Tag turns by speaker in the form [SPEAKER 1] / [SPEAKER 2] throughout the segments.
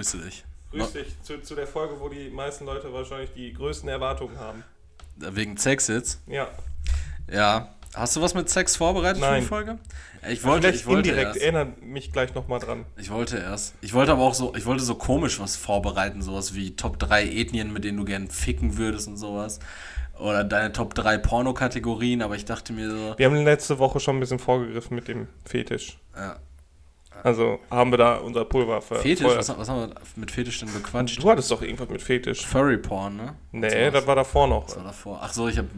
[SPEAKER 1] grüße dich.
[SPEAKER 2] Grüß dich zu, zu der Folge, wo die meisten Leute wahrscheinlich die größten Erwartungen haben.
[SPEAKER 1] Wegen Sex jetzt?
[SPEAKER 2] Ja.
[SPEAKER 1] Ja. Hast du was mit Sex vorbereitet
[SPEAKER 2] Nein.
[SPEAKER 1] für die Folge? Ich wollte,
[SPEAKER 2] Vielleicht
[SPEAKER 1] ich wollte
[SPEAKER 2] indirekt,
[SPEAKER 1] erst.
[SPEAKER 2] erinnere mich gleich nochmal dran.
[SPEAKER 1] Ich wollte erst. Ich wollte aber auch so, ich wollte so komisch was vorbereiten, sowas wie Top 3 Ethnien, mit denen du gern ficken würdest und sowas. Oder deine Top 3 Pornokategorien, aber ich dachte mir so,
[SPEAKER 2] Wir haben letzte Woche schon ein bisschen vorgegriffen mit dem Fetisch.
[SPEAKER 1] ja.
[SPEAKER 2] Also haben wir da unser Pulver ver
[SPEAKER 1] Fetisch, was, was haben wir mit Fetisch denn bequatscht?
[SPEAKER 2] Du hattest doch irgendwas mit Fetisch.
[SPEAKER 1] Furry Porn, ne?
[SPEAKER 2] Nee, das war davor noch.
[SPEAKER 1] Das war davor. Ach so, ich habe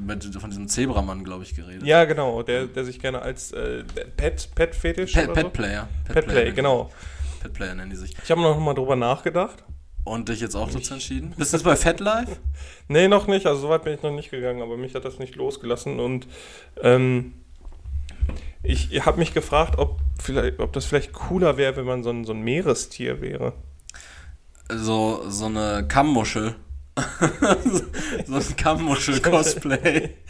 [SPEAKER 1] von diesem Zebramann, glaube ich, geredet.
[SPEAKER 2] Ja, genau, der, der sich gerne als äh, Pet,
[SPEAKER 1] Pet,
[SPEAKER 2] oder
[SPEAKER 1] Pet
[SPEAKER 2] so?
[SPEAKER 1] Player.
[SPEAKER 2] Pet Play,
[SPEAKER 1] nennen-
[SPEAKER 2] genau.
[SPEAKER 1] Pet Player nennen die sich.
[SPEAKER 2] Ich habe noch mal drüber nachgedacht.
[SPEAKER 1] Und dich jetzt auch dazu entschieden? Bist du jetzt bei Fat Life?
[SPEAKER 2] Nee, noch nicht. Also soweit bin ich noch nicht gegangen, aber mich hat das nicht losgelassen. Und ähm, ich habe mich gefragt, ob, vielleicht, ob das vielleicht cooler wäre, wenn man so ein, so ein Meerestier wäre.
[SPEAKER 1] So, so eine Kammmuschel. so ein Kammmuschel-Cosplay.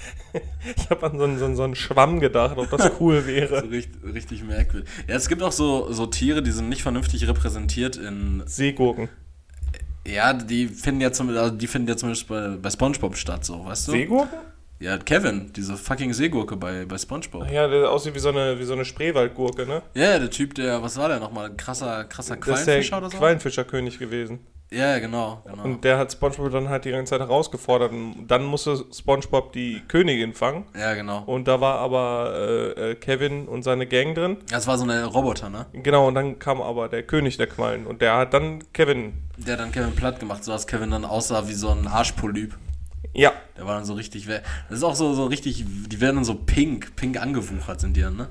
[SPEAKER 2] Ich habe an so einen, so, einen, so einen Schwamm gedacht, ob das cool
[SPEAKER 1] so
[SPEAKER 2] wäre.
[SPEAKER 1] richtig, richtig merkwürdig. Ja, es gibt auch so, so Tiere, die sind nicht vernünftig repräsentiert in.
[SPEAKER 2] Seegurken.
[SPEAKER 1] Ja, die finden ja zumindest, also die finden ja zumindest bei, bei Spongebob statt, so, weißt du?
[SPEAKER 2] Seegurken?
[SPEAKER 1] Ja, Kevin, diese fucking Seegurke bei, bei Spongebob.
[SPEAKER 2] Ja, der aussieht wie so eine, wie so eine Spreewaldgurke, ne?
[SPEAKER 1] Ja, der Typ, der, was war der nochmal? Ein krasser, krasser
[SPEAKER 2] Das ist der
[SPEAKER 1] Quallenfischer oder so?
[SPEAKER 2] Quallenfischerkönig gewesen.
[SPEAKER 1] Ja, genau, genau.
[SPEAKER 2] Und der hat Spongebob dann halt die ganze Zeit herausgefordert. Und dann musste Spongebob die Königin fangen.
[SPEAKER 1] ja, genau.
[SPEAKER 2] Und da war aber äh, äh, Kevin und seine Gang drin.
[SPEAKER 1] Das war so eine Roboter, ne?
[SPEAKER 2] Genau, und dann kam aber der König der Quallen. Und der hat dann Kevin.
[SPEAKER 1] Der hat dann Kevin platt gemacht, so dass Kevin dann aussah wie so ein Arschpolyp.
[SPEAKER 2] Ja,
[SPEAKER 1] Der war dann so richtig. Das ist auch so, so richtig. Die werden dann so pink, pink angewuchert sind die dann, ne?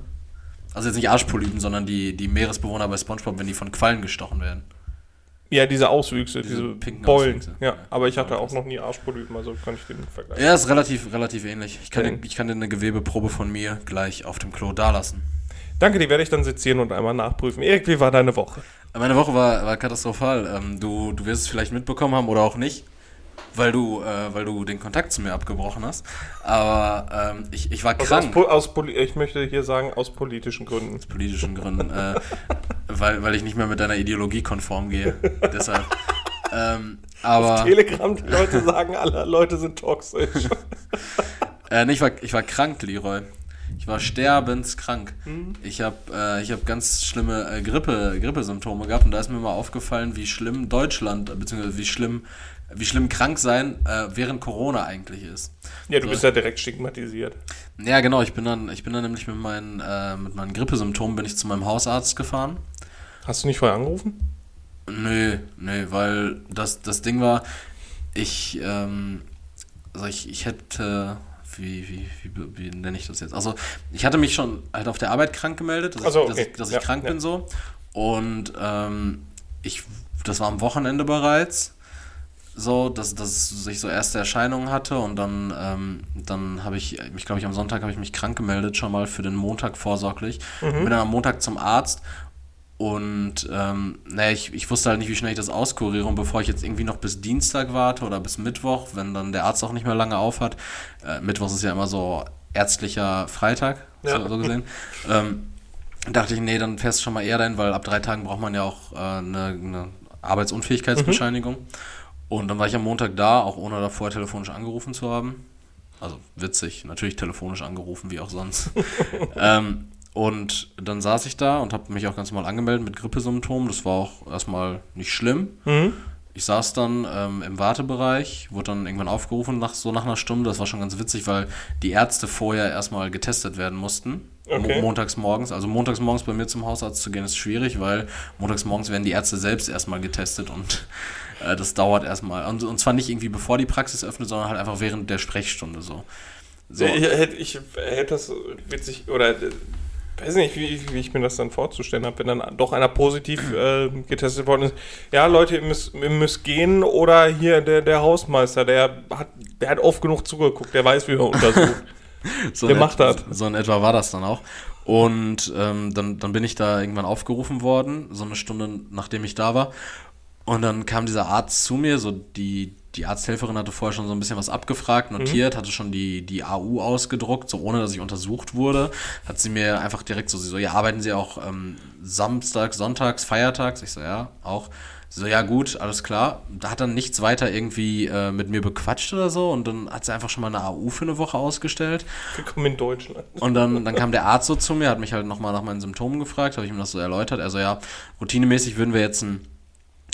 [SPEAKER 1] Also jetzt nicht Arschpolypen, sondern die, die Meeresbewohner bei Spongebob, wenn die von Quallen gestochen werden.
[SPEAKER 2] ja, diese Auswüchse, diese,
[SPEAKER 1] Diese pinken
[SPEAKER 2] Beulen.
[SPEAKER 1] Auswüchse.
[SPEAKER 2] Ja, aber ich hatte auch noch nie Arschpolypen, also kann ich den vergleichen.
[SPEAKER 1] Ja, ist relativ, relativ ähnlich. Ich kann, dir, ich kann dir eine Gewebeprobe von mir gleich auf dem Klo dalassen.
[SPEAKER 2] Danke, die werde ich dann sezieren und einmal nachprüfen. Erik, wie war deine Woche?
[SPEAKER 1] Meine Woche war, war katastrophal. Ähm, du, du wirst es vielleicht mitbekommen haben oder auch nicht, weil du, äh, weil du den Kontakt zu mir abgebrochen hast. Aber ähm, ich, ich war
[SPEAKER 2] Aus, aus,
[SPEAKER 1] krank.
[SPEAKER 2] aus, poli- ich möchte hier sagen, aus politischen Gründen.
[SPEAKER 1] aus politischen Gründen, äh, weil, weil ich nicht mehr mit deiner Ideologie konform gehe. Deshalb. Ähm, aber
[SPEAKER 2] Telegram, die Leute sagen, alle Leute sind toxisch.
[SPEAKER 1] äh, nee, ich, war, ich war krank, Leroy. Ich war sterbenskrank.
[SPEAKER 2] Mhm.
[SPEAKER 1] Ich habe äh, ich hab ganz schlimme äh, Grippe, Grippesymptome gehabt und da ist mir mal aufgefallen, wie schlimm Deutschland, äh, beziehungsweise wie schlimm, wie schlimm krank sein äh, während Corona eigentlich ist.
[SPEAKER 2] ja, du bist ja direkt stigmatisiert.
[SPEAKER 1] Ja, genau, ich bin dann, ich bin dann nämlich mit meinen, äh, mit meinen Grippesymptomen bin ich zu meinem Hausarzt gefahren.
[SPEAKER 2] Hast du nicht vorher angerufen?
[SPEAKER 1] Nö, nö, weil das, das Ding war, ich, ähm, also ich, ich hätte, wie, wie, wie, wie nenne ich das jetzt? Also, ich hatte mich schon halt auf der Arbeit krank gemeldet, dass,
[SPEAKER 2] Ach so,
[SPEAKER 1] ich, dass,
[SPEAKER 2] okay.
[SPEAKER 1] ich, dass
[SPEAKER 2] Ja,
[SPEAKER 1] ich krank
[SPEAKER 2] ja.
[SPEAKER 1] bin so. Und ähm, ich, das war am Wochenende bereits so, dass, dass ich so erste Erscheinungen hatte und dann, ähm, dann habe ich, mich glaube ich am Sonntag habe ich mich krank gemeldet, schon mal für den Montag vorsorglich.
[SPEAKER 2] Mhm.
[SPEAKER 1] Bin dann am Montag zum Arzt und ähm, naja, ich, ich wusste halt nicht, wie schnell ich das auskuriere und bevor ich jetzt irgendwie noch bis Dienstag warte oder bis Mittwoch, wenn dann der Arzt auch nicht mehr lange auf hat, äh, Mittwoch ist ja immer so ärztlicher Freitag,
[SPEAKER 2] Ja.
[SPEAKER 1] so, so gesehen, ähm, dachte ich, nee, dann fährst du schon mal eher dahin, weil ab drei Tagen braucht man ja auch äh, eine, eine Arbeitsunfähigkeitsbescheinigung. Und dann war ich am Montag da, auch ohne da vorher telefonisch angerufen zu haben. Also witzig, natürlich telefonisch angerufen, wie auch sonst. ähm, und dann saß ich da und habe mich auch ganz normal angemeldet mit Grippesymptomen. Das war auch erstmal nicht schlimm.
[SPEAKER 2] Mhm.
[SPEAKER 1] Ich saß dann ähm, im Wartebereich, wurde dann irgendwann aufgerufen, nach, so nach einer Stunde. Das war schon ganz witzig, weil die Ärzte vorher erstmal getestet werden mussten.
[SPEAKER 2] Okay.
[SPEAKER 1] Mo montags morgens. Also montags morgens bei mir zum Hausarzt zu gehen ist schwierig, weil montags morgens werden die Ärzte selbst erstmal getestet und äh, das dauert erstmal. Und, und zwar nicht irgendwie bevor die Praxis öffnet, sondern halt einfach während der Sprechstunde so. so.
[SPEAKER 2] Ich, hätte, ich hätte das witzig, oder äh, weiß nicht, wie, wie ich mir das dann vorzustellen habe, wenn dann doch einer positiv äh, getestet worden ist. Ja, Leute, ihr müsst, ihr müsst gehen oder hier der, der Hausmeister, der hat, der hat oft genug zugeguckt, der weiß, wie er untersucht.
[SPEAKER 1] so in
[SPEAKER 2] macht das?
[SPEAKER 1] So in etwa war das dann auch. Und ähm, dann, dann bin ich da irgendwann aufgerufen worden, so eine Stunde nachdem ich da war. Und dann kam dieser Arzt zu mir, so die, die Arzthelferin hatte vorher schon so ein bisschen was abgefragt, notiert, mhm. hatte schon die, die AU ausgedruckt, so ohne dass ich untersucht wurde. Hat sie mir einfach direkt so, sie so, ja, arbeiten Sie auch ähm, Samstag, Sonntags, Feiertags? Ich so, ja, auch. Sie so, ja gut, alles klar. Da hat dann nichts weiter irgendwie äh, mit mir bequatscht oder so und dann hat sie einfach schon mal eine AU für eine Woche ausgestellt.
[SPEAKER 2] Willkommen in Deutschland.
[SPEAKER 1] Und dann, dann kam der Arzt so zu mir, hat mich halt nochmal nach meinen Symptomen gefragt, habe ich ihm das so erläutert. Er so, ja, routinemäßig würden wir jetzt einen,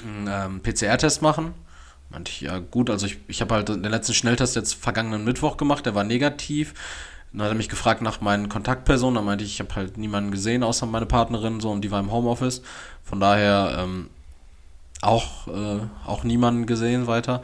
[SPEAKER 1] einen ähm, PCR-Test machen. Meinte ich, ja gut, also ich, ich habe halt den letzten Schnelltest jetzt vergangenen Mittwoch gemacht, der war negativ. Dann hat er mich gefragt nach meinen Kontaktpersonen, dann meinte ich, ich habe halt niemanden gesehen, außer meine Partnerin, so, und die war im Homeoffice. Von daher, ähm, auch, äh, auch niemanden gesehen weiter.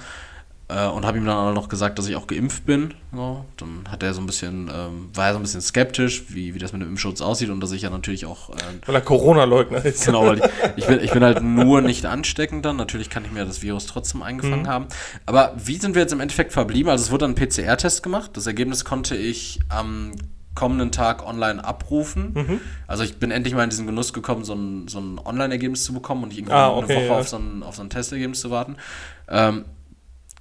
[SPEAKER 1] Äh, und habe ihm dann auch noch gesagt, dass ich auch geimpft bin. So. Dann hat er so ein bisschen, ähm, war er so ein bisschen skeptisch, wie, wie das mit dem Impfschutz aussieht und dass ich ja natürlich auch. Äh,
[SPEAKER 2] weil er Corona-Leugner ist.
[SPEAKER 1] Genau, weil ich, ich, bin, ich bin halt nur nicht ansteckend dann. Natürlich kann ich mir das Virus trotzdem eingefangen mhm. haben. Aber wie sind wir jetzt im Endeffekt verblieben? Also es wurde ein PCR-Test gemacht. Das Ergebnis konnte ich am kommenden Tag online abrufen. Mhm. Also ich bin endlich mal in diesen Genuss gekommen, so ein, so ein Online-Ergebnis zu bekommen und nicht irgendwie ah, okay, eine Woche ja. auf, so ein, auf so ein Testergebnis zu warten. Ähm,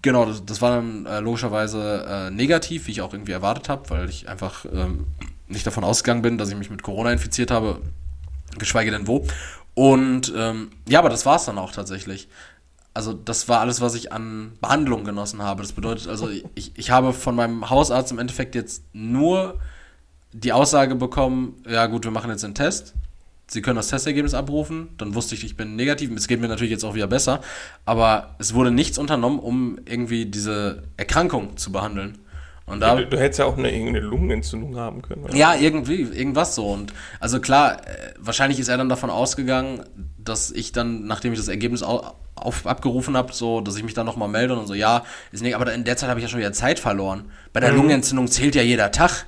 [SPEAKER 1] genau, das, das, war dann äh, logischerweise äh, negativ, wie ich auch irgendwie erwartet habe, weil ich einfach ähm, nicht davon ausgegangen bin, dass ich mich mit Corona infiziert habe, geschweige denn wo. Und ähm, ja, aber das war es dann auch tatsächlich. Also das war alles, was ich an Behandlung genossen habe. Das bedeutet also, ich, ich habe von meinem Hausarzt im Endeffekt jetzt nur die Aussage bekommen, ja gut, wir machen jetzt einen Test. Sie können das Testergebnis abrufen. Dann wusste ich, ich bin negativ. Es geht mir natürlich jetzt auch wieder besser. Aber es wurde nichts unternommen, um irgendwie diese Erkrankung zu behandeln.
[SPEAKER 2] Und da, du, du, hättest ja auch eine, eine Lungenentzündung haben können.
[SPEAKER 1] Oder? Ja, irgendwie, irgendwas so. Und also klar, äh, wahrscheinlich ist er dann davon ausgegangen, dass ich dann, nachdem ich das Ergebnis auf, auf abgerufen habe, so, dass ich mich dann nochmal melde und so, ja, ist nicht, aber in der Zeit habe ich ja schon wieder Zeit verloren. Bei der mhm. Lungenentzündung zählt ja jeder Tag.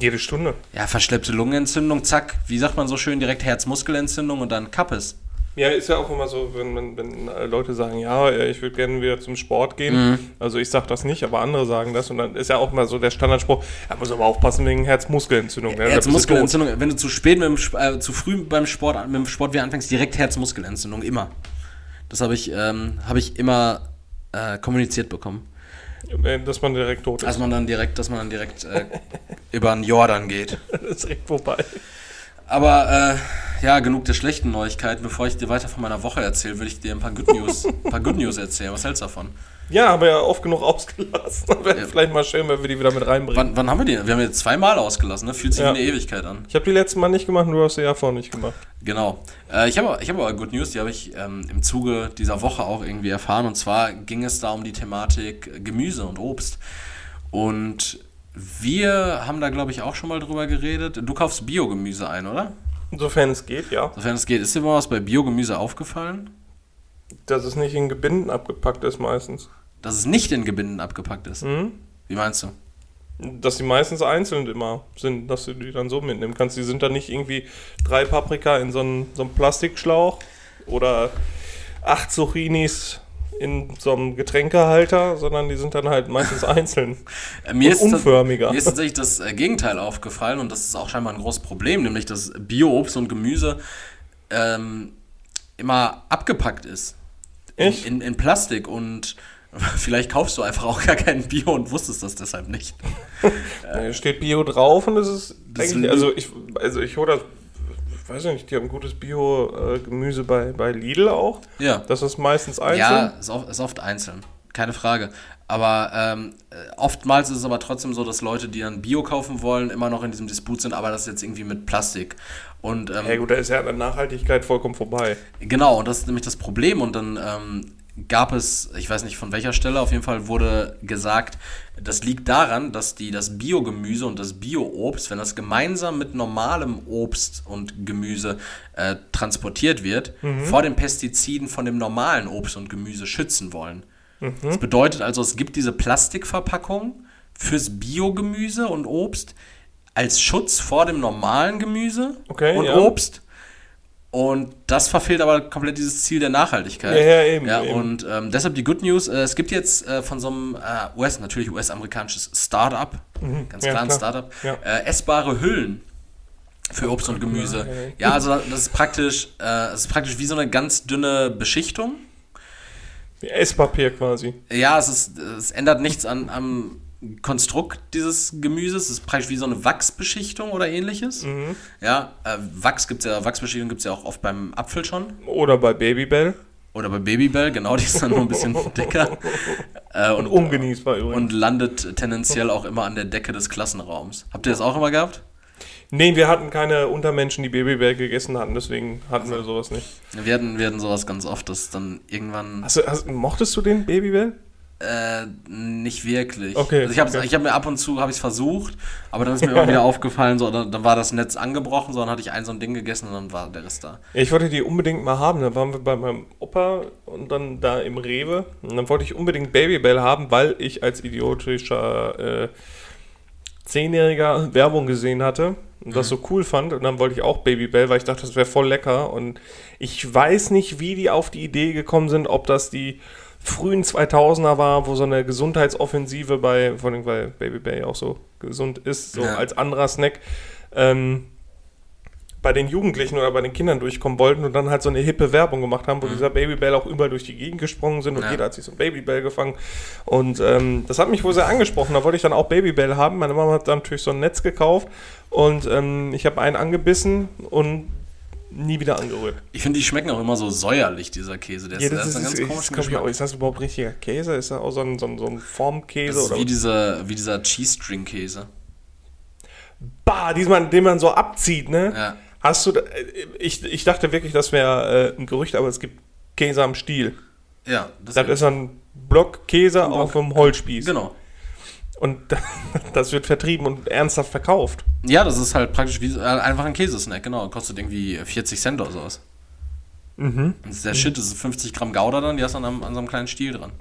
[SPEAKER 2] Jede Stunde.
[SPEAKER 1] Ja, verschleppte Lungenentzündung, zack, wie sagt man so schön, direkt Herzmuskelentzündung und dann Kappes.
[SPEAKER 2] Ja, ist ja auch immer so, wenn, wenn, wenn Leute sagen, ja, ich würde gerne wieder zum Sport gehen. Mhm. Also ich sage das nicht, aber andere sagen das. Und dann ist ja auch mal so der Standardspruch, er muss aber aufpassen wegen Herzmuskelentzündung.
[SPEAKER 1] Ne? Herzmuskelentzündung, wenn du zu spät mit dem, äh, zu früh beim Sport, mit dem Sport wieder anfängst, direkt Herzmuskelentzündung, immer. Das habe ich, ähm, hab ich immer äh, kommuniziert bekommen.
[SPEAKER 2] Äh, dass man direkt tot ist.
[SPEAKER 1] Dass man dann direkt, dass man dann direkt äh, über den Jordan geht.
[SPEAKER 2] das ist direkt vorbei.
[SPEAKER 1] Aber äh, ja, genug der schlechten Neuigkeiten. Bevor ich dir weiter von meiner Woche erzähle, würde ich dir ein paar Good News, ein paar Good News erzählen. Was hältst du davon?
[SPEAKER 2] Ja, aber ja oft genug ausgelassen. Wäre ja. vielleicht mal schön, wenn wir die wieder mit reinbringen.
[SPEAKER 1] Wann, wann haben wir die? Wir haben jetzt zweimal ausgelassen, ne? Fühlt sich ja. wie eine Ewigkeit an.
[SPEAKER 2] Ich habe die letzten Mal nicht gemacht, du hast sie ja vorher nicht gemacht.
[SPEAKER 1] Genau. Äh, ich habe ich hab aber Good News, die habe ich ähm, im Zuge dieser Woche auch irgendwie erfahren. Und zwar ging es da um die Thematik Gemüse und Obst. Und wir haben da, glaube ich, auch schon mal drüber geredet. Du kaufst Biogemüse ein, oder?
[SPEAKER 2] Sofern es geht, ja.
[SPEAKER 1] Sofern es geht. Ist dir mal was bei Biogemüse aufgefallen?
[SPEAKER 2] Dass es nicht in Gebinden abgepackt ist meistens.
[SPEAKER 1] Dass es nicht in Gebinden abgepackt ist? Mhm. Wie meinst du?
[SPEAKER 2] Dass die meistens einzeln immer sind, dass du die dann so mitnehmen kannst. Die sind dann nicht irgendwie drei Paprika in so einem, so einem Plastikschlauch oder acht Zucchinis in so einem Getränkehalter, sondern die sind dann halt meistens einzeln.
[SPEAKER 1] mir, ist unförmiger. mir ist tatsächlich das äh, Gegenteil aufgefallen und das ist auch scheinbar ein großes Problem, nämlich dass Bio-Obst und Gemüse ähm, immer abgepackt ist. In, in, in, Plastik und vielleicht kaufst du einfach auch gar keinen Bio und wusstest das deshalb nicht.
[SPEAKER 2] äh, steht Bio drauf und es ist eigentlich, also ich, also ich hole das weiß ich nicht, die haben gutes Bio-Gemüse bei, bei Lidl auch.
[SPEAKER 1] Ja.
[SPEAKER 2] Das ist meistens einzeln.
[SPEAKER 1] Ja, ist oft, ist oft einzeln. Keine Frage. Aber ähm, oftmals ist es aber trotzdem so, dass Leute, die dann Bio kaufen wollen, immer noch in diesem Disput sind, aber das ist jetzt irgendwie mit Plastik. Und, ähm,
[SPEAKER 2] ja gut, da ist ja an Nachhaltigkeit vollkommen vorbei.
[SPEAKER 1] Genau, und das ist nämlich das Problem. Und dann ähm, gab es, ich weiß nicht von welcher Stelle, auf jeden Fall wurde gesagt, das liegt daran, dass die, das Biogemüse und das Bioobst, wenn das gemeinsam mit normalem Obst und Gemüse äh, transportiert wird, mhm. vor den Pestiziden von dem normalen Obst und Gemüse schützen wollen. Mhm. Das bedeutet also, es gibt diese Plastikverpackung fürs Biogemüse und Obst als Schutz vor dem normalen Gemüse
[SPEAKER 2] okay,
[SPEAKER 1] und
[SPEAKER 2] ja.
[SPEAKER 1] Obst und das verfehlt aber komplett dieses Ziel der Nachhaltigkeit.
[SPEAKER 2] Ja, ja eben.
[SPEAKER 1] Ja,
[SPEAKER 2] eben.
[SPEAKER 1] Und ähm, deshalb die Good News: äh, Es gibt jetzt äh, von so einem äh, US, natürlich US-amerikanisches Startup, mhm. ganz klar ein Startup, ja. Äh, essbare Hüllen für Obst und Gemüse. Ja, also das ist praktisch, äh, das ist praktisch wie so eine ganz dünne Beschichtung.
[SPEAKER 2] Esspapier quasi.
[SPEAKER 1] Ja, es, ist, es ändert nichts an, am Konstrukt dieses Gemüses. Es ist praktisch wie so eine Wachsbeschichtung oder ähnliches.
[SPEAKER 2] Mhm.
[SPEAKER 1] Ja, äh, Wachs gibt's ja, Wachsbeschichtung gibt es ja auch oft beim Apfel schon.
[SPEAKER 2] Oder bei Babybell.
[SPEAKER 1] Oder bei Babybell, genau, die ist dann nur ein bisschen dicker. Äh,
[SPEAKER 2] Und ungenießbar übrigens.
[SPEAKER 1] und landet tendenziell auch immer an der Decke des Klassenraums. Habt ihr das auch immer gehabt?
[SPEAKER 2] Nee, wir hatten keine Untermenschen, die Babybell gegessen hatten, deswegen hatten wir sowas nicht.
[SPEAKER 1] Wir hatten, wir hatten sowas ganz oft, dass dann irgendwann
[SPEAKER 2] Hast du, hast, mochtest du den Babybell?
[SPEAKER 1] äh, nicht wirklich.
[SPEAKER 2] Okay,
[SPEAKER 1] Also ich habe
[SPEAKER 2] okay.
[SPEAKER 1] ich hab mir ab und zu habe ich versucht, aber dann ist mir immer wieder aufgefallen, so dann, dann war das Netz angebrochen, so dann hatte ich ein so ein Ding gegessen und dann war der Rest da.
[SPEAKER 2] Ich wollte die unbedingt mal haben. Da waren wir bei meinem Opa und dann da im Rewe. Und dann wollte ich unbedingt Babybell haben, weil ich als idiotischer äh, Zehnjähriger Werbung gesehen hatte und das so cool fand. Und dann wollte ich auch Babybell, weil ich dachte, das wäre voll lecker. Und ich weiß nicht, wie die auf die Idee gekommen sind, ob das die frühen 2000er war, wo so eine Gesundheitsoffensive bei, vor allem weil Babybell auch so gesund ist, so
[SPEAKER 1] Ja.
[SPEAKER 2] als anderer Snack, ähm, bei den Jugendlichen oder bei den Kindern durchkommen wollten und dann halt so eine hippe Werbung gemacht haben, wo dieser Babybell auch überall durch die Gegend gesprungen sind und
[SPEAKER 1] Ja.
[SPEAKER 2] jeder hat sich so ein Babybell gefangen. Und ähm, das hat mich wohl sehr angesprochen. Da wollte ich dann auch Babybell haben. Meine Mama hat dann natürlich so ein Netz gekauft und ähm, ich habe einen angebissen und nie wieder angerührt.
[SPEAKER 1] Ich finde, die schmecken auch immer so säuerlich, dieser Käse. Der
[SPEAKER 2] Ja, das
[SPEAKER 1] ist
[SPEAKER 2] ist,
[SPEAKER 1] ganz
[SPEAKER 2] ist,
[SPEAKER 1] komischen
[SPEAKER 2] glaub ich, auch,
[SPEAKER 1] Geschmack.
[SPEAKER 2] ist das überhaupt richtiger Käse? Ist das auch so ein, so ein, so ein Formkäse?
[SPEAKER 1] Das ist
[SPEAKER 2] oder
[SPEAKER 1] wie dieser, wie dieser Cheese-String-Käse.
[SPEAKER 2] bah, diesmal, den man so abzieht, ne?
[SPEAKER 1] Ja.
[SPEAKER 2] Hast du, äh, ich, ich dachte wirklich, das wäre äh, ein Gerücht, aber es gibt Käse am Stiel.
[SPEAKER 1] Ja, das,
[SPEAKER 2] Das ist ein Block Käse
[SPEAKER 1] Block.
[SPEAKER 2] auf einem Holzspieß.
[SPEAKER 1] Genau.
[SPEAKER 2] Und das wird vertrieben und ernsthaft verkauft.
[SPEAKER 1] Ja, das ist halt praktisch wie äh, einfach ein Käsesnack, genau. Kostet irgendwie 40 Cent oder sowas.
[SPEAKER 2] Mhm.
[SPEAKER 1] Und das ist der Shit, das ist 50 Gramm Gouda dann, die hast du an, an so einem kleinen Stiel dran.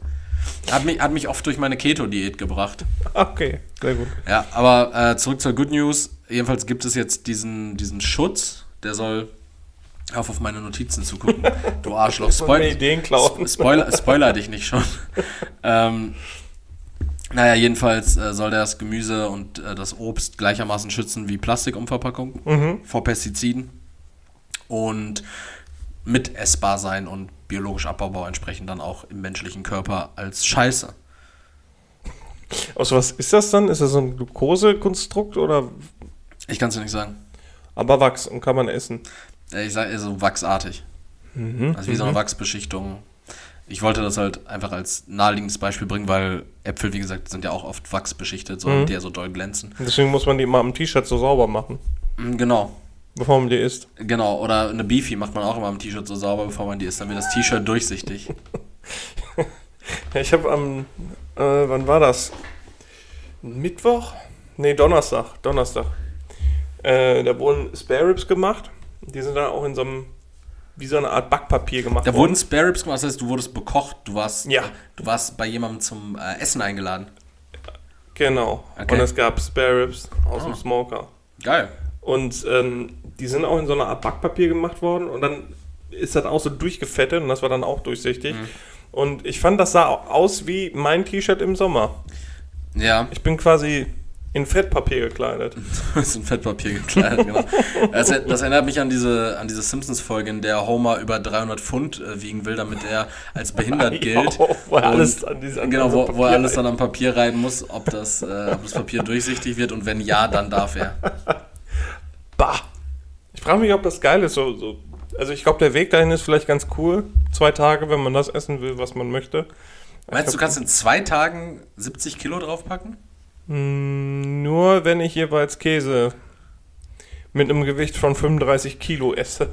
[SPEAKER 1] Hat mich, hat mich oft durch meine Keto-Diät gebracht.
[SPEAKER 2] Okay, sehr gut.
[SPEAKER 1] Ja, aber äh, zurück zur Good News. Jedenfalls gibt es jetzt diesen, diesen Schutz, der soll auf auf meine Notizen zu gucken. Du Arschloch.
[SPEAKER 2] Klauen.
[SPEAKER 1] Spoiler, Spoiler dich nicht schon. ähm, naja, jedenfalls äh, soll der das Gemüse und äh, das Obst gleichermaßen schützen wie Plastikumverpackung
[SPEAKER 2] Mhm.
[SPEAKER 1] vor Pestiziden und mitessbar sein und biologisch abbaubar entsprechend dann auch im menschlichen Körper als Scheiße.
[SPEAKER 2] Aus was ist das dann? Ist das so ein Glukosekonstrukt oder
[SPEAKER 1] Ich kann es dir nicht sagen.
[SPEAKER 2] aber Wachs und kann man essen?
[SPEAKER 1] Ich sage so wachsartig.
[SPEAKER 2] Mhm.
[SPEAKER 1] Also wie so eine Wachsbeschichtung. Ich wollte das halt einfach als naheliegendes Beispiel bringen, weil Äpfel, wie gesagt, sind ja auch oft wachsbeschichtet, so,
[SPEAKER 2] Mhm.
[SPEAKER 1] die ja so doll glänzen.
[SPEAKER 2] Deswegen muss man die immer am T-Shirt so sauber machen,
[SPEAKER 1] Mm, Genau,
[SPEAKER 2] bevor man die isst.
[SPEAKER 1] genau. Oder eine Beefy macht man auch immer am T-Shirt so sauber, bevor man die isst. Dann wird das T-Shirt durchsichtig.
[SPEAKER 2] Ja, ich habe am, äh, wann war das? Mittwoch? Nee, Donnerstag. Donnerstag. Äh, da wurden Spare Ribs gemacht. Die sind dann auch in so einem, wie so eine Art Backpapier gemacht
[SPEAKER 1] Da wurden Spare Ribs gemacht, das heißt, du wurdest bekocht, du warst,
[SPEAKER 2] Ja.
[SPEAKER 1] du warst bei jemandem zum äh, Essen eingeladen.
[SPEAKER 2] Genau.
[SPEAKER 1] Okay.
[SPEAKER 2] Und es gab Spare Ribs aus
[SPEAKER 1] Ah.
[SPEAKER 2] dem Smoker.
[SPEAKER 1] Geil.
[SPEAKER 2] Und ähm, die sind auch in so einer Art Backpapier gemacht worden und dann ist das auch so durchgefettet und das war dann auch durchsichtig.
[SPEAKER 1] Mhm.
[SPEAKER 2] Und ich fand, das sah aus wie mein T-Shirt im Sommer.
[SPEAKER 1] Ja,
[SPEAKER 2] Ich bin quasi in Fettpapier gekleidet.
[SPEAKER 1] das ist ein Fettpapier gekleidet, genau. Das, das erinnert mich an diese, an diese Simpsons-Folge, in der Homer über 300 Pfund äh, wiegen will, damit er als behindert gilt.
[SPEAKER 2] Ja, wo er alles an diese- an
[SPEAKER 1] genau, wo, er alles dann am Papier rein muss, ob das, äh, ob das Papier durchsichtig wird und wenn ja, dann darf er.
[SPEAKER 2] Bah! Ich frage mich, ob das geil ist. So, so. Also ich glaube, der Weg dahin ist vielleicht ganz cool. Zwei Tage, wenn man das essen will, was man möchte.
[SPEAKER 1] Meinst du, du kannst in zwei Tagen 70 Kilo draufpacken?
[SPEAKER 2] Mm, Nur wenn ich jeweils Käse mit einem Gewicht von 35 Kilo esse.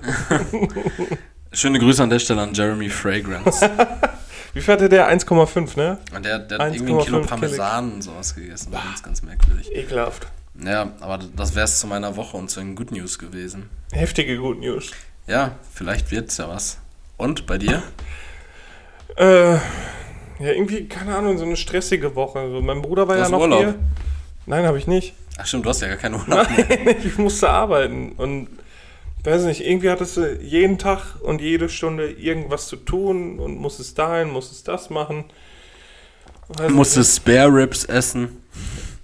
[SPEAKER 1] Schöne Grüße an der Stelle an Jeremy Fragrance.
[SPEAKER 2] Wie viel hatte der? 1,5, ne?
[SPEAKER 1] Und der, der hat irgendwie ein
[SPEAKER 2] 1,5
[SPEAKER 1] Kilo
[SPEAKER 2] Kilo.
[SPEAKER 1] Parmesan und sowas gegessen. Ganz, ganz merkwürdig.
[SPEAKER 2] Ekelhaft.
[SPEAKER 1] Ja, aber das wär's zu meiner Woche und zu den Good News gewesen.
[SPEAKER 2] Heftige Good News.
[SPEAKER 1] Ja, vielleicht wird's ja was. Und bei dir?
[SPEAKER 2] Äh, ja, irgendwie, keine Ahnung, so eine stressige Woche. Also mein Bruder war
[SPEAKER 1] Du
[SPEAKER 2] ja
[SPEAKER 1] hast
[SPEAKER 2] noch
[SPEAKER 1] Urlaub.
[SPEAKER 2] hier. Nein, habe ich nicht.
[SPEAKER 1] Ach stimmt, du hast ja gar keinen Urlaub.
[SPEAKER 2] Nein, ich musste arbeiten. Und weiß nicht, irgendwie hattest du jeden Tag und jede Stunde irgendwas zu tun und musstest dahin, musstest das machen. Weiß
[SPEAKER 1] Du musstest Spare Ribs essen.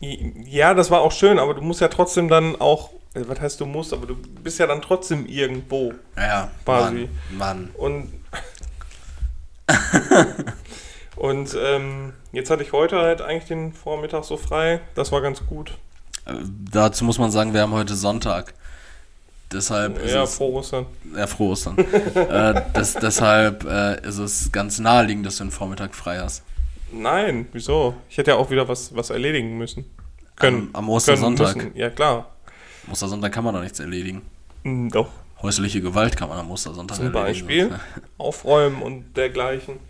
[SPEAKER 2] Ja, das war auch schön, aber du musst ja trotzdem dann auch, äh, was heißt du musst, aber du bist ja dann trotzdem irgendwo.
[SPEAKER 1] Ja,
[SPEAKER 2] Quasi.
[SPEAKER 1] Mann, Mann.
[SPEAKER 2] Und Und ähm, jetzt hatte ich heute halt eigentlich den Vormittag so frei. Das war ganz gut.
[SPEAKER 1] Äh, dazu muss man sagen, wir haben heute Sonntag. Deshalb ist
[SPEAKER 2] ja,
[SPEAKER 1] es.
[SPEAKER 2] froh Ostern.
[SPEAKER 1] Ja, froh Ostern. äh, das, deshalb äh, ist es ganz naheliegend, dass du den Vormittag frei hast.
[SPEAKER 2] Nein, wieso? Ich hätte ja auch wieder was, was erledigen müssen. Können.
[SPEAKER 1] Am, am Ostersonntag.
[SPEAKER 2] können. Ja, klar.
[SPEAKER 1] Am Ostersonntag kann man doch nichts erledigen.
[SPEAKER 2] Hm, Doch.
[SPEAKER 1] Häusliche Gewalt kann man am Ostersonntag
[SPEAKER 2] Zum
[SPEAKER 1] erledigen.
[SPEAKER 2] Beispiel aufräumen und dergleichen.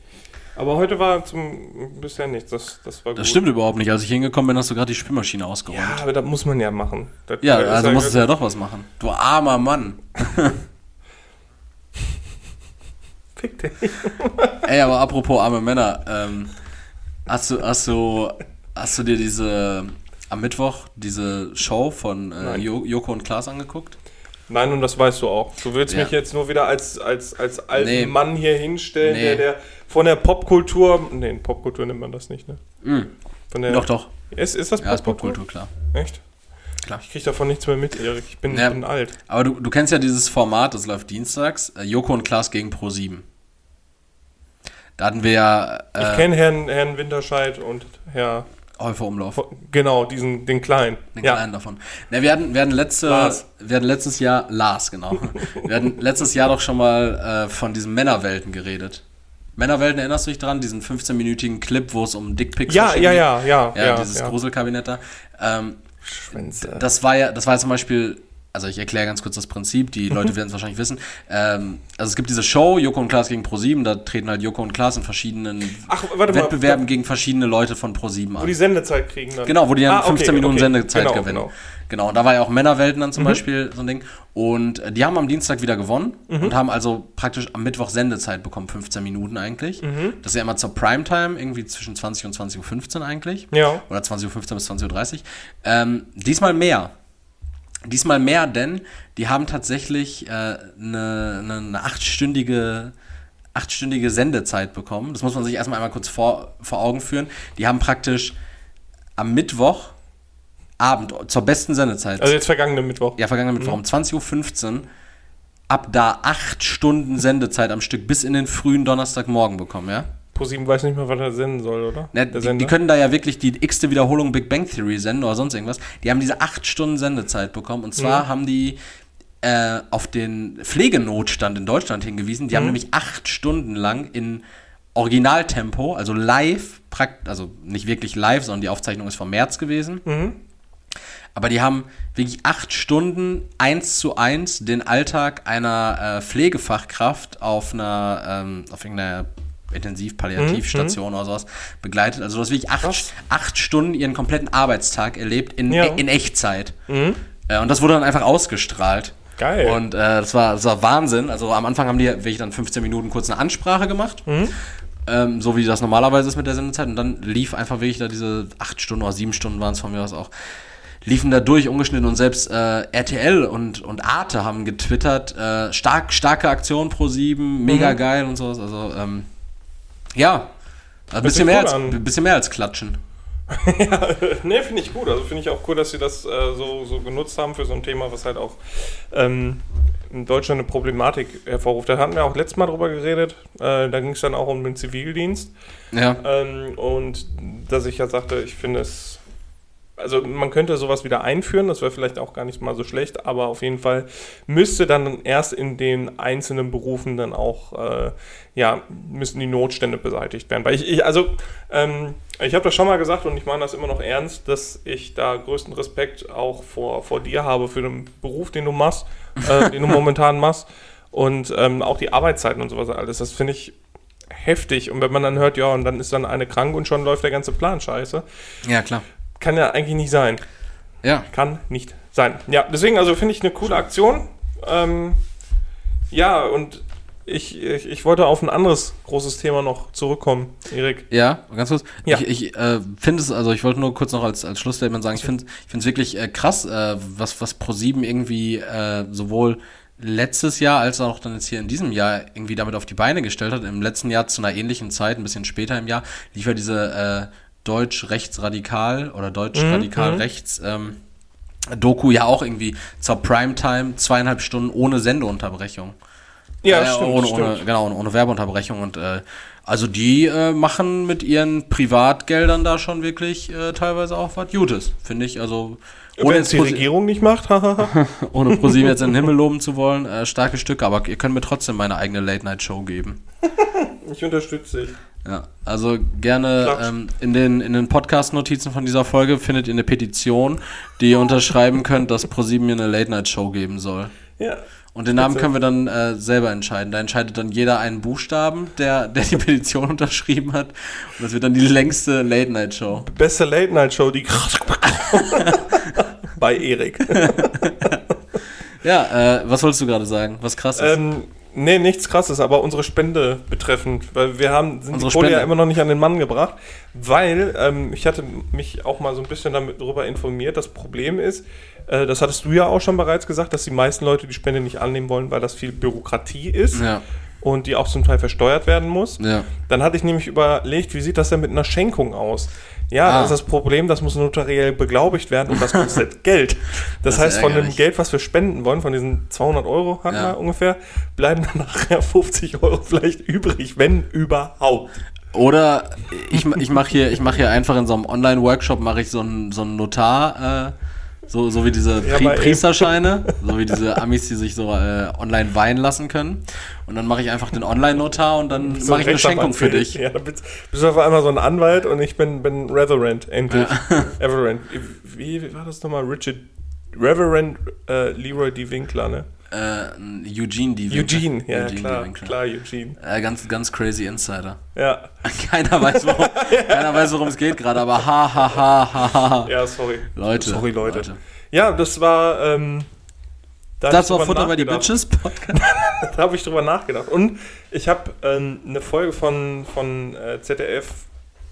[SPEAKER 2] Aber heute war zum bisher nichts. Das, das war gut.
[SPEAKER 1] Das stimmt überhaupt nicht. Als ich hingekommen bin, hast du gerade die Spülmaschine ausgeräumt.
[SPEAKER 2] Ja, aber das muss man ja machen. Das
[SPEAKER 1] Ja, also musstest du ja doch was machen. Du armer Mann.
[SPEAKER 2] Fick dich.
[SPEAKER 1] Ey, aber apropos arme Männer, ähm, hast du, hast du, hast du dir diese am Mittwoch diese Show von äh, Joko und Klaas angeguckt?
[SPEAKER 2] Nein, und das weißt du auch. Du willst
[SPEAKER 1] Ja.
[SPEAKER 2] mich jetzt nur wieder als, als, als alten
[SPEAKER 1] Nee.
[SPEAKER 2] Mann hier hinstellen,
[SPEAKER 1] Nee.
[SPEAKER 2] der, der von der Popkultur. Nee, Popkultur nennt man das nicht, ne?
[SPEAKER 1] Mhm.
[SPEAKER 2] Von der,
[SPEAKER 1] Doch, doch.
[SPEAKER 2] Ist, ist das
[SPEAKER 1] Ja, ist Popkultur, klar.
[SPEAKER 2] Echt?
[SPEAKER 1] Klar.
[SPEAKER 2] Ich krieg davon nichts mehr mit, Erik. Ich bin,
[SPEAKER 1] Ja.
[SPEAKER 2] bin alt.
[SPEAKER 1] Aber du, du kennst ja dieses Format, das läuft dienstags, äh, Joko und Klaas gegen Pro7. Da hatten wir ja
[SPEAKER 2] Ich
[SPEAKER 1] äh,
[SPEAKER 2] kenne Herrn, Herrn Winterscheid und Herr.
[SPEAKER 1] Häufer Umlauf.
[SPEAKER 2] Genau, diesen, den Kleinen.
[SPEAKER 1] Den
[SPEAKER 2] ja.
[SPEAKER 1] kleinen davon. Na, wir hatten, wir hatten letzte,
[SPEAKER 2] Lars.
[SPEAKER 1] wir hatten letztes Jahr, Lars, genau. wir hatten letztes Jahr doch schon mal äh, von diesen Männerwelten geredet. Männerwelten, erinnerst du dich dran? Diesen 15-minütigen Clip, wo es um Dickpics
[SPEAKER 2] Ja, ja,
[SPEAKER 1] geht?
[SPEAKER 2] ja, ja,
[SPEAKER 1] Ja,
[SPEAKER 2] ja.
[SPEAKER 1] dieses
[SPEAKER 2] ja.
[SPEAKER 1] Gruselkabinett da. Ähm, das war ja, das war ja zum Beispiel, also ich erkläre ganz kurz das Prinzip,
[SPEAKER 2] Mhm.
[SPEAKER 1] die Leute werden es wahrscheinlich wissen. Ähm, also es gibt diese Show, Joko und Klaas gegen Pro7, da treten halt Joko und Klaas in verschiedenen
[SPEAKER 2] Ach, warte mal.
[SPEAKER 1] Wettbewerben gegen verschiedene Leute von Pro7
[SPEAKER 2] Wo
[SPEAKER 1] an.
[SPEAKER 2] die Sendezeit kriegen dann.
[SPEAKER 1] Genau, wo die dann
[SPEAKER 2] Ah, okay,
[SPEAKER 1] 15 Minuten
[SPEAKER 2] okay.
[SPEAKER 1] Sendezeit
[SPEAKER 2] Genau,
[SPEAKER 1] gewinnen.
[SPEAKER 2] genau. Mhm.
[SPEAKER 1] Genau. und da war ja auch Männerwelten dann zum Beispiel so ein Ding. Und äh, die haben am Dienstag wieder gewonnen
[SPEAKER 2] Mhm.
[SPEAKER 1] und haben also praktisch am Mittwoch Sendezeit bekommen, 15 Minuten eigentlich.
[SPEAKER 2] Mhm.
[SPEAKER 1] Das ist ja immer zur Primetime, irgendwie zwischen 20 und 20.15 Uhr eigentlich.
[SPEAKER 2] Ja.
[SPEAKER 1] Oder 20.15 Uhr bis 20.30 Uhr. Ähm, diesmal mehr. Diesmal mehr, denn die haben tatsächlich eine äh, ne, ne, ne achtstündige, achtstündige Sendezeit bekommen. Das muss man sich erstmal einmal kurz vor, vor Augen führen. Die haben praktisch am Mittwoch Abend zur besten Sendezeit,
[SPEAKER 2] Also jetzt vergangenen Mittwoch.
[SPEAKER 1] ja, vergangenen Mittwoch um 20.15 Uhr, ab da acht Stunden Sendezeit am Stück bis in den frühen Donnerstagmorgen bekommen, ja?
[SPEAKER 2] ProSieben weiß nicht mehr, was er senden soll, oder? Der
[SPEAKER 1] die, die können da ja wirklich die x-te Wiederholung Big Bang Theory senden oder sonst irgendwas. Die haben diese acht Stunden Sendezeit bekommen. Und zwar
[SPEAKER 2] Mhm.
[SPEAKER 1] haben die äh, auf den Pflegenotstand in Deutschland hingewiesen. Die haben
[SPEAKER 2] Mhm.
[SPEAKER 1] nämlich acht Stunden lang in Originaltempo, also live, also nicht wirklich live, sondern die Aufzeichnung ist vom März gewesen.
[SPEAKER 2] Mhm.
[SPEAKER 1] Aber die haben wirklich acht Stunden eins zu eins den Alltag einer äh, Pflegefachkraft auf einer, ähm, auf irgendeiner Intensiv-Palliativstation oder sowas begleitet. Also du hast wirklich acht,
[SPEAKER 2] Mhm,
[SPEAKER 1] acht Stunden ihren kompletten Arbeitstag erlebt in,
[SPEAKER 2] Ja.
[SPEAKER 1] in Echtzeit.
[SPEAKER 2] Mhm.
[SPEAKER 1] Äh, und das wurde dann einfach ausgestrahlt.
[SPEAKER 2] Geil.
[SPEAKER 1] Und äh, das, war, das war Wahnsinn. Also am Anfang haben die wirklich dann 15 Minuten kurz eine Ansprache gemacht.
[SPEAKER 2] Mhm.
[SPEAKER 1] Ähm, so wie das normalerweise ist mit der Sendezeit. Und dann lief einfach wirklich da diese acht Stunden oder sieben Stunden waren es von mir aus auch. Liefen da durch, ungeschnitten und selbst äh, RTL und, und Arte haben getwittert, äh, stark, starke Aktion pro sieben, mega
[SPEAKER 2] Mhm.
[SPEAKER 1] geil und sowas. Also, ähm, ja, ein bisschen mehr, als,
[SPEAKER 2] an.
[SPEAKER 1] bisschen mehr als klatschen.
[SPEAKER 2] ja, ne, finde ich gut. Also finde ich auch cool, dass sie das äh, so, so genutzt haben für so ein Thema, was halt auch ähm, in Deutschland eine Problematik hervorruft. Da hatten wir auch letztes Mal drüber geredet. Äh, da ging es dann auch um den Zivildienst.
[SPEAKER 1] Ja,
[SPEAKER 2] Ähm, und dass ich ja sagte, ich finde es. Also man könnte sowas wieder einführen, das wäre vielleicht auch gar nicht mal so schlecht, aber auf jeden Fall müsste dann erst in den einzelnen Berufen dann auch, äh, ja, müssen die Notstände beseitigt werden. Weil ich, ich also, ähm, ich habe das schon mal gesagt und ich meine das immer noch ernst, dass ich da größten Respekt auch vor, vor dir habe für den Beruf, den du machst, äh, den du momentan machst und ähm, auch die Arbeitszeiten und sowas alles. Das finde ich heftig. Und wenn man dann hört, ja, und dann ist dann eine krank und schon läuft der ganze Plan scheiße,
[SPEAKER 1] ja, klar.
[SPEAKER 2] Kann ja eigentlich nicht sein.
[SPEAKER 1] Ja,
[SPEAKER 2] Kann nicht sein. Ja, deswegen, also finde ich eine coole Aktion. Ähm, ja, und ich, ich, ich wollte auf ein anderes großes Thema noch zurückkommen, Erik.
[SPEAKER 1] Ja, ganz kurz.
[SPEAKER 2] Ja.
[SPEAKER 1] Ich, ich äh, finde es, also ich wollte nur kurz noch als, als Schlussstatement sagen, ich finde es wirklich äh, krass, äh, was, was Pro7 irgendwie äh, sowohl letztes Jahr als auch dann jetzt hier in diesem Jahr irgendwie damit auf die Beine gestellt hat. Im letzten Jahr zu einer ähnlichen Zeit, ein bisschen später im Jahr, lief ja diese äh, Deutsch-Rechtsradikal oder Deutsch-Radikal-Rechts ähm, Doku ja auch irgendwie zur Primetime zweieinhalb Stunden ohne Sendeunterbrechung.
[SPEAKER 2] Ja,
[SPEAKER 1] Äh,
[SPEAKER 2] stimmt,
[SPEAKER 1] ohne,
[SPEAKER 2] stimmt.
[SPEAKER 1] Ohne, genau, ohne, Werbeunterbrechung und äh, Also die äh, machen mit ihren Privatgeldern da schon wirklich äh, teilweise auch was Gutes, finde ich. Also ohne
[SPEAKER 2] die Regierung nicht macht,
[SPEAKER 1] ohne ProSieben jetzt in den Himmel loben zu wollen, äh, starke Stücke, aber ihr könnt mir trotzdem meine eigene Late-Night-Show geben.
[SPEAKER 2] ich unterstütze dich.
[SPEAKER 1] Ja, also gerne ähm, in den, in den Podcast-Notizen von dieser Folge findet ihr eine Petition, die ihr unterschreiben könnt, dass ProSieben mir eine Late-Night-Show geben soll.
[SPEAKER 2] Ja.
[SPEAKER 1] Und den Namen können wir dann äh, selber entscheiden. Da entscheidet dann jeder einen Buchstaben, der, der die Petition unterschrieben hat. Und das wird dann die längste Late-Night-Show.
[SPEAKER 2] Beste Late-Night-Show, die bei Erik.
[SPEAKER 1] Ja, äh, was wolltest du gerade sagen? Was krass ist?
[SPEAKER 2] ähm, nee, nichts krasses, aber unsere Spende betreffend, weil wir haben sind
[SPEAKER 1] Unsere
[SPEAKER 2] die Kohle ja immer noch nicht an den Mann gebracht, weil ähm, ich hatte mich auch mal so ein bisschen damit darüber informiert. Das Problem ist, äh, das hattest du ja auch schon bereits gesagt, dass die meisten Leute die Spende nicht annehmen wollen, weil das viel Bürokratie ist.
[SPEAKER 1] Ja,
[SPEAKER 2] und die auch zum Teil versteuert werden muss.
[SPEAKER 1] ja.
[SPEAKER 2] Dann hatte ich nämlich überlegt, wie sieht das denn mit einer Schenkung aus? Ja,
[SPEAKER 1] Ah.
[SPEAKER 2] das ist das Problem, das muss notariell beglaubigt werden und das kostet Geld. Das,
[SPEAKER 1] Das
[SPEAKER 2] heißt, von dem. Geld, was wir spenden wollen, von diesen 200 Euro hatten
[SPEAKER 1] Ja.
[SPEAKER 2] wir ungefähr, bleiben dann nachher 50 Euro vielleicht übrig, wenn überhaupt.
[SPEAKER 1] Oder ich, ich mache hier, ich mach hier einfach in so einem Online-Workshop mache ich so einen so einen Notar, äh, so, so wie diese
[SPEAKER 2] Ja,
[SPEAKER 1] Pri
[SPEAKER 2] ey.
[SPEAKER 1] Priesterscheine, so wie diese Amis, die sich so äh, online weihen lassen können. Und dann mache ich einfach den Online-Notar und dann mache ich eine Schenkung für dich.
[SPEAKER 2] Ja, dann bist, bist du auf einmal so ein Anwalt und ich bin, bin Reverend, endlich. Reverend. Wie, wie war das nochmal? Richard, Reverend äh, Leroy D. Winkler, ne?
[SPEAKER 1] Äh, Eugene, die
[SPEAKER 2] Eugene, ja,
[SPEAKER 1] Eugene
[SPEAKER 2] klar, klar, Eugene.
[SPEAKER 1] Äh, ganz, ganz crazy Insider.
[SPEAKER 2] Ja,
[SPEAKER 1] Keiner weiß, worum, keiner weiß, worum es geht gerade, aber ha, ha, ha, ha, ha.
[SPEAKER 2] ja, sorry.
[SPEAKER 1] Leute.
[SPEAKER 2] Sorry, Leute. Ja, das war. Ähm, da
[SPEAKER 1] Das war Futter bei die. Bitches Podcast.
[SPEAKER 2] Da habe ich drüber nachgedacht. Und ich habe ähm, eine Folge von, von äh, ZDF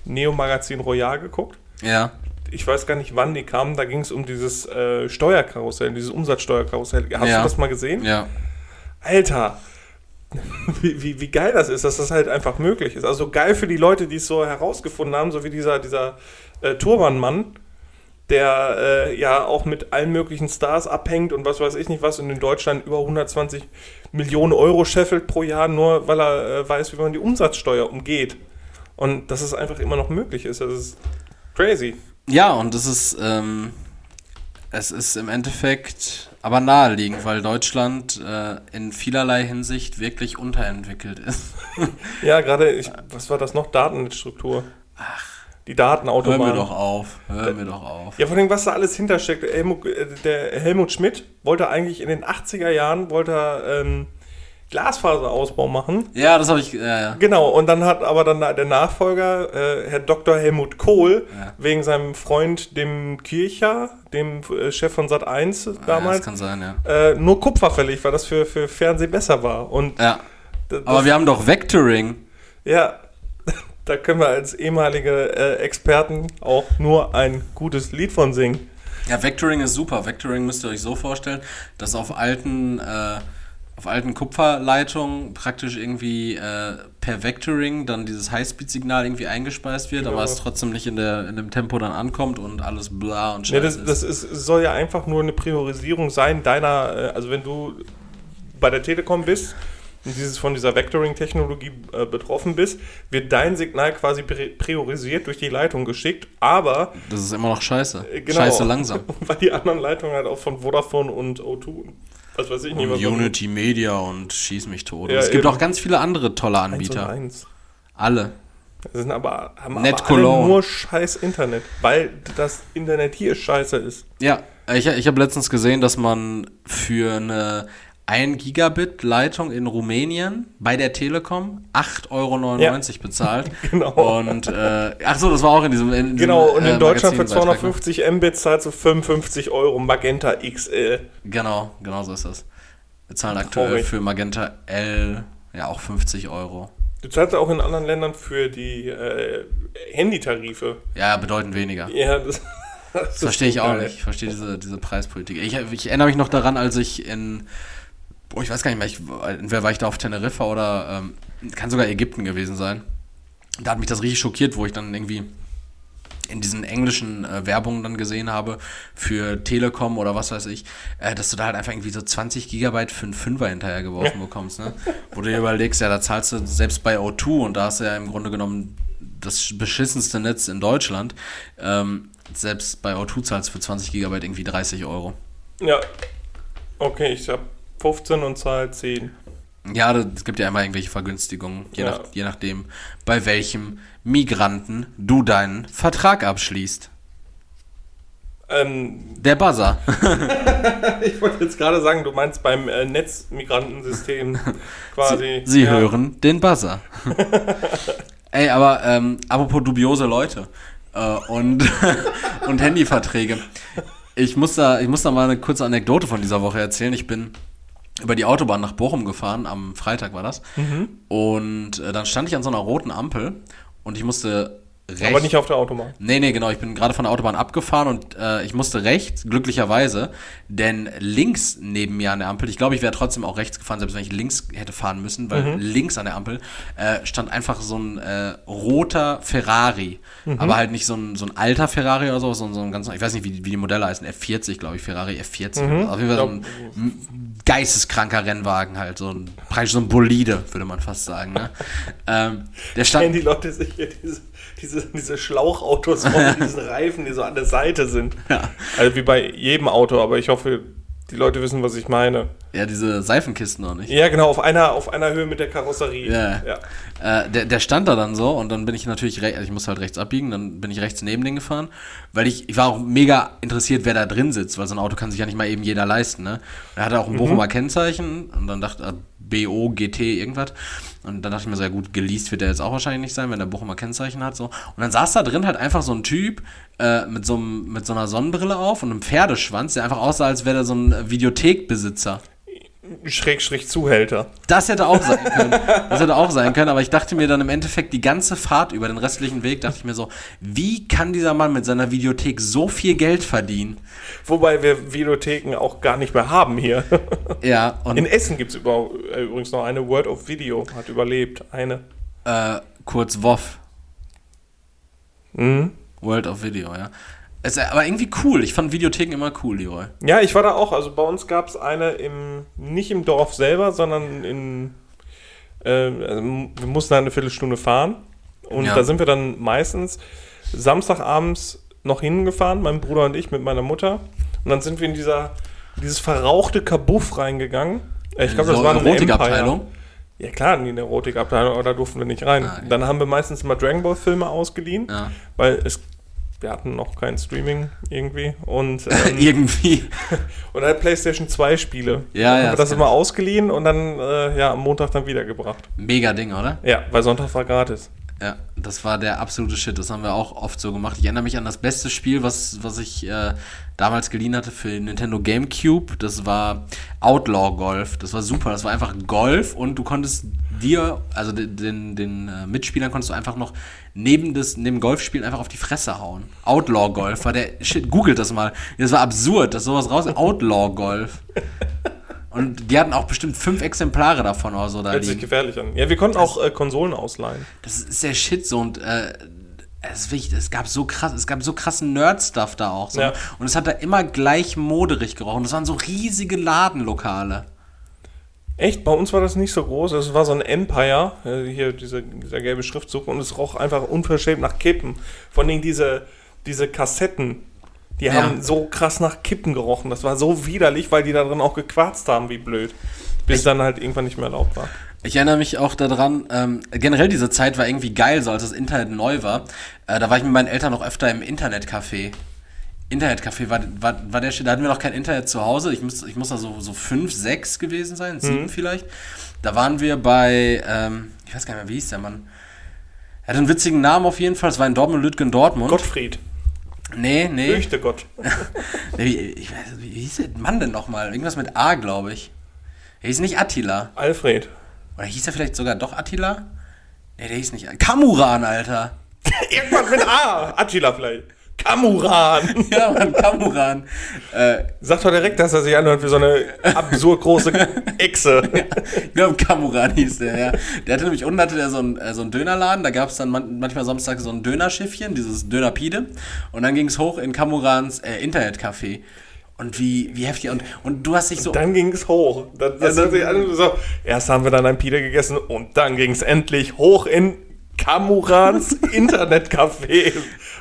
[SPEAKER 2] Neo Magazin Royal geguckt.
[SPEAKER 1] Ja.
[SPEAKER 2] Ich weiß gar nicht, wann die kamen. Da ging es um dieses äh, Steuerkarussell, dieses Umsatzsteuerkarussell. Hast
[SPEAKER 1] Ja.
[SPEAKER 2] du das mal gesehen?
[SPEAKER 1] Ja.
[SPEAKER 2] Alter, wie, wie, wie geil das ist, dass das halt einfach möglich ist. Also geil für die Leute, die es so herausgefunden haben, so wie dieser, dieser äh, Turbanmann, der äh, ja auch mit allen möglichen Stars abhängt und was weiß ich nicht was und in Deutschland über 120 Millionen Euro scheffelt pro Jahr, nur weil er äh, weiß, wie man die Umsatzsteuer umgeht. Und dass es einfach immer noch möglich ist. Das ist crazy.
[SPEAKER 1] Ja, und es ist, ähm, es ist im Endeffekt aber naheliegend, weil Deutschland äh, in vielerlei Hinsicht wirklich unterentwickelt ist.
[SPEAKER 2] Ja, gerade, ich- was war das noch? Datennetzstruktur. Ach. Die
[SPEAKER 1] Hör
[SPEAKER 2] Datenautobahn.
[SPEAKER 1] mir doch auf, hör mir doch auf.
[SPEAKER 2] Ja, vor allem, was da alles hintersteckt. Helmut, äh, der Helmut Schmidt wollte eigentlich in den 80er Jahren wollte er, ähm, Glasfaserausbau machen.
[SPEAKER 1] Ja, das habe ich, ja, ja.
[SPEAKER 2] Genau, und dann hat aber dann der Nachfolger, äh, Herr Dr. Helmut Kohl,
[SPEAKER 1] Ja.
[SPEAKER 2] wegen seinem Freund, dem Kircher, dem äh, Chef von Sat 1
[SPEAKER 1] Ja, das
[SPEAKER 2] damals,
[SPEAKER 1] kann sein, ja.
[SPEAKER 2] äh, nur Kupfer verlegt, weil das für, für Fernsehen besser war. Und
[SPEAKER 1] Ja, aber wir haben doch Vectoring.
[SPEAKER 2] ja, da können wir als ehemalige äh, Experten auch nur ein gutes Lied von singen.
[SPEAKER 1] Ja, Vectoring ist super. Vectoring müsst ihr euch so vorstellen, dass auf alten, äh, auf alten Kupferleitungen praktisch irgendwie äh, per Vectoring dann dieses Highspeed-Signal irgendwie eingespeist wird,
[SPEAKER 2] Genau.
[SPEAKER 1] aber es trotzdem nicht in, der, in dem Tempo dann ankommt und alles bla und scheiße
[SPEAKER 2] das, das ist, soll ja einfach nur eine Priorisierung sein deiner, äh, also wenn du bei der Telekom bist und dieses von dieser Vectoring-Technologie äh, betroffen bist, wird dein Signal quasi pri- priorisiert durch die Leitung geschickt, aber
[SPEAKER 1] Das ist immer noch scheiße.
[SPEAKER 2] äh, genau,
[SPEAKER 1] Scheiße langsam.
[SPEAKER 2] weil die anderen Leitungen halt auch von Vodafone und O2, was weiß ich nicht,
[SPEAKER 1] Und Unity Media und schieß mich tot.
[SPEAKER 2] Ja,
[SPEAKER 1] es gibt
[SPEAKER 2] eben.
[SPEAKER 1] auch ganz viele andere tolle Anbieter.
[SPEAKER 2] eins.
[SPEAKER 1] Alle.
[SPEAKER 2] Das sind aber, haben
[SPEAKER 1] Net
[SPEAKER 2] aber nur scheiß Internet, weil das Internet hier scheiße ist.
[SPEAKER 1] Ja, ich, ich habe letztens gesehen, dass man für eine 1 Gigabit Leitung in Rumänien bei der Telekom 8,99 Euro
[SPEAKER 2] Ja.
[SPEAKER 1] bezahlt.
[SPEAKER 2] Genau.
[SPEAKER 1] Und, äh, ach so, das war auch in diesem. In diesem
[SPEAKER 2] Genau, und in
[SPEAKER 1] äh,
[SPEAKER 2] Deutschland für
[SPEAKER 1] Magazinbeitrag, ne?
[SPEAKER 2] 250 Mbit zahlst du 55 Euro Magenta XL.
[SPEAKER 1] Genau, genau so ist das. Wir zahlen aktuell
[SPEAKER 2] Traurig.
[SPEAKER 1] für Magenta L ja auch 50 Euro.
[SPEAKER 2] Du zahlst auch in anderen Ländern für die äh, Handytarife.
[SPEAKER 1] Ja, bedeutend weniger.
[SPEAKER 2] Ja, das, das
[SPEAKER 1] Das verstehe ich auch
[SPEAKER 2] geil.
[SPEAKER 1] nicht. Ich verstehe diese, diese Preispolitik. Ich, ich erinnere mich noch daran, als ich in, boah, ich weiß gar nicht mehr, ich, entweder war ich da auf Teneriffa oder ähm, kann sogar Ägypten gewesen sein. Da hat mich das richtig schockiert, wo ich dann irgendwie in diesen englischen äh, Werbungen dann gesehen habe für Telekom oder was weiß ich, äh, dass du da halt einfach irgendwie so 20 Gigabyte für einen Fünfer hinterhergeworfen bekommst, ne? Wo du dir überlegst, ja, da zahlst du selbst bei O2 und da hast du ja im Grunde genommen das beschissenste Netz in Deutschland. Ähm, selbst bei O2 zahlst du für 20 Gigabyte irgendwie 30 Euro.
[SPEAKER 2] Ja. Okay, ich habe 15 und zahle 10.
[SPEAKER 1] Ja, es gibt ja immer irgendwelche Vergünstigungen, je,
[SPEAKER 2] Ja.
[SPEAKER 1] nach, je nachdem, bei welchem Migranten du deinen Vertrag abschließt.
[SPEAKER 2] Ähm,
[SPEAKER 1] Der Buzzer.
[SPEAKER 2] ich wollte jetzt gerade sagen, du meinst beim äh, Netzmigrantensystem quasi.
[SPEAKER 1] Sie
[SPEAKER 2] ja.
[SPEAKER 1] hören den Buzzer. Ey, aber ähm, apropos dubiose Leute äh, und, und Handyverträge. Ich muss, da, ich muss da mal eine kurze Anekdote von dieser Woche erzählen. Ich bin über die Autobahn nach Bochum gefahren, am Freitag war das.
[SPEAKER 2] Mhm.
[SPEAKER 1] Und äh, dann stand ich an so einer roten Ampel und ich musste rechts.
[SPEAKER 2] Aber nicht auf der Autobahn.
[SPEAKER 1] Nee, nee, genau. Ich bin gerade von der Autobahn abgefahren und äh, ich musste rechts, glücklicherweise, denn links neben mir an der Ampel, ich glaube, ich wäre trotzdem auch rechts gefahren, selbst wenn ich links hätte fahren müssen, weil links an der Ampel äh, stand einfach so ein äh, roter Ferrari. Aber halt nicht so ein, so ein alter Ferrari oder so, sondern so ein ganz, ich weiß nicht, wie, wie die Modelle heißen, F40, glaube ich, Ferrari F40. Auf jeden Fall so ein geisteskranker Rennwagen halt, so ein, praktisch so ein Bolide, würde man fast sagen. Ne? ähm, der stand.
[SPEAKER 2] Kennen die Leute sich hier diese, diese, diese Schlauchautos von diesen Reifen, die so an der Seite sind.
[SPEAKER 1] Ja.
[SPEAKER 2] Also wie bei jedem Auto, aber ich hoffe, die Leute wissen, was ich meine.
[SPEAKER 1] Ja, diese Seifenkisten noch nicht.
[SPEAKER 2] Ja, genau, auf einer, auf einer Höhe mit der Karosserie.
[SPEAKER 1] Ja.
[SPEAKER 2] ja.
[SPEAKER 1] Äh, der, der stand da dann so und dann bin ich natürlich, also ich musste halt rechts abbiegen, dann bin ich rechts neben den gefahren, weil ich, ich war auch mega interessiert, wer da drin sitzt, weil so ein Auto kann sich ja nicht mal eben jeder leisten, ne? Er hatte auch ein Bochumer Kennzeichen und dann dachte er, BO, GT, irgendwas. Und dann dachte ich mir so, ja gut, geleast wird der jetzt auch wahrscheinlich nicht sein, wenn der Bochumer Kennzeichen hat, so. Und dann saß da drin halt einfach so ein Typ äh, mit, so einem, mit so einer Sonnenbrille auf und einem Pferdeschwanz, der einfach aussah, als wäre der so ein Videothekbesitzer.
[SPEAKER 2] Schrägstrich Zuhälter.
[SPEAKER 1] Das hätte auch sein können. Das hätte auch sein können, aber ich dachte mir dann im Endeffekt die ganze Fahrt über den restlichen Weg, dachte ich mir so, wie kann dieser Mann mit seiner Videothek so viel Geld verdienen?
[SPEAKER 2] Wobei wir Videotheken auch gar nicht mehr haben hier.
[SPEAKER 1] Ja, und
[SPEAKER 2] In Essen gibt es übrigens noch eine World of Video, hat überlebt. Eine.
[SPEAKER 1] äh, kurz WOF,
[SPEAKER 2] Mhm.
[SPEAKER 1] World of Video, ja. Es, aber irgendwie cool. Ich fand Videotheken immer cool, Leroy.
[SPEAKER 2] Ja, ich war da auch. Also bei uns gab es eine im, nicht im Dorf selber, sondern in. Äh, also wir mussten da eine Viertelstunde fahren. Und
[SPEAKER 1] Ja.
[SPEAKER 2] da sind wir dann meistens Samstagabends noch hingefahren, mein Bruder und ich mit meiner Mutter. Und dann sind wir in dieser, dieses verrauchte Kabuff reingegangen. Äh, Ich glaube, das
[SPEAKER 1] So
[SPEAKER 2] war
[SPEAKER 1] eine Erotikabteilung?
[SPEAKER 2] Ja klar, in die Erotikabteilung, aber da durften wir nicht rein.
[SPEAKER 1] Ah, okay.
[SPEAKER 2] Dann haben wir meistens mal Dragon Ball Filme ausgeliehen,
[SPEAKER 1] Ja.
[SPEAKER 2] weil es wir hatten noch kein Streaming irgendwie und ähm,
[SPEAKER 1] irgendwie.
[SPEAKER 2] und dann PlayStation 2 Spiele.
[SPEAKER 1] Ja,
[SPEAKER 2] dann
[SPEAKER 1] ja,
[SPEAKER 2] haben wir
[SPEAKER 1] das
[SPEAKER 2] das immer ausgeliehen und dann äh, ja am Montag dann wiedergebracht.
[SPEAKER 1] Mega Ding, oder?
[SPEAKER 2] Ja, weil Sonntag war gratis.
[SPEAKER 1] Ja, das war der absolute Shit. Das haben wir auch oft so gemacht. Ich erinnere mich an das beste Spiel, was, was ich äh, damals geliehen hatte für Nintendo GameCube. Das war Outlaw Golf. Das war super. Das war einfach Golf und du konntest dir, also den, den, den äh, Mitspielern konntest du einfach noch neben des, neben Golfspielen einfach auf die Fresse hauen. Outlaw Golf war der Shit. Googelt das mal. Das war absurd, dass sowas raus. Outlaw Golf. Und die hatten auch bestimmt fünf Exemplare davon oder so da
[SPEAKER 2] Hört sich
[SPEAKER 1] liegen.
[SPEAKER 2] gefährlich an. Ja, wir konnten auch äh, Konsolen ausleihen.
[SPEAKER 1] Das ist der Shit so und äh, es, es gab so krass, es gab so krassen Nerd-Stuff da auch. So.
[SPEAKER 2] Ja.
[SPEAKER 1] Und es hat da immer gleich moderig gerochen. Das waren so riesige Ladenlokale.
[SPEAKER 2] Echt? Bei uns war das nicht so groß. Es war so ein Empire, äh, hier diese, dieser gelbe Schriftzug, und es roch einfach unverschämt nach Kippen. Vor allem diese, diese Kassetten, die
[SPEAKER 1] Ja.
[SPEAKER 2] haben so krass nach Kippen gerochen. Das war so widerlich, weil die da drin auch gequarzt haben, wie blöd. Bis dann halt irgendwann nicht mehr erlaubt war.
[SPEAKER 1] Ich erinnere mich auch daran, ähm, generell diese Zeit war irgendwie geil, so als das Internet neu war. Äh, da war ich mit meinen Eltern noch öfter im Internetcafé. Internetcafé war, war, war der Shit, da hatten wir noch kein Internet zu Hause. Ich muss, ich muss da so, so fünf, sechs gewesen sein, sieben vielleicht. Da waren wir bei, ähm, ich weiß gar nicht mehr, wie hieß der Mann. Er hatte einen witzigen Namen auf jeden Fall. Es war in Dortmund, Lütgen, Dortmund.
[SPEAKER 2] Gottfried,
[SPEAKER 1] Nee, nee.
[SPEAKER 2] fürchte Gott.
[SPEAKER 1] nee wie, ich weiß, wie hieß der Mann denn nochmal? Irgendwas mit A, glaube ich. Er hieß nicht Attila.
[SPEAKER 2] Alfred.
[SPEAKER 1] Oder hieß er vielleicht sogar doch Attila? Nee, der hieß nicht. Kamuran, Alter.
[SPEAKER 2] Irgendwann mit A. Attila vielleicht. Kamuran.
[SPEAKER 1] Ja, Mann, Kamuran. Äh,
[SPEAKER 2] Sagt doch direkt, dass er sich anhört wie so eine absurd große Echse.
[SPEAKER 1] ich glaube, Kamuran hieß der, ja. Der hatte nämlich unten hatte der so einen, äh, so einen Dönerladen, da gab es dann man, manchmal Samstag so ein Dönerschiffchen, dieses Dönerpide. Und dann ging es hoch in Kamurans äh, Internetcafé. Und wie, wie heftig. Und, und du hast dich so.
[SPEAKER 2] Dann ging es hoch.
[SPEAKER 1] Ja,
[SPEAKER 2] hat sich
[SPEAKER 1] dann-
[SPEAKER 2] an- so, erst haben wir dann ein Pide gegessen und dann ging es endlich hoch in Kamurans Internetcafé.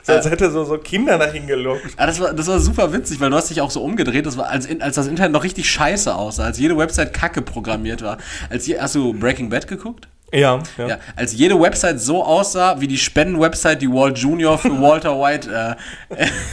[SPEAKER 2] So als hätte so, so Kinder dahin gelockt.
[SPEAKER 1] Ah, das, war, das war super witzig, weil du hast dich auch so umgedreht. Das war, als, als das Internet noch richtig scheiße aussah, als jede Website kacke programmiert war. Als je, hast du Breaking Bad geguckt?
[SPEAKER 2] Ja, ja.
[SPEAKER 1] Ja, als jede Website so aussah wie die Spenden-Website, die Walt Jr. für Walter White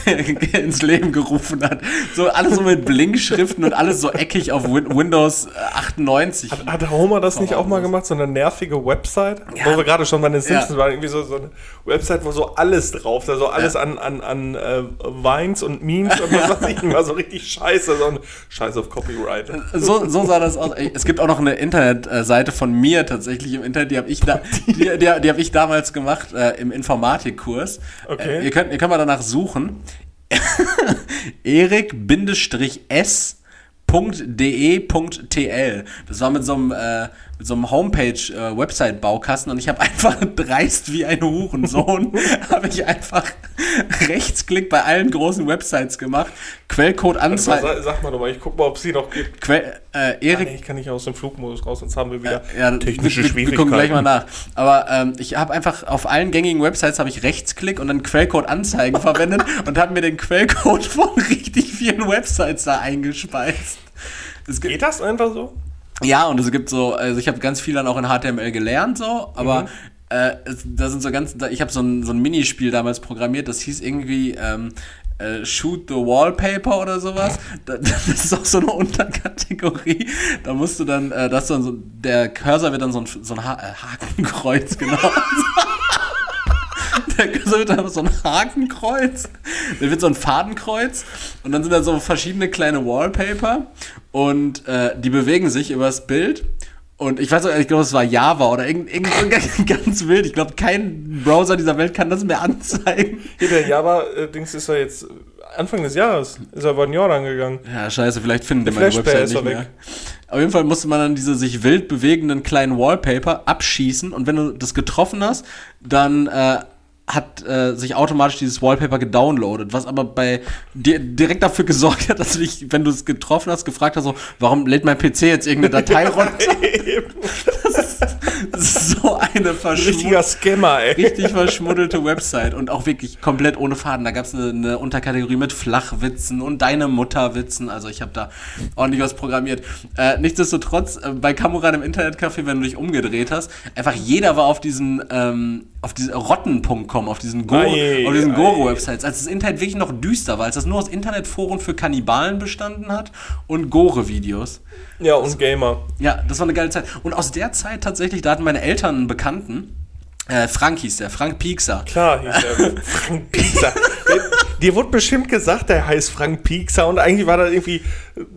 [SPEAKER 1] äh, ins Leben gerufen hat. So alles so mit Blinkschriften und alles so eckig auf Win Windows äh, 98.
[SPEAKER 2] Hat Homer das nicht auch mal gemacht, so eine nervige Website?
[SPEAKER 1] Ja.
[SPEAKER 2] Wo wir gerade schon bei den Simpsons
[SPEAKER 1] Ja.
[SPEAKER 2] waren, irgendwie so, so eine Website, wo so alles drauf, da so alles
[SPEAKER 1] Ja.
[SPEAKER 2] an, an, an äh, Vines und Memes und was weiß ich, war so richtig scheiße, so ein Scheiß auf Copyright.
[SPEAKER 1] So, so sah das aus. Es gibt auch noch eine Internetseite von mir tatsächlich im Internet, die habe ich, da, die, die, die hab ich damals gemacht äh, im Informatikkurs.
[SPEAKER 2] Okay.
[SPEAKER 1] Äh, ihr, könnt, ihr könnt mal danach suchen. erik-strich-s.de.tl. Das war mit so einem, äh, mit so einem Homepage-Website-Baukasten und ich habe einfach dreist wie ein Hurensohn, habe ich einfach Rechtsklick bei allen großen Websites gemacht, Quellcode anzeigen.
[SPEAKER 2] Sag, sag mal nochmal, ich guck mal, ob es die noch gibt.
[SPEAKER 1] Quell, äh,
[SPEAKER 2] Ah,
[SPEAKER 1] Erik
[SPEAKER 2] nee, ich kann nicht aus dem Flugmodus raus, sonst haben wir wieder
[SPEAKER 1] ja,
[SPEAKER 2] technische
[SPEAKER 1] wir,
[SPEAKER 2] Schwierigkeiten.
[SPEAKER 1] wir gucken gleich mal nach. Aber ähm, ich habe einfach auf allen gängigen Websites habe ich Rechtsklick und dann Quellcode anzeigen verwendet und habe mir den Quellcode von richtig vielen Websites da eingespeist.
[SPEAKER 2] Geht das einfach so?
[SPEAKER 1] Ja, und es gibt so, also ich habe ganz viel dann auch in HTML gelernt, so, aber
[SPEAKER 2] Mhm.
[SPEAKER 1] äh, da sind so ganz, da, ich habe so ein, so ein Minispiel damals programmiert, das hieß irgendwie ähm, äh, Shoot the Wallpaper oder sowas. Da, das ist auch so eine Unterkategorie. Da musst du dann, äh, das dann so, der Cursor wird dann so ein, so ein ha äh, Hakenkreuz, genau. Der wird dann so ein Hakenkreuz, der wird so ein Fadenkreuz und dann sind da so verschiedene kleine Wallpaper und äh, die bewegen sich übers Bild. Und ich weiß auch, ich glaube, es war Java oder irgend, ganz, wild. Ich glaube, kein Browser dieser Welt kann das mehr anzeigen.
[SPEAKER 2] Hier, der Java-Dings ist ja jetzt Anfang des Jahres, ist er über ein Jahr angegangen.
[SPEAKER 1] Ja, scheiße, vielleicht finden die
[SPEAKER 2] Der
[SPEAKER 1] meine
[SPEAKER 2] Flashplayer
[SPEAKER 1] Website nicht mehr.
[SPEAKER 2] weg.
[SPEAKER 1] Auf jeden Fall musste man dann diese sich wild bewegenden kleinen Wallpaper abschießen und wenn du das getroffen hast, dann äh, hat äh, sich automatisch dieses Wallpaper gedownloadet, was aber bei dir direkt dafür gesorgt hat, dass du dich, wenn du es getroffen hast, gefragt hast, so, warum lädt mein PC jetzt irgendeine Datei runter? So eine verschmutzte
[SPEAKER 2] Richtiger Scammer, ey.
[SPEAKER 1] richtig verschmuddelte Website und auch wirklich komplett ohne Faden. Da gab es eine, eine Unterkategorie mit Flachwitzen und deine Mutterwitzen. Also ich habe da ordentlich was programmiert. Äh, nichtsdestotrotz, äh, bei Kamuran im Internetcafé, wenn du dich umgedreht hast, einfach jeder war auf diesen, ähm, auf diese rotten.com, auf diesen Go,
[SPEAKER 2] Ei,
[SPEAKER 1] auf diesen. Gore-Websites, als das Internet wirklich noch düster war, als das nur aus Internetforen für Kannibalen bestanden hat und Gore-Videos.
[SPEAKER 2] Ja, und Gamer.
[SPEAKER 1] Ja, das war eine geile Zeit. Und aus der Zeit tatsächlich, da hatten meine Eltern einen Bekannten, äh, Frank hieß der, Frank Piekser.
[SPEAKER 2] Klar, hieß er. Frank Piekser. Dir wurde bestimmt gesagt, der heißt Frank Piekser und eigentlich war das irgendwie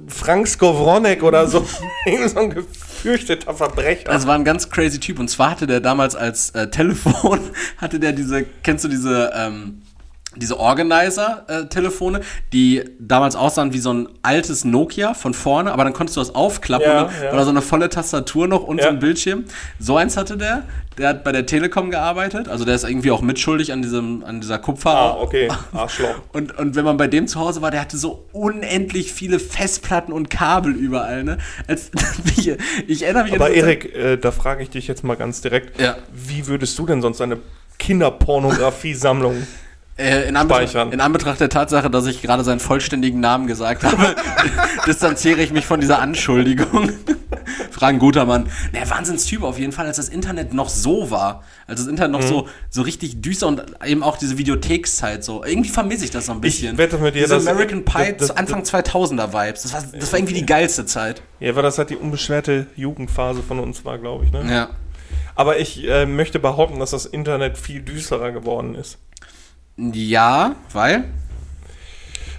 [SPEAKER 2] Frank Skowronek oder so. Irgendwie so ein gefürchteter Verbrecher.
[SPEAKER 1] Das war ein ganz crazy Typ. Und zwar hatte der damals als äh, Telefon, hatte der diese, kennst du diese, ähm, diese Organizer-Telefone, die damals aussahen wie so ein altes Nokia von vorne, aber dann konntest du das aufklappen
[SPEAKER 2] Ja, ja.
[SPEAKER 1] war da so eine volle Tastatur noch und so
[SPEAKER 2] Ja.
[SPEAKER 1] ein Bildschirm. So eins hatte der. Der hat bei der Telekom gearbeitet, also der ist irgendwie auch mitschuldig an diesem, an dieser Kupfer.
[SPEAKER 2] ah, okay. Arschloch.
[SPEAKER 1] Und, und wenn man bei dem zu Hause war, der hatte so unendlich viele Festplatten und Kabel überall, ne? Als, ich, ich erinnere mich
[SPEAKER 2] Aber Erik, äh, da frage ich dich jetzt mal ganz direkt.
[SPEAKER 1] Ja.
[SPEAKER 2] Wie würdest du denn sonst eine Kinderpornografie-Sammlung
[SPEAKER 1] Äh, in, Anbetracht, in Anbetracht der Tatsache, dass ich gerade seinen vollständigen Namen gesagt habe, distanziere ich mich von dieser Anschuldigung. Fragen guter Mann. Der Wahnsinnstyp auf jeden Fall, als das Internet noch so war. Als das Internet noch
[SPEAKER 2] Mhm.
[SPEAKER 1] so, so richtig düster und eben auch diese Videothekszeit so. Irgendwie vermisse ich das so ein bisschen.
[SPEAKER 2] wette mit dir,
[SPEAKER 1] diese American Pie
[SPEAKER 2] das- das-
[SPEAKER 1] Anfang 2000er Vibes. Das war, das war irgendwie die geilste Zeit.
[SPEAKER 2] Ja, weil das halt die unbeschwerte Jugendphase von uns war, glaube ich. Ne?
[SPEAKER 1] Ja.
[SPEAKER 2] Aber ich äh, möchte behaupten, dass das Internet viel düsterer geworden ist.
[SPEAKER 1] Ja, weil?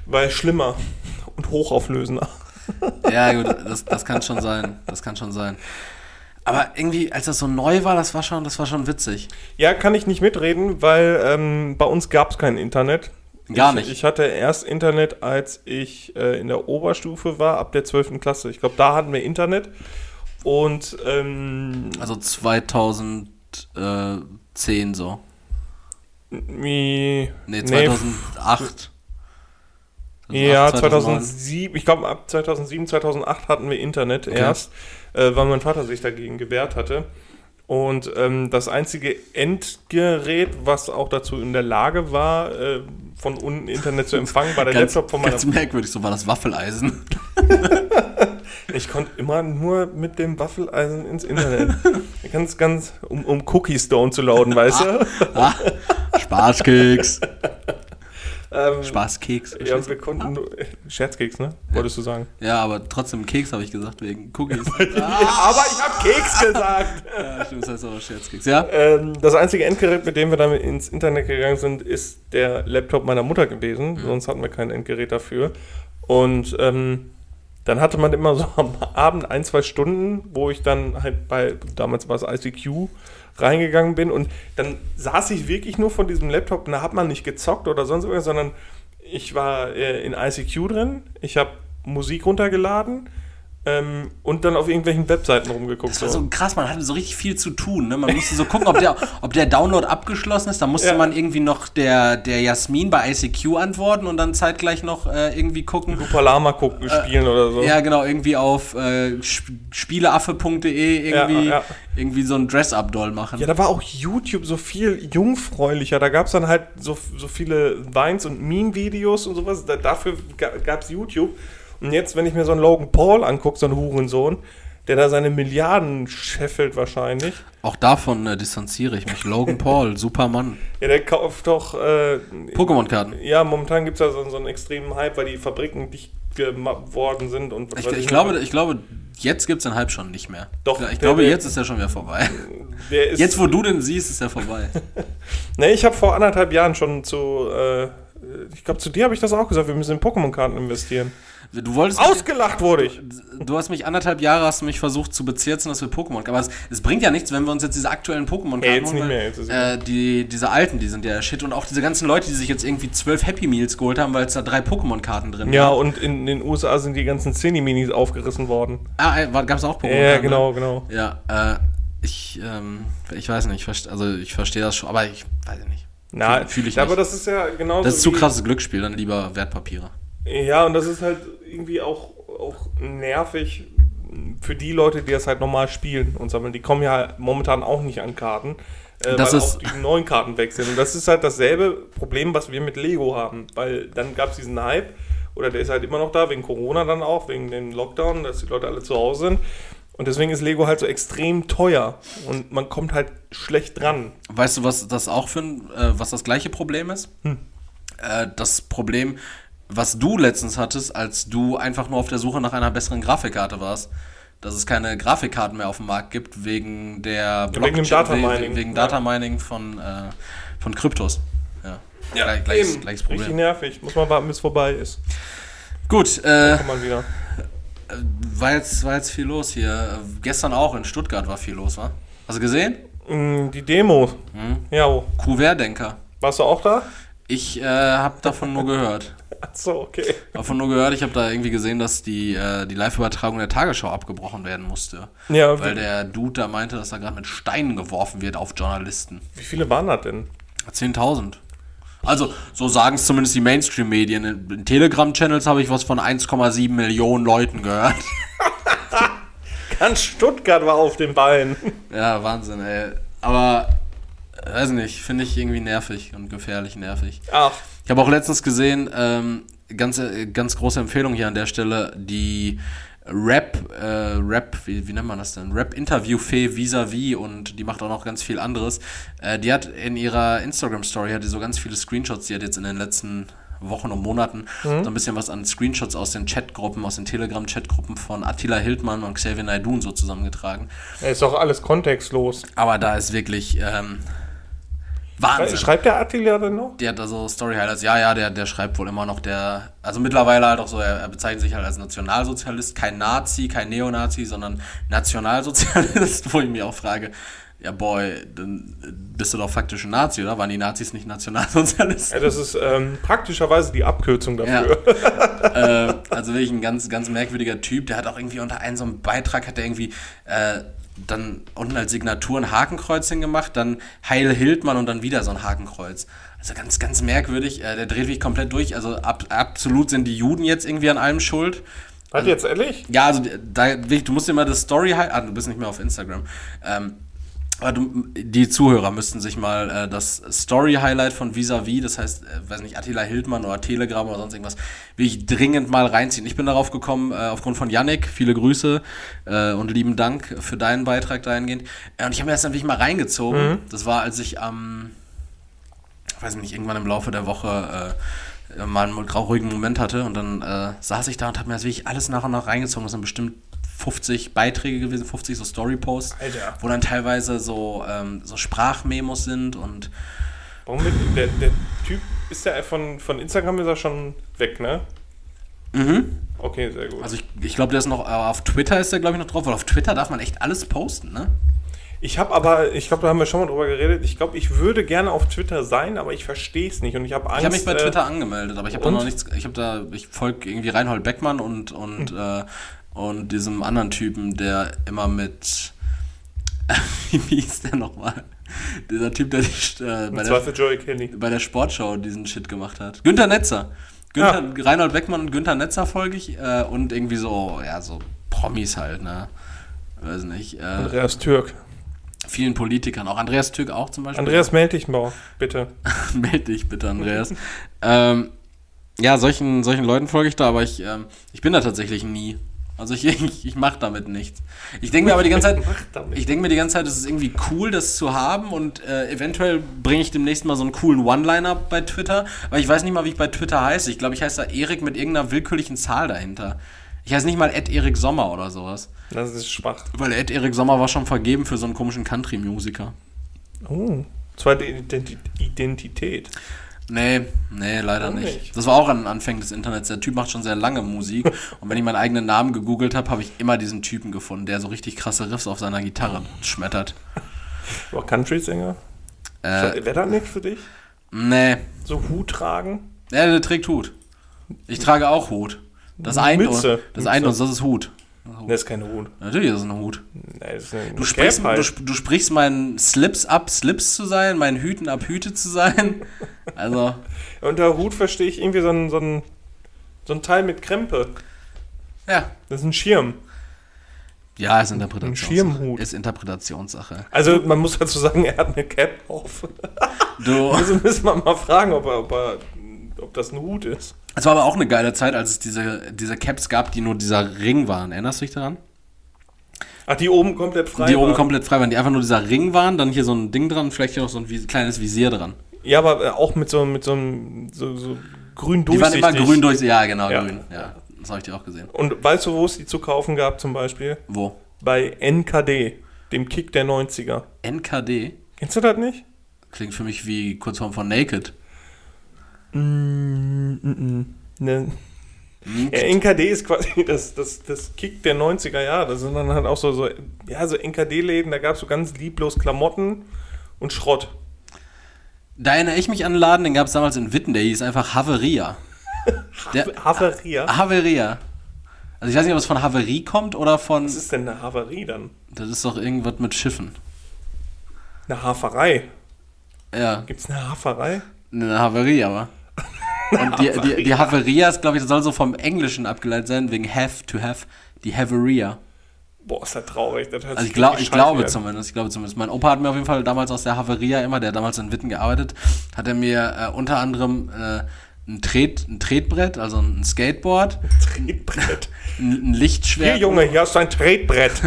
[SPEAKER 2] Weil schlimmer und hochauflösender.
[SPEAKER 1] Ja, gut, das, das kann schon sein. Das kann schon sein. Aber irgendwie, als das so neu war, das war schon, das war schon witzig.
[SPEAKER 2] Ja, kann ich nicht mitreden, weil ähm, bei uns gab es kein Internet.
[SPEAKER 1] Gar
[SPEAKER 2] ich,
[SPEAKER 1] nicht.
[SPEAKER 2] Ich hatte erst Internet, als ich äh, in der Oberstufe war, ab der 12. Klasse. Ich glaube, da hatten wir Internet. Und ähm,
[SPEAKER 1] Also 2010 so.
[SPEAKER 2] Wie.
[SPEAKER 1] Nee, 2008.
[SPEAKER 2] Ja,
[SPEAKER 1] 2008,
[SPEAKER 2] 2007, ich glaube ab 2007, 2008 hatten wir Internet erst, äh, weil mein Vater sich dagegen gewehrt hatte. Und ähm, das einzige Endgerät, was auch dazu in der Lage war, äh, von unten Internet zu empfangen, war der
[SPEAKER 1] Ganz,
[SPEAKER 2] Laptop von meiner
[SPEAKER 1] ganz merkwürdig, so war das Waffeleisen.
[SPEAKER 2] Ich konnte immer nur mit dem Waffeleisen ins Internet. ganz, ganz, um, um Cookie Stone zu lauten, weißt du?
[SPEAKER 1] Ah, Spaßkeks.
[SPEAKER 2] Ähm,
[SPEAKER 1] Spaßkeks.
[SPEAKER 2] ja, wir konnten nur, Scherzkeks, ne? Wolltest du sagen?
[SPEAKER 1] Ja, aber trotzdem Keks habe ich gesagt, wegen Cookies.
[SPEAKER 2] aber ich habe Keks gesagt!
[SPEAKER 1] ja, stimmt, das heißt aber Scherzkeks. Ja?
[SPEAKER 2] Ähm, das einzige Endgerät, mit dem wir damit ins Internet gegangen sind, ist der Laptop meiner Mutter gewesen. Sonst hatten wir kein Endgerät dafür. Und ähm, dann hatte man immer so am Abend ein, zwei Stunden, wo ich dann halt bei, damals war es ICQ, reingegangen bin. Und dann saß ich wirklich nur von diesem Laptop und da hat man nicht gezockt oder sonst irgendwas, sondern ich war äh, in ICQ drin, ich habe Musik runtergeladen ähm, und dann auf irgendwelchen Webseiten rumgeguckt.
[SPEAKER 1] Das war so krass, man hatte so richtig viel zu tun. Ne? Man musste so gucken, ob der, ob der Download abgeschlossen ist. Da musste
[SPEAKER 2] Ja.
[SPEAKER 1] man irgendwie noch der, der Jasmin bei ICQ antworten und dann zeitgleich noch äh, irgendwie gucken.
[SPEAKER 2] Lupalama gucken, spielen oder so.
[SPEAKER 1] Ja, genau, irgendwie auf äh, sp spieleaffe.de irgendwie,
[SPEAKER 2] Ja, ja.
[SPEAKER 1] irgendwie so ein Dress-Up-Doll machen.
[SPEAKER 2] Ja, da war auch YouTube so viel jungfräulicher. Da gab es dann halt so, so viele Vines und Meme-Videos und sowas. Da, dafür gab es YouTube. Und jetzt, wenn ich mir so einen Logan Paul angucke, so einen Hurensohn, der da seine Milliarden scheffelt wahrscheinlich.
[SPEAKER 1] Auch davon äh, distanziere ich mich. Logan Paul, super Mann.
[SPEAKER 2] Ja, der kauft doch. Äh,
[SPEAKER 1] Pokémon-Karten.
[SPEAKER 2] ja, momentan gibt es da so, so einen extremen Hype, weil die Fabriken dicht geworden sind. Und was
[SPEAKER 1] Ich, ich, glaube, ich glaube, jetzt gibt es den Hype schon nicht mehr.
[SPEAKER 2] Doch,
[SPEAKER 1] Ich glaube, jetzt ist er schon wieder vorbei. Jetzt, wo du den siehst, ist er vorbei.
[SPEAKER 2] Ne, ich habe vor anderthalb Jahren schon zu. Äh, ich glaube, zu dir habe ich das auch gesagt. Wir müssen in Pokémon-Karten investieren.
[SPEAKER 1] Du wolltest mich-
[SPEAKER 2] Ausgelacht wurde ich.
[SPEAKER 1] Du hast mich anderthalb Jahre hast du mich versucht zu bezirzen, dass wir Pokémon. Aber es, es bringt ja nichts, wenn wir uns jetzt diese aktuellen Pokémon
[SPEAKER 2] Ja, jetzt
[SPEAKER 1] holen,
[SPEAKER 2] nicht mehr, jetzt ist
[SPEAKER 1] äh, die diese alten, die sind ja shit und auch diese ganzen Leute, die sich jetzt irgendwie zwölf Happy Meals geholt haben, weil es da drei Pokémon-Karten drin
[SPEAKER 2] Ja,
[SPEAKER 1] waren.
[SPEAKER 2] und in den USA sind die ganzen Cinni-Minis aufgerissen worden.
[SPEAKER 1] Ah, äh, gab es auch Pokémon?
[SPEAKER 2] Ja, genau, genau.
[SPEAKER 1] Ja, äh, ich, ähm, ich weiß nicht, also ich verstehe das schon, aber ich weiß nicht.
[SPEAKER 2] Na,
[SPEAKER 1] Fühl- fühl ich
[SPEAKER 2] aber
[SPEAKER 1] nicht.
[SPEAKER 2] das ist ja genauso.
[SPEAKER 1] Das ist zu krasses Glücksspiel, dann lieber Wertpapiere.
[SPEAKER 2] Ja, und das ist halt irgendwie auch, auch nervig für die Leute, die das halt normal spielen und sammeln. Die kommen ja momentan auch nicht an Karten. Äh,
[SPEAKER 1] Das
[SPEAKER 2] weil
[SPEAKER 1] ist-
[SPEAKER 2] auch die neuen Karten weg sind. Und das ist halt dasselbe Problem, was wir mit Lego haben. Weil dann gab es diesen Hype, oder der ist halt immer noch da, wegen Corona dann auch, wegen dem Lockdown, dass die Leute alle zu Hause sind. Und deswegen ist Lego halt so extrem teuer. Und man kommt halt schlecht dran.
[SPEAKER 1] Weißt du, was das auch für ein, äh, was das gleiche Problem ist? Äh, das Problem, was du letztens hattest, als du einfach nur auf der Suche nach einer besseren Grafikkarte warst, dass es keine Grafikkarten mehr auf dem Markt gibt wegen der
[SPEAKER 2] wegen dem
[SPEAKER 1] Blockchain-
[SPEAKER 2] Datamining.
[SPEAKER 1] wegen, wegen
[SPEAKER 2] Ja.
[SPEAKER 1] Datamining von, äh, von Kryptos. Ja, Gleich, gleiches,
[SPEAKER 2] Eben.
[SPEAKER 1] gleiches
[SPEAKER 2] Richtig
[SPEAKER 1] Problem.
[SPEAKER 2] nervig. Muss man warten, bis es vorbei ist.
[SPEAKER 1] Gut, äh,
[SPEAKER 2] Kommt man wieder.
[SPEAKER 1] war, jetzt, war jetzt viel los hier. Äh, Gestern auch in Stuttgart war viel los, wa? Hast du gesehen?
[SPEAKER 2] Mm, Die Demo.
[SPEAKER 1] Hm?
[SPEAKER 2] Ja, oh.
[SPEAKER 1] Querdenker.
[SPEAKER 2] warst du auch da?
[SPEAKER 1] Ich äh, habe davon nur gehört.
[SPEAKER 2] Achso, okay.
[SPEAKER 1] Davon nur gehört, ich habe da irgendwie gesehen, dass die, äh, die Live-Übertragung der Tagesschau abgebrochen werden musste.
[SPEAKER 2] Ja,
[SPEAKER 1] Weil der Dude da meinte, dass da gerade mit Steinen geworfen wird auf Journalisten.
[SPEAKER 2] wie viele waren das denn?
[SPEAKER 1] 10.000. Also, so sagen es zumindest die Mainstream-Medien. In, Telegram-Channels habe ich was von 1,7 Millionen Leuten gehört.
[SPEAKER 2] Ganz Stuttgart war auf den Beinen.
[SPEAKER 1] ja, Wahnsinn, ey. Aber, weiß nicht, finde ich irgendwie nervig und gefährlich nervig.
[SPEAKER 2] Ach,
[SPEAKER 1] Ich habe auch letztens gesehen, ähm, ganz, äh, ganz große Empfehlung hier an der Stelle, die Rap, äh, Rap, wie, wie nennt man das denn? Rap-Interview-Fee vis-à-vis und die macht auch noch ganz viel anderes. Äh, die hat in ihrer Instagram-Story, hat die so ganz viele Screenshots, die hat jetzt in den letzten Wochen und Monaten so ein bisschen was an Screenshots aus den Chatgruppen, aus den Telegram-Chatgruppen von Attila Hildmann und Xavier Naidoo so zusammengetragen.
[SPEAKER 2] ist doch alles kontextlos.
[SPEAKER 1] Aber da ist wirklich ähm, Wahnsinn.
[SPEAKER 2] Schreibt der Attila denn noch?
[SPEAKER 1] Der hat da so Story-Highlights. Ja, ja, der, der schreibt wohl immer noch der. Also mittlerweile halt auch so, er, er bezeichnet sich halt als Nationalsozialist, kein Nazi, kein Neonazi, sondern Nationalsozialist, wo ich mich auch frage, ja boy, dann bist du doch faktisch ein Nazi, oder? Waren die Nazis nicht Nationalsozialisten?
[SPEAKER 2] Ja, das ist ähm, praktischerweise die Abkürzung dafür.
[SPEAKER 1] Ja. äh, also wirklich ein ganz, ganz merkwürdiger Typ. Der hat auch irgendwie unter einem so einem Beitrag, hat er irgendwie äh, dann unten als Signatur ein Hakenkreuz hingemacht, dann Heil Hildmann und dann wieder so ein Hakenkreuz. Also ganz, ganz merkwürdig. Äh, der dreht wirklich komplett durch. Also ab, absolut sind die Juden jetzt irgendwie an allem schuld.
[SPEAKER 2] Hat jetzt ehrlich?
[SPEAKER 1] Ja, also da, du musst dir mal das Story ah, du bist nicht mehr auf Instagram. Ähm, die Zuhörer müssten sich mal äh, das Story-Highlight von Visavi, das heißt, äh, weiß nicht, Attila Hildmann oder Telegram oder sonst irgendwas, wirklich dringend mal reinziehen. Ich bin darauf gekommen, äh, aufgrund von Yannick, viele Grüße äh, und lieben Dank für deinen Beitrag dahingehend. Und ich habe mir das dann wirklich mal reingezogen. Mhm. Das war, als ich am, ähm, weiß nicht, irgendwann im Laufe der Woche äh, mal einen ruhigen Moment hatte und dann äh, saß ich da und habe mir das wirklich alles nach und nach reingezogen. Das sind bestimmt 50 Beiträge gewesen, 50 so Story-Posts, wo dann teilweise so, ähm, so Sprachmemos sind und.
[SPEAKER 2] Warum mit, der, der Typ ist ja von, von Instagram ist er schon weg, ne?
[SPEAKER 1] Mhm.
[SPEAKER 2] Okay, sehr gut.
[SPEAKER 1] Also ich, ich glaube, der ist noch, auf Twitter ist der, glaube ich, noch drauf, weil auf Twitter darf man echt alles posten, ne?
[SPEAKER 2] Ich habe aber, ich glaube, da haben wir schon mal drüber geredet. Ich glaube, ich würde gerne auf Twitter sein, aber ich verstehe es nicht und ich habe Angst.
[SPEAKER 1] Ich habe mich bei äh, Twitter angemeldet, aber ich habe da noch nichts. Ich habe da, ich folge irgendwie Reinhold Beckmann und und mhm. äh, und diesem anderen Typen, der immer mit. Wie hieß der nochmal? Dieser Typ, der die, äh, bei, der, bei der Sportschau diesen Shit gemacht hat. Günther Netzer. Günther, ja. Reinhold Beckmann und Günther Netzer folge ich. Äh, und irgendwie so, ja, so Promis halt, ne? Weiß nicht. Äh,
[SPEAKER 2] Andreas Türk.
[SPEAKER 1] Vielen Politikern, auch Andreas Türk auch zum Beispiel.
[SPEAKER 2] Andreas, melde dich mal, bitte.
[SPEAKER 1] meld dich bitte, Andreas. ähm, ja, solchen, solchen Leuten folge ich da, aber ich, ähm, ich bin da tatsächlich nie. Also ich, ich, ich mache damit nichts. Ich denke mir aber die ganze Zeit, ich denke mir die ganze Zeit, es ist irgendwie cool, das zu haben und äh, eventuell bringe ich demnächst mal so einen coolen One-Liner bei Twitter, weil ich weiß nicht mal, wie ich bei Twitter heiße. Ich glaube, ich heiße da Erik mit irgendeiner willkürlichen Zahl dahinter. Ich heiße nicht mal Ed Erik Sommer oder sowas.
[SPEAKER 2] Das ist schwach.
[SPEAKER 1] Weil Ed Erik Sommer war schon vergeben für so einen komischen Country-Musiker.
[SPEAKER 2] Oh, zweite Identität.
[SPEAKER 1] Nee, nee, leider nicht. nicht. Das war auch an Anfängen des Internets. Der Typ macht schon sehr lange Musik. und wenn ich meinen eigenen Namen gegoogelt habe, habe ich immer diesen Typen gefunden, der so richtig krasse Riffs auf seiner Gitarre schmettert.
[SPEAKER 2] War Country-Sänger? Äh, Wäre das nichts für dich?
[SPEAKER 1] Nee.
[SPEAKER 2] So Hut tragen?
[SPEAKER 1] Ja, der trägt Hut. Ich trage auch Hut. Das eine, Mütze. Das Mütze. das ist Hut.
[SPEAKER 2] Das ist kein Hut.
[SPEAKER 1] Natürlich ist es ein Hut.
[SPEAKER 2] Nee, das ist eine
[SPEAKER 1] du, sprichst, du, du, sprichst meinen Slips ab, Slips zu sein, meinen Hüten ab, Hüte zu sein. Also.
[SPEAKER 2] Unter Hut verstehe ich irgendwie so ein, so, ein, so ein Teil mit Krempe.
[SPEAKER 1] Ja.
[SPEAKER 2] Das ist ein Schirm.
[SPEAKER 1] Ja, ist Interpretationssache.
[SPEAKER 2] Ein Schirmhut.
[SPEAKER 1] Ist Interpretationssache.
[SPEAKER 2] Also man muss dazu sagen, er hat eine Cap auf. Du. Also müssen wir mal fragen, ob, er, ob, er, ob das ein Hut ist.
[SPEAKER 1] Es war aber auch eine geile Zeit, als es diese, diese Caps gab, die nur dieser Ring waren. Erinnerst du dich daran?
[SPEAKER 2] Ach, die oben komplett frei
[SPEAKER 1] Die waren. oben komplett frei waren, die einfach nur dieser Ring waren, dann hier so ein Ding dran, vielleicht hier noch so ein kleines Visier dran.
[SPEAKER 2] Ja, aber äh, auch mit so, mit so einem so, so grün
[SPEAKER 1] durchsichtig. Die waren immer grün durchsichtig, ja genau, ja. grün, ja. Das habe ich dir auch gesehen.
[SPEAKER 2] Und weißt du, wo es die zu kaufen gab zum Beispiel?
[SPEAKER 1] Wo?
[SPEAKER 2] Bei NKD, dem Kick der 90er.
[SPEAKER 1] NKD?
[SPEAKER 2] Kennst du das nicht?
[SPEAKER 1] Klingt für mich wie Kurzform von Naked.
[SPEAKER 2] Mm, mm, mm. Ne. Ja, NKD ist quasi das, das, das Kick der 90er Jahre. Das sind dann halt auch so, so, ja, so NKD-Läden, da gab es so ganz lieblos Klamotten und Schrott.
[SPEAKER 1] Da erinnere ich mich an einen Laden, den gab es damals in Witten, der hieß einfach Haveria.
[SPEAKER 2] Der, Haveria?
[SPEAKER 1] Haveria. Also ich weiß nicht, ob es von Haverie kommt oder von.
[SPEAKER 2] Was ist denn eine Haverie dann?
[SPEAKER 1] Das ist doch irgendwas mit Schiffen.
[SPEAKER 2] Eine Haferei?
[SPEAKER 1] Ja.
[SPEAKER 2] Gibt es eine Haferei?
[SPEAKER 1] Eine Haverie, aber. Und die, die, die Haveria ist, glaube ich, das soll so vom Englischen abgeleitet sein, wegen have to have. Die Haveria.
[SPEAKER 2] Boah, ist das traurig. Das
[SPEAKER 1] also ich, glaub, ich glaube werden. zumindest, ich glaube zumindest. Mein Opa hat mir auf jeden Fall damals aus der Haveria immer, der damals in Witten gearbeitet, hat er mir äh, unter anderem äh, ein, Tret, ein Tretbrett, also ein Skateboard.
[SPEAKER 2] Tretbrett.
[SPEAKER 1] Ein, ein Lichtschwert.
[SPEAKER 2] Hier, Junge, hier hast du ein Tretbrett.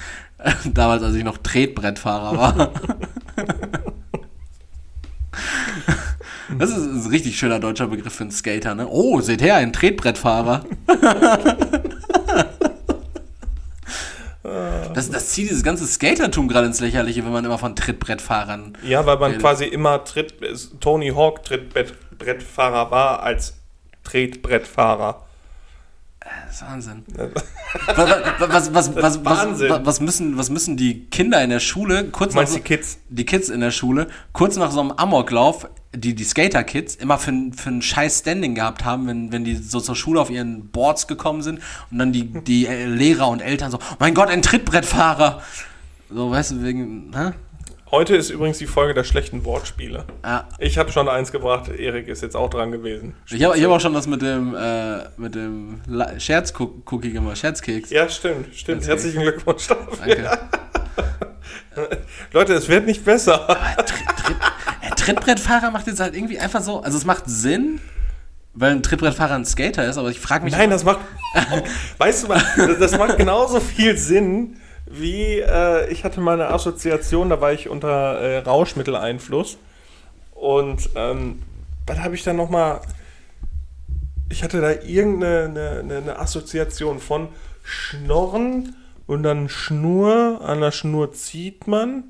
[SPEAKER 1] damals, als ich noch Tretbrettfahrer war. Das ist ein richtig schöner deutscher Begriff für einen Skater, ne? Oh, seht her, ein Tretbrettfahrer. Das, das zieht dieses ganze Skatertum gerade ins Lächerliche, wenn man immer von Trittbrettfahrern.
[SPEAKER 2] Ja, weil man redet. quasi immer Tritt, Tony Hawk Trittbrettfahrer war als Tretbrettfahrer.
[SPEAKER 1] Das ist Wahnsinn. was, was, was,
[SPEAKER 2] Wahnsinn.
[SPEAKER 1] was, müssen, was müssen die Kinder in der Schule, kurz
[SPEAKER 2] meinst
[SPEAKER 1] nach
[SPEAKER 2] die Kids?
[SPEAKER 1] die Kids in der Schule, kurz nach so einem Amoklauf, die, die Skater-Kids, immer für, ein- für ein scheiß Standing gehabt haben, wenn, wenn die so zur Schule auf ihren Boards gekommen sind und dann die, die äh, Lehrer und Eltern so, mein Gott, ein Trittbrettfahrer. So, weißt du, wegen, hä?
[SPEAKER 2] Heute ist übrigens die Folge der schlechten Wortspiele.
[SPEAKER 1] Ja.
[SPEAKER 2] Ich habe schon eins gebracht, Erik ist jetzt auch dran gewesen.
[SPEAKER 1] Ich habe hab auch schon das mit dem, äh, mit dem Scherz-Cookie gemacht, Scherzkeks.
[SPEAKER 2] Ja, stimmt, stimmt.
[SPEAKER 1] Ganz
[SPEAKER 2] Herzlichen Glückwunsch dafür.
[SPEAKER 1] Danke.
[SPEAKER 2] Leute, es wird nicht besser.
[SPEAKER 1] Aber Tritt, Tritt, äh, Trittbrettfahrer macht jetzt halt irgendwie einfach so, also es macht Sinn, weil ein Trittbrettfahrer ein Skater ist, aber ich frage mich,
[SPEAKER 2] Nein, das macht. weißt du das macht genauso viel Sinn wie äh, ich hatte mal eine Assoziation, da war ich unter äh, Rauschmitteleinfluss. Und ähm, was habe ich da nochmal. Ich hatte da irgendeine eine, eine, eine Assoziation von Schnorren und dann Schnur, an der Schnur zieht man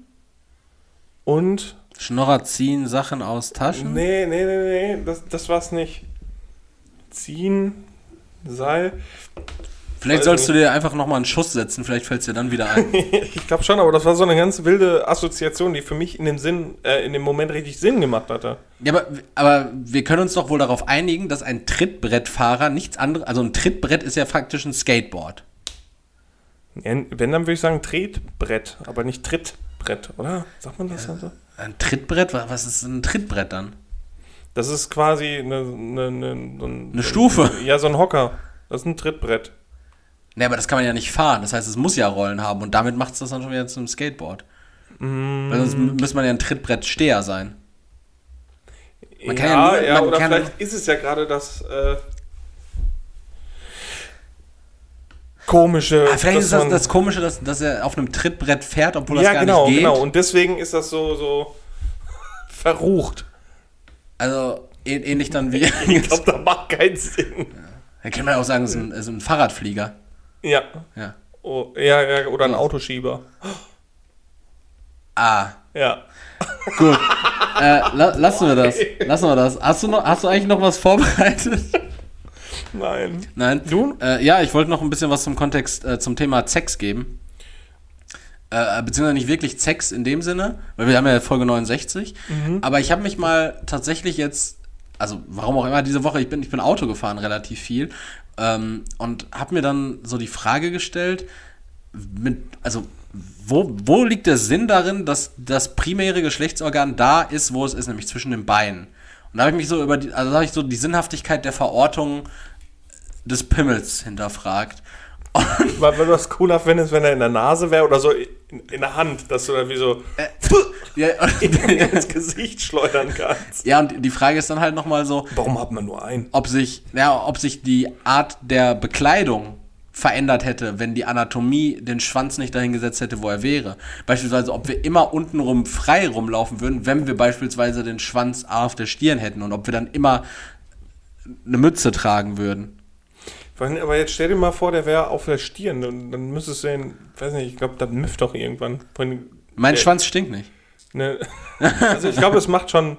[SPEAKER 2] und
[SPEAKER 1] Schnorrer ziehen Sachen aus Taschen.
[SPEAKER 2] Nee, nee, nee, nee, das, das war's nicht. Ziehen, Seil.
[SPEAKER 1] Vielleicht sollst du dir einfach nochmal einen Schuss setzen, vielleicht fällt es dir dann wieder ein.
[SPEAKER 2] Ich glaube schon, aber das war so eine ganz wilde Assoziation, die für mich in dem Sinn, äh, in dem Moment richtig Sinn gemacht hatte.
[SPEAKER 1] ja, aber, aber wir können uns doch wohl darauf einigen, dass ein Trittbrettfahrer nichts anderes, also ein Trittbrett ist ja faktisch ein Skateboard.
[SPEAKER 2] Ja, Wenn, dann würde ich sagen Tretbrett, aber nicht Trittbrett, oder? Sagt man das also?
[SPEAKER 1] Ein Trittbrett? Wa- Was ist ein Trittbrett dann?
[SPEAKER 2] Das ist quasi eine, eine, eine, so ein,
[SPEAKER 1] Eine Stufe.
[SPEAKER 2] Ja, so ein Hocker. Das ist ein Trittbrett.
[SPEAKER 1] Ne, aber das kann man ja nicht fahren. Das heißt, es muss ja Rollen haben und damit macht es das dann schon wieder zu einem Skateboard.
[SPEAKER 2] Mm.
[SPEAKER 1] Weil sonst müsste man ja ein Trittbrettsteher sein. Man kann ja
[SPEAKER 2] ja,
[SPEAKER 1] nur-
[SPEAKER 2] ja, oder vielleicht ist es ja gerade das äh, komische.
[SPEAKER 1] Ah, vielleicht ist das das Komische, dass, dass er auf einem Trittbrett fährt, obwohl das
[SPEAKER 2] ja,
[SPEAKER 1] gar
[SPEAKER 2] genau,
[SPEAKER 1] nicht geht.
[SPEAKER 2] genau. Und deswegen ist das so, so verrucht.
[SPEAKER 1] Also ähn- ähnlich dann wie.
[SPEAKER 2] Ich glaube, das macht keinen Sinn.
[SPEAKER 1] Da kann man ja auch sagen, es ist ein, es ist ein Fahrradflieger.
[SPEAKER 2] Ja.
[SPEAKER 1] Ja.
[SPEAKER 2] Oh, ja, ja, oder ein Autoschieber.
[SPEAKER 1] Ah,
[SPEAKER 2] Ja.
[SPEAKER 1] gut. äh, la lassen wir das. Lassen wir das. Hast du, noch, hast du eigentlich noch was vorbereitet?
[SPEAKER 2] Nein.
[SPEAKER 1] Nein.
[SPEAKER 2] Du?
[SPEAKER 1] Äh, ja, ich wollte noch ein bisschen was zum Kontext, äh, zum Thema Sex geben. Äh, beziehungsweise nicht wirklich Sex in dem Sinne, weil wir haben ja Folge 69. Aber ich habe mich mal tatsächlich jetzt, also warum auch immer diese Woche, ich bin, ich bin Auto gefahren relativ viel ähm, und habe mir dann so die Frage gestellt, mit, also wo, wo liegt der Sinn darin, dass das primäre Geschlechtsorgan da ist, wo es ist, nämlich zwischen den Beinen? Und da habe ich mich so über die, also habe ich so die Sinnhaftigkeit der Verortung des Pimmels hinterfragt.
[SPEAKER 2] Weil, weil du das cool findest, wenn er in der Nase wäre oder so in, in der Hand, dass du da wie so
[SPEAKER 1] ja,
[SPEAKER 2] ins Gesicht schleudern kannst.
[SPEAKER 1] ja, und die Frage ist dann halt nochmal so,
[SPEAKER 2] Warum hat man nur einen?
[SPEAKER 1] ob sich, ja, ob sich die Art der Bekleidung verändert hätte, wenn die Anatomie den Schwanz nicht dahin gesetzt hätte, wo er wäre. Beispielsweise, ob wir immer untenrum frei rumlaufen würden, wenn wir beispielsweise den Schwanz auf der Stirn hätten und ob wir dann immer eine Mütze tragen würden.
[SPEAKER 2] Aber jetzt stell dir mal vor, der wäre auf der Stirn und dann müsstest du ihn, weiß nicht, ich glaube, das müfft doch irgendwann.
[SPEAKER 1] Mein
[SPEAKER 2] der-
[SPEAKER 1] Schwanz stinkt nicht.
[SPEAKER 2] Ne, also ich glaube, es macht schon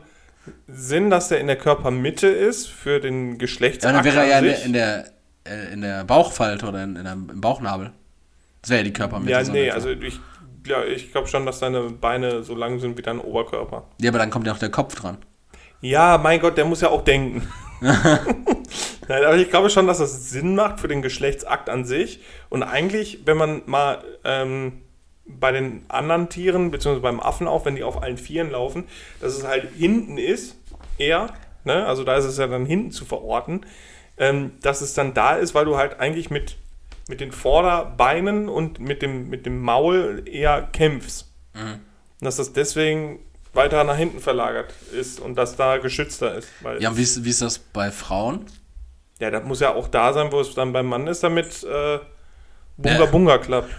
[SPEAKER 2] Sinn, dass der in der Körpermitte ist für den
[SPEAKER 1] Ja,
[SPEAKER 2] Geschlechtsakt
[SPEAKER 1] dann wäre er ja in der, in der, äh, in der Bauchfalte oder in, in der, im Bauchnabel. Das wäre ja die Körpermitte.
[SPEAKER 2] Ja, nee, also ich, ja, ich glaube schon, dass deine Beine so lang sind wie dein Oberkörper.
[SPEAKER 1] Ja, aber dann kommt ja auch der Kopf dran.
[SPEAKER 2] Ja, mein Gott, der muss ja auch denken. Nein, aber ich glaube schon, dass das Sinn macht für den Geschlechtsakt an sich. Und eigentlich, wenn man mal ähm, bei den anderen Tieren, beziehungsweise beim Affen auch, wenn die auf allen Vieren laufen, dass es halt hinten ist, eher, ne? also da ist es ja dann hinten zu verorten, ähm, dass es dann da ist, weil du halt eigentlich mit, mit den Vorderbeinen und mit dem, mit dem Maul eher kämpfst. Und dass das deswegen weiter nach hinten verlagert ist und dass da geschützter ist.
[SPEAKER 1] Ja, wie ist, wie ist das bei Frauen?
[SPEAKER 2] ja, das muss ja auch da sein, wo es dann beim Mann ist, damit äh, Bunga
[SPEAKER 1] Ja.
[SPEAKER 2] Bunga klappt.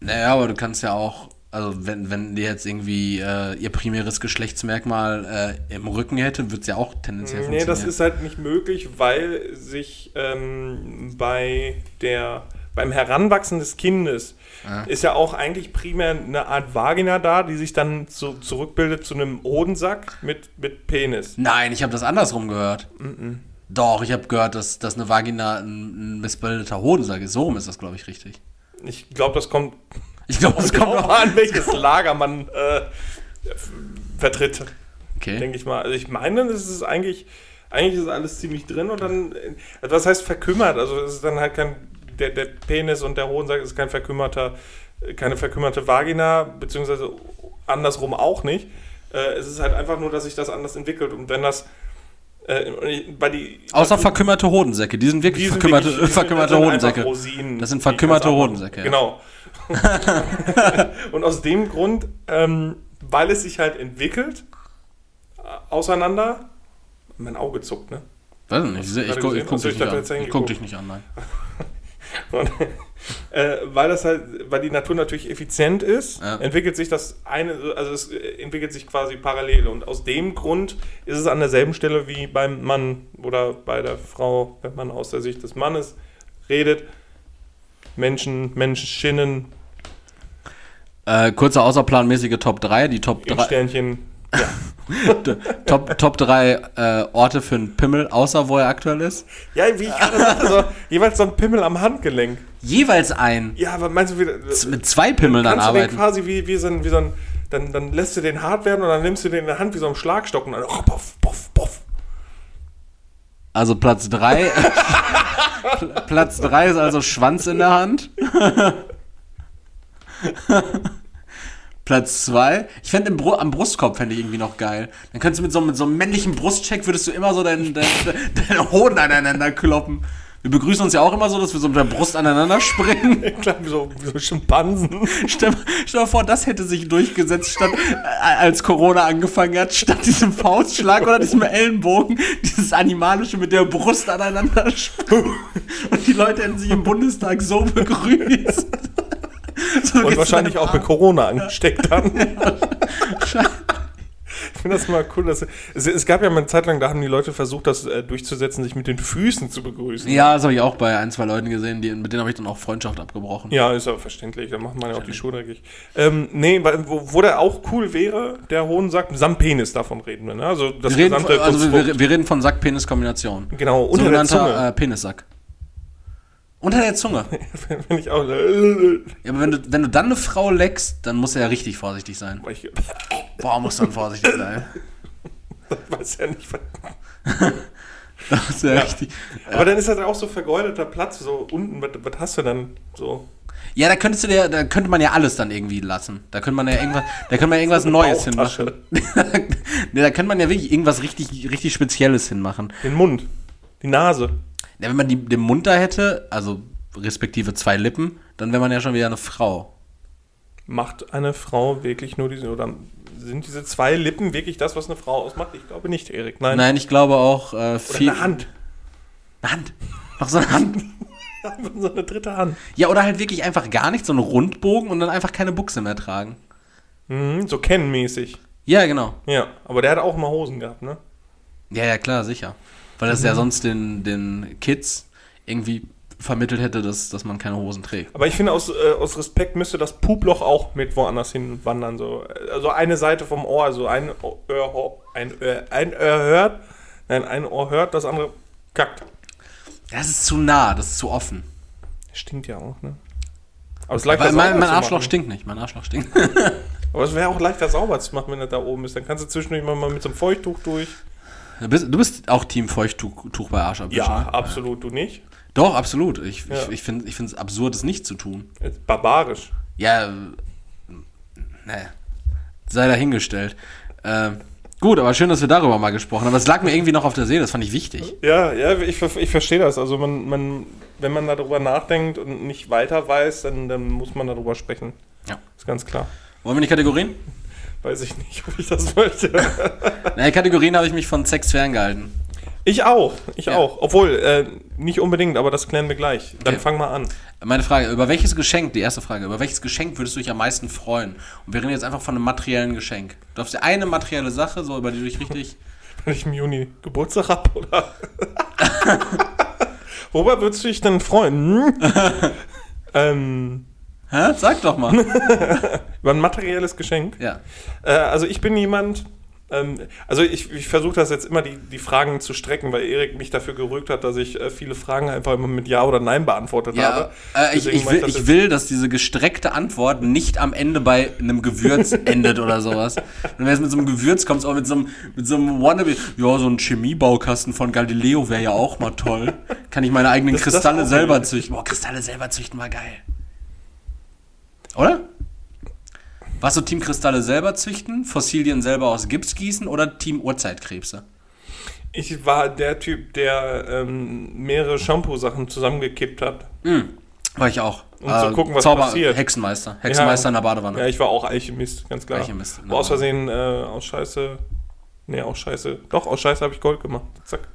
[SPEAKER 1] Naja, aber du kannst ja auch, also wenn, wenn die jetzt irgendwie äh, ihr primäres Geschlechtsmerkmal äh, im Rücken hätte, wird es ja auch tendenziell
[SPEAKER 2] Nee, das
[SPEAKER 1] funktionieren.
[SPEAKER 2] ist halt nicht möglich, weil sich ähm, bei der, beim Heranwachsen des Kindes
[SPEAKER 1] Ja.
[SPEAKER 2] ist ja auch eigentlich primär eine Art Vagina da, die sich dann zu, zurückbildet zu einem Hodensack mit, mit Penis.
[SPEAKER 1] Nein, ich habe das andersrum gehört. Doch, ich habe gehört, dass, dass eine Vagina ein, ein missbildeter Hodensack ist. So rum ist das, glaube ich, richtig.
[SPEAKER 2] Ich glaube, das kommt,
[SPEAKER 1] Ich glaube, es
[SPEAKER 2] kommt auch
[SPEAKER 1] noch.
[SPEAKER 2] an, welches Lager man äh, vertritt,
[SPEAKER 1] Okay.
[SPEAKER 2] denke ich mal. Also ich meine, das ist eigentlich, eigentlich ist alles ziemlich drin und dann, äh, was heißt verkümmert? Also es ist dann halt kein, der, der Penis und der Hodensack ist kein verkümmerter, keine verkümmerte Vagina, beziehungsweise andersrum auch nicht. Äh, es ist halt einfach nur, dass sich das anders entwickelt und wenn das äh, bei die
[SPEAKER 1] Außer verkümmerte Hodensäcke. Die sind wirklich
[SPEAKER 2] Die sind
[SPEAKER 1] verkümmerte,
[SPEAKER 2] wirklich-
[SPEAKER 1] verkümmerte
[SPEAKER 2] das
[SPEAKER 1] Hodensäcke.
[SPEAKER 2] Rosinen,
[SPEAKER 1] Das sind verkümmerte Hodensäcke, ja.
[SPEAKER 2] Genau. und aus dem Grund, ähm, weil es sich halt entwickelt, äh, auseinander, mein Auge zuckt, ne?
[SPEAKER 1] Weiß ich nicht. Ich,
[SPEAKER 2] gerade
[SPEAKER 1] ich, guck- ich guck dich
[SPEAKER 2] ich
[SPEAKER 1] an. Ich guck
[SPEAKER 2] ich
[SPEAKER 1] dich nicht an, nein.
[SPEAKER 2] Und, äh, weil das halt, weil die Natur natürlich effizient ist,
[SPEAKER 1] Ja.
[SPEAKER 2] entwickelt sich das eine, also es äh, entwickelt sich quasi parallel. Und aus dem Grund ist es an derselben Stelle wie beim Mann oder bei der Frau, wenn man aus der Sicht des Mannes redet. Menschen, Menschinnen,
[SPEAKER 1] Äh, kurze außerplanmäßige Top 3. Die Top
[SPEAKER 2] in
[SPEAKER 1] 3,
[SPEAKER 2] Sternchen. Ja.
[SPEAKER 1] Top, Top 3 äh, Orte für einen Pimmel, außer wo er aktuell ist.
[SPEAKER 2] ja, wie ich gerade sagte, so, jeweils so ein Pimmel am Handgelenk.
[SPEAKER 1] Jeweils ein.
[SPEAKER 2] Ja, aber meinst du, wie,
[SPEAKER 1] Z- Mit zwei Pimmeln dann
[SPEAKER 2] kannst du
[SPEAKER 1] arbeiten.
[SPEAKER 2] quasi wie, wie so ein, wie so ein dann, dann lässt du den hart werden und dann nimmst du den in der Hand wie so ein Schlagstock und dann oh, puff, puff, puff.
[SPEAKER 1] Also Platz 3. Platz 3 ist also Schwanz in der Hand. Platz 2. Ich fände Bru am Brustkorb fände ich irgendwie noch geil. Dann könntest du mit so, mit so einem männlichen Brustcheck würdest du immer so deinen dein, dein, Hoden aneinander kloppen. Wir begrüßen uns ja auch immer so, dass wir so mit der Brust aneinander springen.
[SPEAKER 2] Klar, wie so, so Schimpansen.
[SPEAKER 1] Stell, stell dir vor, das hätte sich durchgesetzt, statt, äh, als Corona angefangen hat, statt diesem Faustschlag oder diesem Ellenbogen, dieses Animalische mit der Brust aneinander springen. Und die Leute hätten sich im Bundestag so begrüßt. So
[SPEAKER 2] Und wahrscheinlich auch mit Corona angesteckt haben. Ich finde das mal cool. Dass, es, es gab ja mal eine Zeit lang, da haben die Leute versucht, das äh, durchzusetzen, sich mit den Füßen zu begrüßen.
[SPEAKER 1] Ja, das habe ich auch bei ein, zwei Leuten gesehen, die, mit denen habe ich dann auch Freundschaft abgebrochen.
[SPEAKER 2] Ja, ist aber verständlich. Da macht man ja auch die Schuhe dreckig. Ähm, nee, weil- wo, wo der auch cool wäre, der Hohensack, samt Penis davon reden wir. Ne? Also das
[SPEAKER 1] Wir reden, von, also wir, wir reden von Sack-Penis-Kombination.
[SPEAKER 2] genau, unter der Zunge.
[SPEAKER 1] Sogenannter äh, Penissack. Unter der Zunge.
[SPEAKER 2] Wenn ich auch, äh,
[SPEAKER 1] Ja, aber wenn du, wenn du dann eine Frau leckst, dann muss er ja richtig vorsichtig sein.
[SPEAKER 2] ich
[SPEAKER 1] Boah, muss dann vorsichtig sein.
[SPEAKER 2] weiß ja nicht. was-
[SPEAKER 1] Das ist ja, richtig.
[SPEAKER 2] Aber dann ist das auch so vergeudeter Platz, so unten, was, was hast du dann so?
[SPEAKER 1] Ja, da könntest du dir, da könnte man ja alles dann irgendwie lassen. Da könnte man ja irgendwas, da könnte man irgendwas Neues hinmachen. nee, da könnte man ja wirklich irgendwas richtig, richtig Spezielles hinmachen.
[SPEAKER 2] Den Mund, die Nase.
[SPEAKER 1] Ja, wenn man die, den Mund da hätte, also respektive zwei Lippen, dann wäre man ja schon wieder eine Frau.
[SPEAKER 2] Macht eine Frau wirklich nur diese, oder sind diese zwei Lippen wirklich das, was eine Frau ausmacht? Ich glaube nicht, Erik. Nein.
[SPEAKER 1] Nein, ich glaube auch äh,
[SPEAKER 2] Oder
[SPEAKER 1] viel.
[SPEAKER 2] eine Hand.
[SPEAKER 1] Eine Hand. Noch so eine Hand.
[SPEAKER 2] Einfach so eine dritte Hand.
[SPEAKER 1] Ja, oder halt wirklich einfach gar nicht, so einen Rundbogen und dann einfach keine Buchse mehr tragen.
[SPEAKER 2] Mhm, so Ken-mäßig.
[SPEAKER 1] Ja, genau.
[SPEAKER 2] Ja, aber der hat auch mal Hosen gehabt, ne?
[SPEAKER 1] Ja, ja, klar, sicher. Weil das ja sonst den, den Kids irgendwie vermittelt hätte, dass, dass man keine Hosen trägt.
[SPEAKER 2] Aber ich finde, aus, äh, aus Respekt müsste das Puploch auch mit woanders hin wandern. So. Also eine Seite vom Ohr, also ein Ohr, ein Ohr, ein Ohr hört, nein, ein Ohr hört, das andere kackt.
[SPEAKER 1] Das ist zu nah, das ist zu offen.
[SPEAKER 2] Stinkt ja auch, ne? Aber es ist leichter
[SPEAKER 1] mein, mein Arschloch stinkt nicht, mein Arschloch stinkt.
[SPEAKER 2] Aber es wäre auch leichter sauber zu machen, wenn er da oben ist. Dann kannst du zwischendurch mal mal mit so einem Feuchttuch durch.
[SPEAKER 1] Du bist, du bist auch Team Feuchttuch Tuch bei Arschabwischen.
[SPEAKER 2] Ja,
[SPEAKER 1] ne?
[SPEAKER 2] absolut, du nicht.
[SPEAKER 1] Doch, absolut. Ich,
[SPEAKER 2] Ja.
[SPEAKER 1] ich, ich finde es absurd, es nicht zu tun.
[SPEAKER 2] Barbarisch.
[SPEAKER 1] Ja, ne. Sei dahingestellt. Ähm, gut, aber schön, dass wir darüber mal gesprochen haben. Aber es lag mir irgendwie noch auf der Seele, das fand ich wichtig.
[SPEAKER 2] Ja, ja, ich, ich verstehe das. Also man, man, wenn man darüber nachdenkt und nicht weiter weiß, dann, dann muss man darüber sprechen.
[SPEAKER 1] Ja.
[SPEAKER 2] Ist ganz klar.
[SPEAKER 1] Wollen wir die Kategorien?
[SPEAKER 2] Weiß ich nicht, ob ich das möchte.
[SPEAKER 1] Na, Kategorien habe ich mich von Sex ferngehalten.
[SPEAKER 2] Ich auch, ich
[SPEAKER 1] Ja.
[SPEAKER 2] auch. Obwohl, äh, nicht unbedingt, aber das klären wir gleich. Dann
[SPEAKER 1] Okay.
[SPEAKER 2] fang mal an.
[SPEAKER 1] Meine Frage, über welches Geschenk, die erste Frage, über welches Geschenk würdest du dich am meisten freuen? Und wir reden jetzt einfach von einem materiellen Geschenk. Du darfst dir eine materielle Sache, so über die du dich richtig.
[SPEAKER 2] Wenn ich im Juni Geburtstag habe, oder? Worüber würdest du dich denn freuen? Hm? ähm,
[SPEAKER 1] Hä? Sag doch mal.
[SPEAKER 2] Über ein materielles Geschenk.
[SPEAKER 1] ja.
[SPEAKER 2] Äh, also ich bin jemand, Ähm, also ich, ich versuche das jetzt immer die, die Fragen zu strecken, weil Erik mich dafür gerügt hat, dass ich äh, viele Fragen einfach immer mit Ja oder Nein beantwortet habe.
[SPEAKER 1] Ja, äh, ich, ich, will,
[SPEAKER 2] das
[SPEAKER 1] ich
[SPEAKER 2] jetzt-
[SPEAKER 1] will, dass diese gestreckte Antwort nicht am Ende bei einem Gewürz endet oder sowas. Wenn es mit so einem Gewürz kommt, auch mit so einem, mit so einem Wannabe, ja, so ein Chemiebaukasten von Galileo wäre ja auch mal toll. Kann ich meine eigenen
[SPEAKER 2] Das- das
[SPEAKER 1] Kristalle
[SPEAKER 2] auch
[SPEAKER 1] selber züchten. Boah, Kristalle selber züchten war geil. Oder? Warst du Team Kristalle selber züchten, Fossilien selber aus Gips gießen oder Team Urzeitkrebse?
[SPEAKER 2] Ich war der Typ, der ähm, mehrere Shampoo-Sachen zusammengekippt hat.
[SPEAKER 1] War ich auch.
[SPEAKER 2] Um zu gucken, was passiert.
[SPEAKER 1] Hexenmeister. Hexenmeister in der Badewanne.
[SPEAKER 2] Ja, ich war auch Alchemist, ganz klar.
[SPEAKER 1] Alchemist,
[SPEAKER 2] Wo aus Versehen äh, aus Scheiße. Nee, aus Scheiße. Doch, aus Scheiße habe ich Gold gemacht. Zack.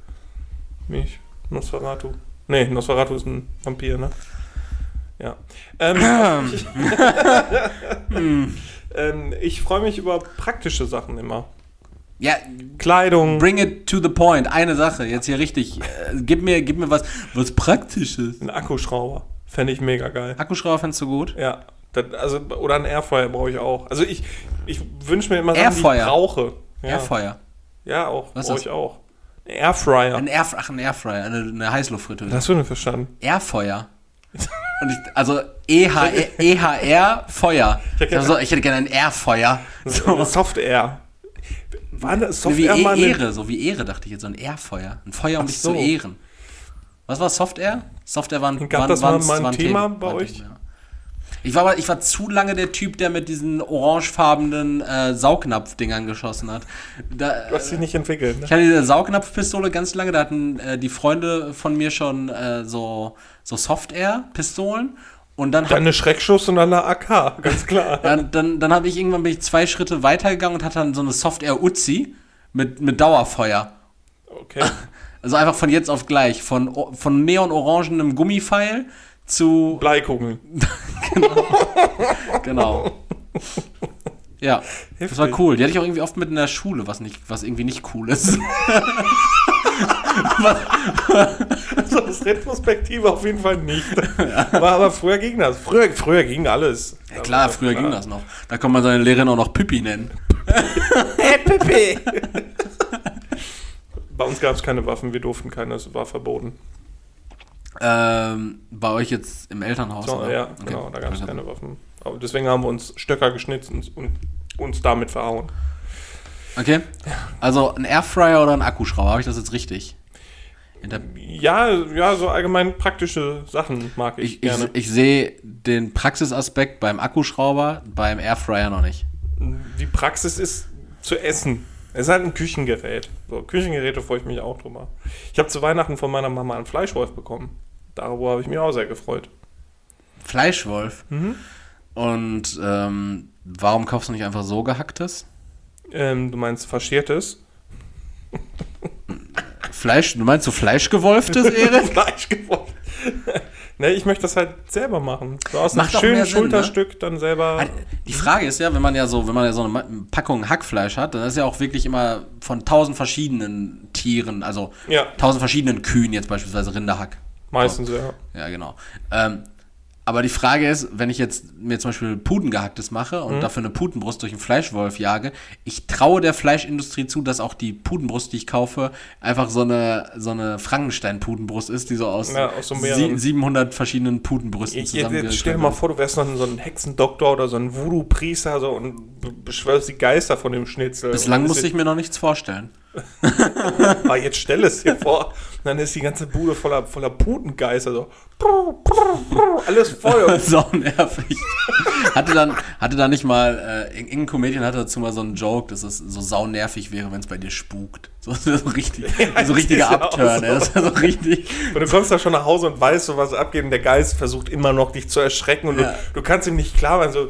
[SPEAKER 2] Mich. Nosferatu. Nee, Nosferatu ist ein Vampir, ne? Ja. Ähm, ich ähm, ich freue mich über praktische Sachen immer.
[SPEAKER 1] Ja,
[SPEAKER 2] Kleidung.
[SPEAKER 1] bring it to the point. Eine Sache, jetzt hier richtig. Äh, gib, mir, gib mir was, was Praktisches.
[SPEAKER 2] Ein Akkuschrauber. Fände ich mega geil.
[SPEAKER 1] Akkuschrauber findest du gut?
[SPEAKER 2] Ja. Das, also, oder ein Airfryer brauche ich auch. Also ich, ich wünsche mir immer Sachen, die ich brauche. Ja.
[SPEAKER 1] Airfeuer.
[SPEAKER 2] Ja, auch.
[SPEAKER 1] Was ist
[SPEAKER 2] brauche ich auch. Ein Airfryer.
[SPEAKER 1] Ein Air, ach, ein Airfryer, eine, eine Heißluftfritteuse.
[SPEAKER 2] Hast du nicht verstanden?
[SPEAKER 1] Airfeuer. Und ich, also EH, EHR Feuer.
[SPEAKER 2] hätte
[SPEAKER 1] Also, ich hätte gerne ein Airfeuer.
[SPEAKER 2] So.
[SPEAKER 1] So.
[SPEAKER 2] Soft Air. War eine Soft
[SPEAKER 1] Wie
[SPEAKER 2] Air
[SPEAKER 1] e
[SPEAKER 2] mal eine-
[SPEAKER 1] Ehre, so wie Ehre dachte ich jetzt, so ein Airfeuer. Ein Feuer, um dich
[SPEAKER 2] so.
[SPEAKER 1] zu ehren. Was war Soft Air? Soft Air war ein,
[SPEAKER 2] Gab
[SPEAKER 1] war,
[SPEAKER 2] das
[SPEAKER 1] war,
[SPEAKER 2] mal- ein
[SPEAKER 1] war
[SPEAKER 2] Thema bei euch?
[SPEAKER 1] Thema. Ich war, aber- ich war zu lange der Typ, der mit diesen orangefarbenen äh, Saugnapf-Dingern geschossen hat. Da,
[SPEAKER 2] Du hast dich nicht entwickelt. Ne?
[SPEAKER 1] ich hatte diese Saugnapfpistole ganz lange, da hatten äh, die Freunde von mir schon äh, so, so Soft-Air-Pistolen. Und dann,
[SPEAKER 2] Dann eine Schreckschuss und dann eine AK, ganz klar.
[SPEAKER 1] dann, dann, dann habe ich irgendwann bin ich zwei Schritte weitergegangen und hatte dann so eine Soft-Air-Uzi mit, mit Dauerfeuer.
[SPEAKER 2] Okay.
[SPEAKER 1] Also einfach von jetzt auf gleich. Von, von neon-orangenem Gummipfeil zu.
[SPEAKER 2] Bleikugeln.
[SPEAKER 1] Genau. Ja, das war
[SPEAKER 2] Heftig.
[SPEAKER 1] cool. Die hatte ich auch irgendwie oft mit in der Schule, was, nicht, was irgendwie nicht cool ist.
[SPEAKER 2] So aus Retrospektive auf jeden Fall nicht. War aber früher ging das. Früher, früher ging alles.
[SPEAKER 1] Ja, klar, früher ging das noch. Da kann man seine Lehrerin auch noch Püppi nennen.
[SPEAKER 2] Hey, Pippi! Bei uns gab es keine Waffen, wir durften keine, es war verboten.
[SPEAKER 1] Ähm, bei euch jetzt im Elternhaus?
[SPEAKER 2] So, ja,
[SPEAKER 1] Okay.
[SPEAKER 2] genau, da gab es keine Waffen. Aber deswegen haben wir uns Stöcker geschnitzt und, und uns damit verhauen.
[SPEAKER 1] Okay. Also ein Airfryer oder ein Akkuschrauber, habe ich das jetzt richtig?
[SPEAKER 2] Ja, ja, so allgemein praktische Sachen mag ich,
[SPEAKER 1] ich, ich,
[SPEAKER 2] gerne.
[SPEAKER 1] ich sehe den Praxisaspekt beim Akkuschrauber, beim Airfryer noch nicht.
[SPEAKER 2] Die Praxis ist zu essen. Es ist halt ein Küchengerät. So, Küchengeräte freue ich mich auch drüber. Ich habe zu Weihnachten von meiner Mama einen Fleischwolf bekommen. Darüber habe ich mich auch sehr gefreut.
[SPEAKER 1] Fleischwolf.
[SPEAKER 2] Mhm.
[SPEAKER 1] Und ähm, warum kaufst du nicht einfach so gehacktes?
[SPEAKER 2] Ähm, du meinst faschiertes?
[SPEAKER 1] Fleisch, du meinst so Fleischgewolftes, Erik?
[SPEAKER 2] Fleischgewolf. ne, ich möchte das halt selber machen. So aus
[SPEAKER 1] Macht
[SPEAKER 2] einem schönen
[SPEAKER 1] ne?
[SPEAKER 2] Schulterstück dann selber.
[SPEAKER 1] Die Frage ist ja, wenn man ja so, wenn man ja so eine Packung Hackfleisch hat, dann ist ja auch wirklich immer von tausend verschiedenen Tieren, also
[SPEAKER 2] Ja.
[SPEAKER 1] tausend verschiedenen Kühen, jetzt beispielsweise Rinderhack.
[SPEAKER 2] Meistens, ja.
[SPEAKER 1] Ja, genau. Ähm, aber die Frage ist, wenn ich jetzt mir zum Beispiel Putengehacktes mache
[SPEAKER 2] Mhm.
[SPEAKER 1] und dafür eine Putenbrust durch einen Fleischwolf jage, ich traue der Fleischindustrie zu, dass auch die Putenbrust, die ich kaufe, einfach so eine, so eine Frankenstein-Putenbrust ist, die so aus,
[SPEAKER 2] Ja, aus so
[SPEAKER 1] sie-
[SPEAKER 2] mehreren-
[SPEAKER 1] 700 verschiedenen Putenbrüsten
[SPEAKER 2] Ich, jetzt,
[SPEAKER 1] zusammen
[SPEAKER 2] jetzt stell dir mal vor, du wärst noch so ein Hexendoktor oder so ein Voodoo-Priester so, und be- beschwörst die Geister von dem Schnitzel.
[SPEAKER 1] Bislang musste ich mir noch nichts vorstellen.
[SPEAKER 2] Ah, jetzt stell es dir vor. Dann ist die ganze Bude voller, voller Putengeister. So. Alles voll.
[SPEAKER 1] Sau nervig. hatte dann, hatte dann nicht mal, äh, irgendein Comedian hatte dazu mal so einen Joke, dass es so sau nervig wäre, wenn es bei dir spukt. So, so richtig,
[SPEAKER 2] Ja,
[SPEAKER 1] so richtiger
[SPEAKER 2] ist ja so.
[SPEAKER 1] ey. so richtig.
[SPEAKER 2] und du kommst da schon nach Hause und weißt so, was abgeht. Und der Geist versucht immer noch, dich zu erschrecken. Und
[SPEAKER 1] Ja.
[SPEAKER 2] du, du kannst ihm nicht klar werden. So,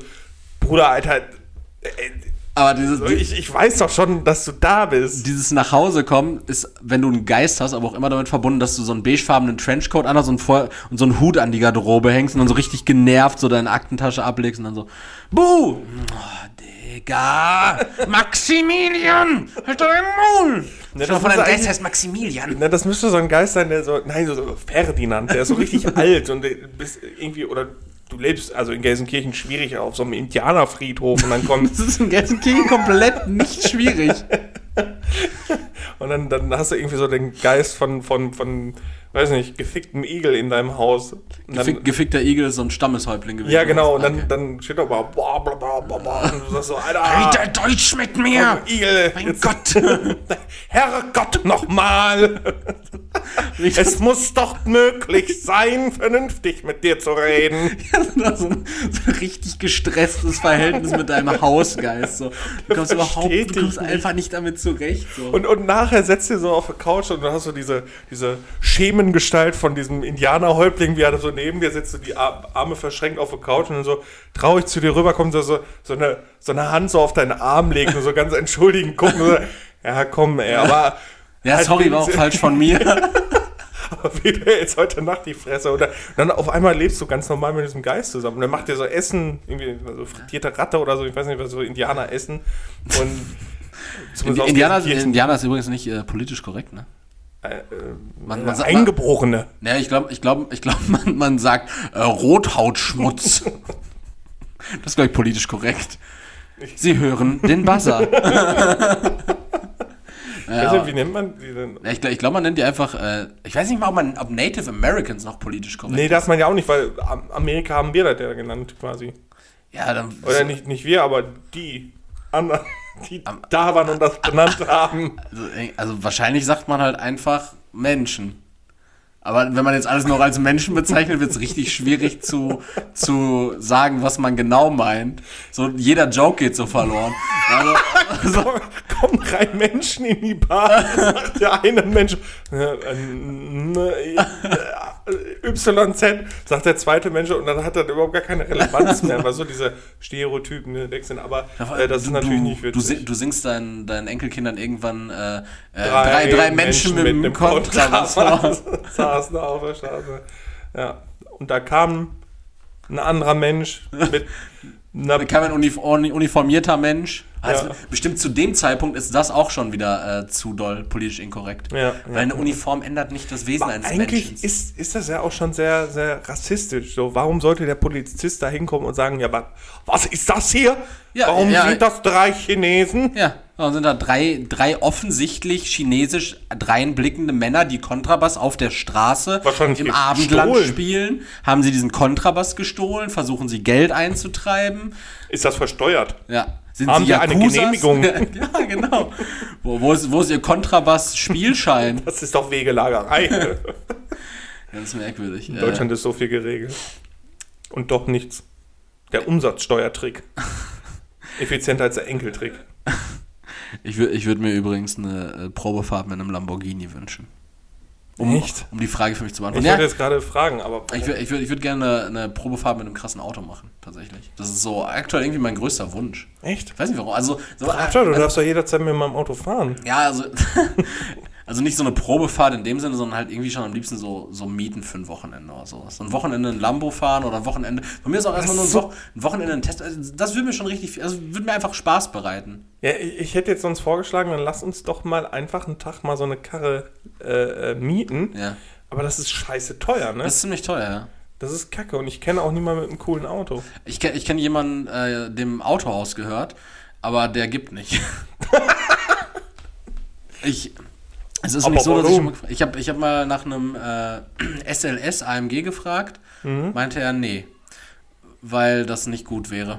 [SPEAKER 2] Bruder, Alter, äh,
[SPEAKER 1] Aber dieses,
[SPEAKER 2] so, ich, ich weiß doch schon, dass du da bist.
[SPEAKER 1] dieses nach Hause kommen ist, wenn du einen Geist hast, aber auch immer damit verbunden, dass du so einen beigefarbenen Trenchcoat anhast und, vor, und so einen Hut an die Garderobe hängst und dann so richtig genervt so deine Aktentasche ablegst und dann so, Buh! Oh, Digga! Maximilian! Halt dein Maul!
[SPEAKER 2] Ne,
[SPEAKER 1] Stell
[SPEAKER 2] das
[SPEAKER 1] dir vor,
[SPEAKER 2] muss
[SPEAKER 1] dein Geist heißt Maximilian.
[SPEAKER 2] Na, das müsste so ein Geist sein, der so, nein, so, so Ferdinand, der ist so richtig alt und bist irgendwie, oder du lebst also in Gelsenkirchen schwierig auf so einem Indianerfriedhof und dann kommt
[SPEAKER 1] Das ist in Gelsenkirchen komplett nicht schwierig.
[SPEAKER 2] Und dann, dann hast du irgendwie so den Geist von, von, von, weiß nicht, geficktem Igel in deinem Haus. Dann,
[SPEAKER 1] Gefick, gefickter Igel ist so ein Stammeshäuptling gewesen.
[SPEAKER 2] ja, genau. Und
[SPEAKER 1] Okay.
[SPEAKER 2] dann, dann steht da aber, boah, bla, bla, bla, bla. Und du sagst so, Alter,
[SPEAKER 1] Alter, Deutsch mit mir!
[SPEAKER 2] Igel.
[SPEAKER 1] Mein
[SPEAKER 2] jetzt-
[SPEAKER 1] Gott!
[SPEAKER 2] Herrgott, nochmal! Es muss doch möglich sein, vernünftig mit dir zu reden.
[SPEAKER 1] Ja, so, ein, so ein richtig gestresstes Verhältnis mit deinem Hausgeist. So. Du kommst überhaupt du kommst
[SPEAKER 2] nicht.
[SPEAKER 1] einfach nicht damit zurecht. So.
[SPEAKER 2] Und, und nachher setzt du so auf der Couch und dann hast du diese, diese Schemengestalt von diesem Indianerhäuptling, wie er da so neben dir sitzt, so die Ar- Arme verschränkt auf der Couch und dann so traurig zu dir rüberkommt, so, so, so, eine, so eine Hand so auf deinen Arm legt und so ganz entschuldigend gucken. So, ja, komm, ey, aber.
[SPEAKER 1] Ja,
[SPEAKER 2] halt
[SPEAKER 1] sorry, war auch falsch von mir.
[SPEAKER 2] Aber wieder jetzt heute Nacht die Fresse. Und dann, auf einmal lebst du ganz normal mit diesem Geist zusammen. Und dann macht ihr so Essen, irgendwie so frittierte Ratte oder so, ich weiß nicht, was so Indianer essen. Und aus
[SPEAKER 1] Indianer, Indianer ist übrigens nicht äh, politisch korrekt, ne?
[SPEAKER 2] äh, äh,
[SPEAKER 1] Man, man, sagt-
[SPEAKER 2] Eingeborene.
[SPEAKER 1] Ja, ich glaube, ich glaube, ich glaube, man, man sagt äh, Rothautschmutz. das ist, glaube ich, politisch korrekt. Sie hören den Buzzer.
[SPEAKER 2] Ich weiß nicht, wie nennt man die denn?
[SPEAKER 1] Ja, ich glaube, ich glaub, man nennt die einfach, äh, ich weiß nicht mal, ob, man, ob Native Americans noch politisch korrekt
[SPEAKER 2] Nee, darf man ja auch nicht, weil Am- Amerika haben wir das ja genannt quasi.
[SPEAKER 1] Ja, dann.
[SPEAKER 2] Oder nicht, nicht wir, aber die anderen, die da waren und das benannt haben.
[SPEAKER 1] Also, also wahrscheinlich sagt man halt einfach Menschen. Aber wenn man jetzt alles noch als Menschen bezeichnet, wird es richtig schwierig zu, zu sagen, was man genau meint. So, jeder Joke geht so verloren. Also,
[SPEAKER 2] So, kommen drei Menschen in die Bar, sagt der eine Mensch, äh, äh, äh, YZ, sagt der zweite Mensch, und dann hat das überhaupt gar keine Relevanz mehr, weil so diese Stereotypen ne, weg sind. Aber äh, das ist
[SPEAKER 1] du,
[SPEAKER 2] natürlich
[SPEAKER 1] du,
[SPEAKER 2] nicht witzig.
[SPEAKER 1] si- du singst deinen, deinen Enkelkindern irgendwann äh, äh,
[SPEAKER 2] Drei
[SPEAKER 1] drei, drei, Menschen, mit, einem
[SPEAKER 2] einem
[SPEAKER 1] Kontrabass.
[SPEAKER 2] Saßen da auf der Straße. Ja. Und da kam ein anderer Mensch mit einer
[SPEAKER 1] Da kam ein unif uni- uniformierter Mensch. Also
[SPEAKER 2] Ja.
[SPEAKER 1] Bestimmt zu dem Zeitpunkt ist das auch schon wieder äh, zu doll politisch inkorrekt.
[SPEAKER 2] Ja,
[SPEAKER 1] Weil
[SPEAKER 2] ja.
[SPEAKER 1] eine Uniform ändert nicht das Wesen
[SPEAKER 2] Aber
[SPEAKER 1] eines
[SPEAKER 2] eigentlich
[SPEAKER 1] Menschen.
[SPEAKER 2] ist, ist das ja auch schon sehr, sehr rassistisch. So, warum sollte der Polizist da hinkommen und sagen, ja, wa- was ist das hier?
[SPEAKER 1] Ja,
[SPEAKER 2] warum
[SPEAKER 1] ja,
[SPEAKER 2] sind das drei Chinesen?
[SPEAKER 1] Ja, dann sind da drei, drei offensichtlich chinesisch dreinblickende Männer, die Kontrabass auf der Straße im Abendland
[SPEAKER 2] gestohlen.
[SPEAKER 1] spielen. Haben sie diesen Kontrabass gestohlen? Versuchen sie Geld einzutreiben?
[SPEAKER 2] Ist das versteuert?
[SPEAKER 1] Ja. Sind
[SPEAKER 2] Haben
[SPEAKER 1] sie
[SPEAKER 2] wir eine? Genehmigung?
[SPEAKER 1] ja, genau. Wo, wo, ist, wo ist ihr Kontrabass-Spielschein?
[SPEAKER 2] Das ist doch Wegelagerei.
[SPEAKER 1] Ganz merkwürdig.
[SPEAKER 2] In
[SPEAKER 1] Äh,
[SPEAKER 2] Deutschland ist so viel geregelt. Und doch nichts. Der Umsatzsteuertrick. Effizienter als der Enkeltrick.
[SPEAKER 1] Ich würde ich würd mir übrigens eine äh, Probefahrt mit einem Lamborghini wünschen. Um,
[SPEAKER 2] Echt?
[SPEAKER 1] Um die Frage für mich zu
[SPEAKER 2] Ich
[SPEAKER 1] beantworten.
[SPEAKER 2] wollte
[SPEAKER 1] Ja,
[SPEAKER 2] jetzt gerade fragen, aber
[SPEAKER 1] ich würde ich würd, ich würd gerne eine, eine Probefahrt mit einem krassen Auto machen, tatsächlich. Das ist so aktuell irgendwie mein größter Wunsch.
[SPEAKER 2] echt?
[SPEAKER 1] Ich weiß nicht warum. Also, so,
[SPEAKER 2] Alter, du darfst doch jederzeit mit meinem Auto fahren.
[SPEAKER 1] ja, also, also nicht so eine Probefahrt in dem Sinne, sondern halt irgendwie schon am liebsten so, so mieten für ein Wochenende oder sowas. So ein Wochenende ein Lambo fahren oder ein Wochenende. Von mir ist auch erstmal nur ein,
[SPEAKER 2] so-
[SPEAKER 1] Wo ein Wochenende ein Test. Also das würde mir schon richtig, also würde mir einfach Spaß bereiten.
[SPEAKER 2] Ja, ich, ich hätte jetzt sonst vorgeschlagen, dann lass uns doch mal einfach einen Tag mal so eine Karre äh, äh, mieten.
[SPEAKER 1] Ja.
[SPEAKER 2] Aber das ist scheiße teuer, ne?
[SPEAKER 1] Das ist ziemlich teuer, ja.
[SPEAKER 2] Das ist kacke und ich kenne auch niemanden mit einem coolen Auto.
[SPEAKER 1] Ich kenne ich kenn jemanden, äh, dem Autohaus gehört, aber der gibt nicht. ich. Es ist
[SPEAKER 2] Aber
[SPEAKER 1] nicht so, dass ich,
[SPEAKER 2] warum?
[SPEAKER 1] schon mal- ich habe ich hab mal nach einem äh, SLS AMG gefragt,
[SPEAKER 2] Mhm.
[SPEAKER 1] meinte er, nee, weil das nicht gut wäre.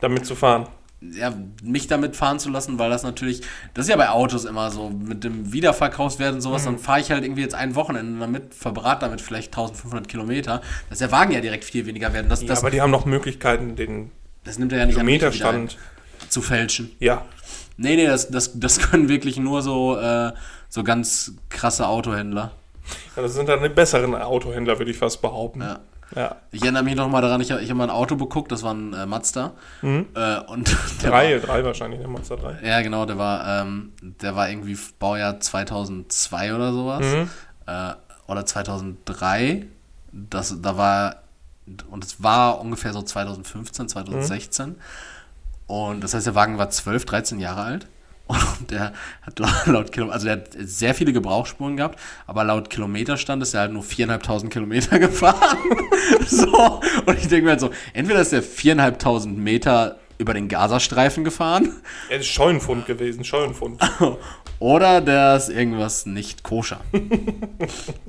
[SPEAKER 2] Damit zu fahren.
[SPEAKER 1] Ja, mich damit fahren zu lassen, weil das natürlich, das ist ja bei Autos immer so, mit dem Wiederverkaufswert und sowas,
[SPEAKER 2] Mhm.
[SPEAKER 1] dann fahre ich halt irgendwie jetzt ein Wochenende damit, verbrate damit vielleicht 1500 Kilometer, dass der Wagen ja direkt viel weniger werden. Das,
[SPEAKER 2] Ja,
[SPEAKER 1] das,
[SPEAKER 2] aber die haben noch Möglichkeiten, den
[SPEAKER 1] das nimmt er ja nicht an
[SPEAKER 2] Kilometerstand.
[SPEAKER 1] ein, zu fälschen.
[SPEAKER 2] Ja.
[SPEAKER 1] Nee, nee, das, das, das können wirklich nur so, äh, so ganz krasse Autohändler.
[SPEAKER 2] ja. Das sind dann die besseren Autohändler, würde ich fast behaupten.
[SPEAKER 1] Ja.
[SPEAKER 2] Ja.
[SPEAKER 1] Ich erinnere mich noch mal daran, ich, hab- ich habe mal ein Auto beguckt, das war ein äh, Mazda. Äh, und
[SPEAKER 2] Drei, drei wahrscheinlich, der Monster 3.
[SPEAKER 1] War, ja, genau, der war, ähm, der war irgendwie Baujahr 2002 oder sowas. Äh, oder 2003. Das, da war, und es war ungefähr so 2015, 2016. Und das heißt, der Wagen war 12, 13 Jahre alt. Und der hat laut Kilometer, also der hat sehr viele Gebrauchsspuren gehabt, aber laut Kilometerstand ist er halt nur 4.500 Kilometer gefahren. so. Und ich denke mir halt so, entweder ist der 4.500 Meter über den Gazastreifen gefahren.
[SPEAKER 2] Er ist Scheunenfund gewesen, Scheunenfund.
[SPEAKER 1] Oder der ist irgendwas nicht koscher.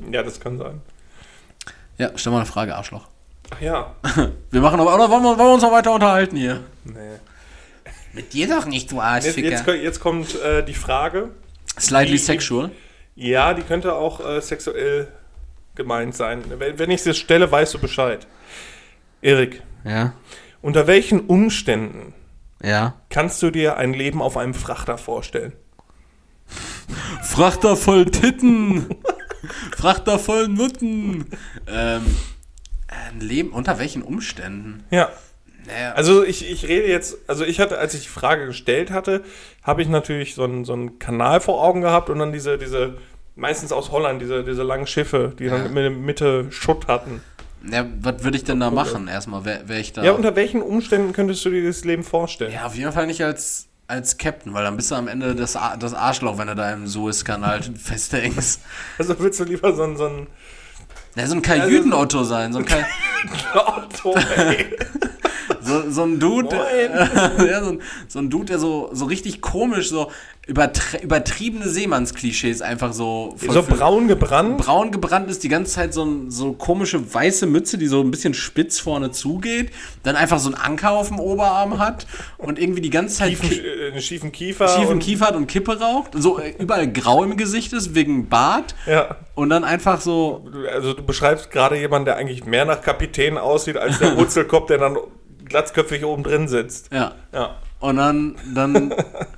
[SPEAKER 2] ja, das kann sein.
[SPEAKER 1] Ja, stell mal eine Frage, Arschloch.
[SPEAKER 2] Ach ja.
[SPEAKER 1] Wir machen aber, oder wollen wir, wollen wir uns noch weiter unterhalten hier?
[SPEAKER 2] Nee.
[SPEAKER 1] Mit dir doch nicht, du
[SPEAKER 2] Jetzt,
[SPEAKER 1] Arschficker.
[SPEAKER 2] jetzt, ko- jetzt kommt äh, die Frage.
[SPEAKER 1] Slightly
[SPEAKER 2] Die-
[SPEAKER 1] sexual.
[SPEAKER 2] Ja, die könnte auch äh, sexuell gemeint sein. Wenn, wenn ich sie stelle, weißt du Bescheid. Erik,
[SPEAKER 1] Ja.
[SPEAKER 2] unter welchen Umständen
[SPEAKER 1] Ja.
[SPEAKER 2] kannst du dir ein Leben auf einem Frachter vorstellen?
[SPEAKER 1] Frachter voll Titten. Frachter voll Nutten. Ähm, ein Leben, unter welchen Umständen?
[SPEAKER 2] Ja.
[SPEAKER 1] Naja,
[SPEAKER 2] Also ich, ich rede jetzt, also ich hatte, als ich die Frage gestellt hatte, habe ich natürlich so einen, so einen Kanal vor Augen gehabt und dann diese, diese, meistens aus Holland, diese, diese langen Schiffe, die dann in der Mitte Schutt hatten.
[SPEAKER 1] ja, was würde ich denn da machen? Erstmal, wäre wär ich da.
[SPEAKER 2] Ja, unter welchen Umständen könntest du dir das Leben vorstellen?
[SPEAKER 1] Ja, auf jeden Fall nicht als, als Captain, weil dann bist du am Ende das, Ar- das Arschloch, wenn du da im Suezkanal festhängst.
[SPEAKER 2] Also willst du lieber so ein, so ein
[SPEAKER 1] Ja, so ein Kajüten-Otto sein, so ein, Ka
[SPEAKER 2] Auto, ey.
[SPEAKER 1] so, so ein Dude, ja, so, ein, so ein Dude, der so, so richtig komisch, so übertrie übertriebene Seemannsklischees einfach so
[SPEAKER 2] so braun gebrannt.
[SPEAKER 1] braun gebrannt ist, die ganze Zeit so, ein, so komische weiße Mütze, die so ein bisschen spitz vorne zugeht, dann einfach so einen Anker auf dem Oberarm hat und irgendwie die ganze Zeit
[SPEAKER 2] Schiefen, äh, einen schiefen Kiefer.
[SPEAKER 1] schiefen
[SPEAKER 2] und,
[SPEAKER 1] Kiefer hat und Kippe raucht, so äh, überall grau im Gesicht ist wegen Bart
[SPEAKER 2] Ja.
[SPEAKER 1] und dann einfach so,
[SPEAKER 2] Also du beschreibst gerade jemanden, der eigentlich mehr nach Kapitän aussieht, als der Wurzelkopf, der dann glatzköpfig oben drin sitzt.
[SPEAKER 1] ja.
[SPEAKER 2] Ja.
[SPEAKER 1] Und dann, dann,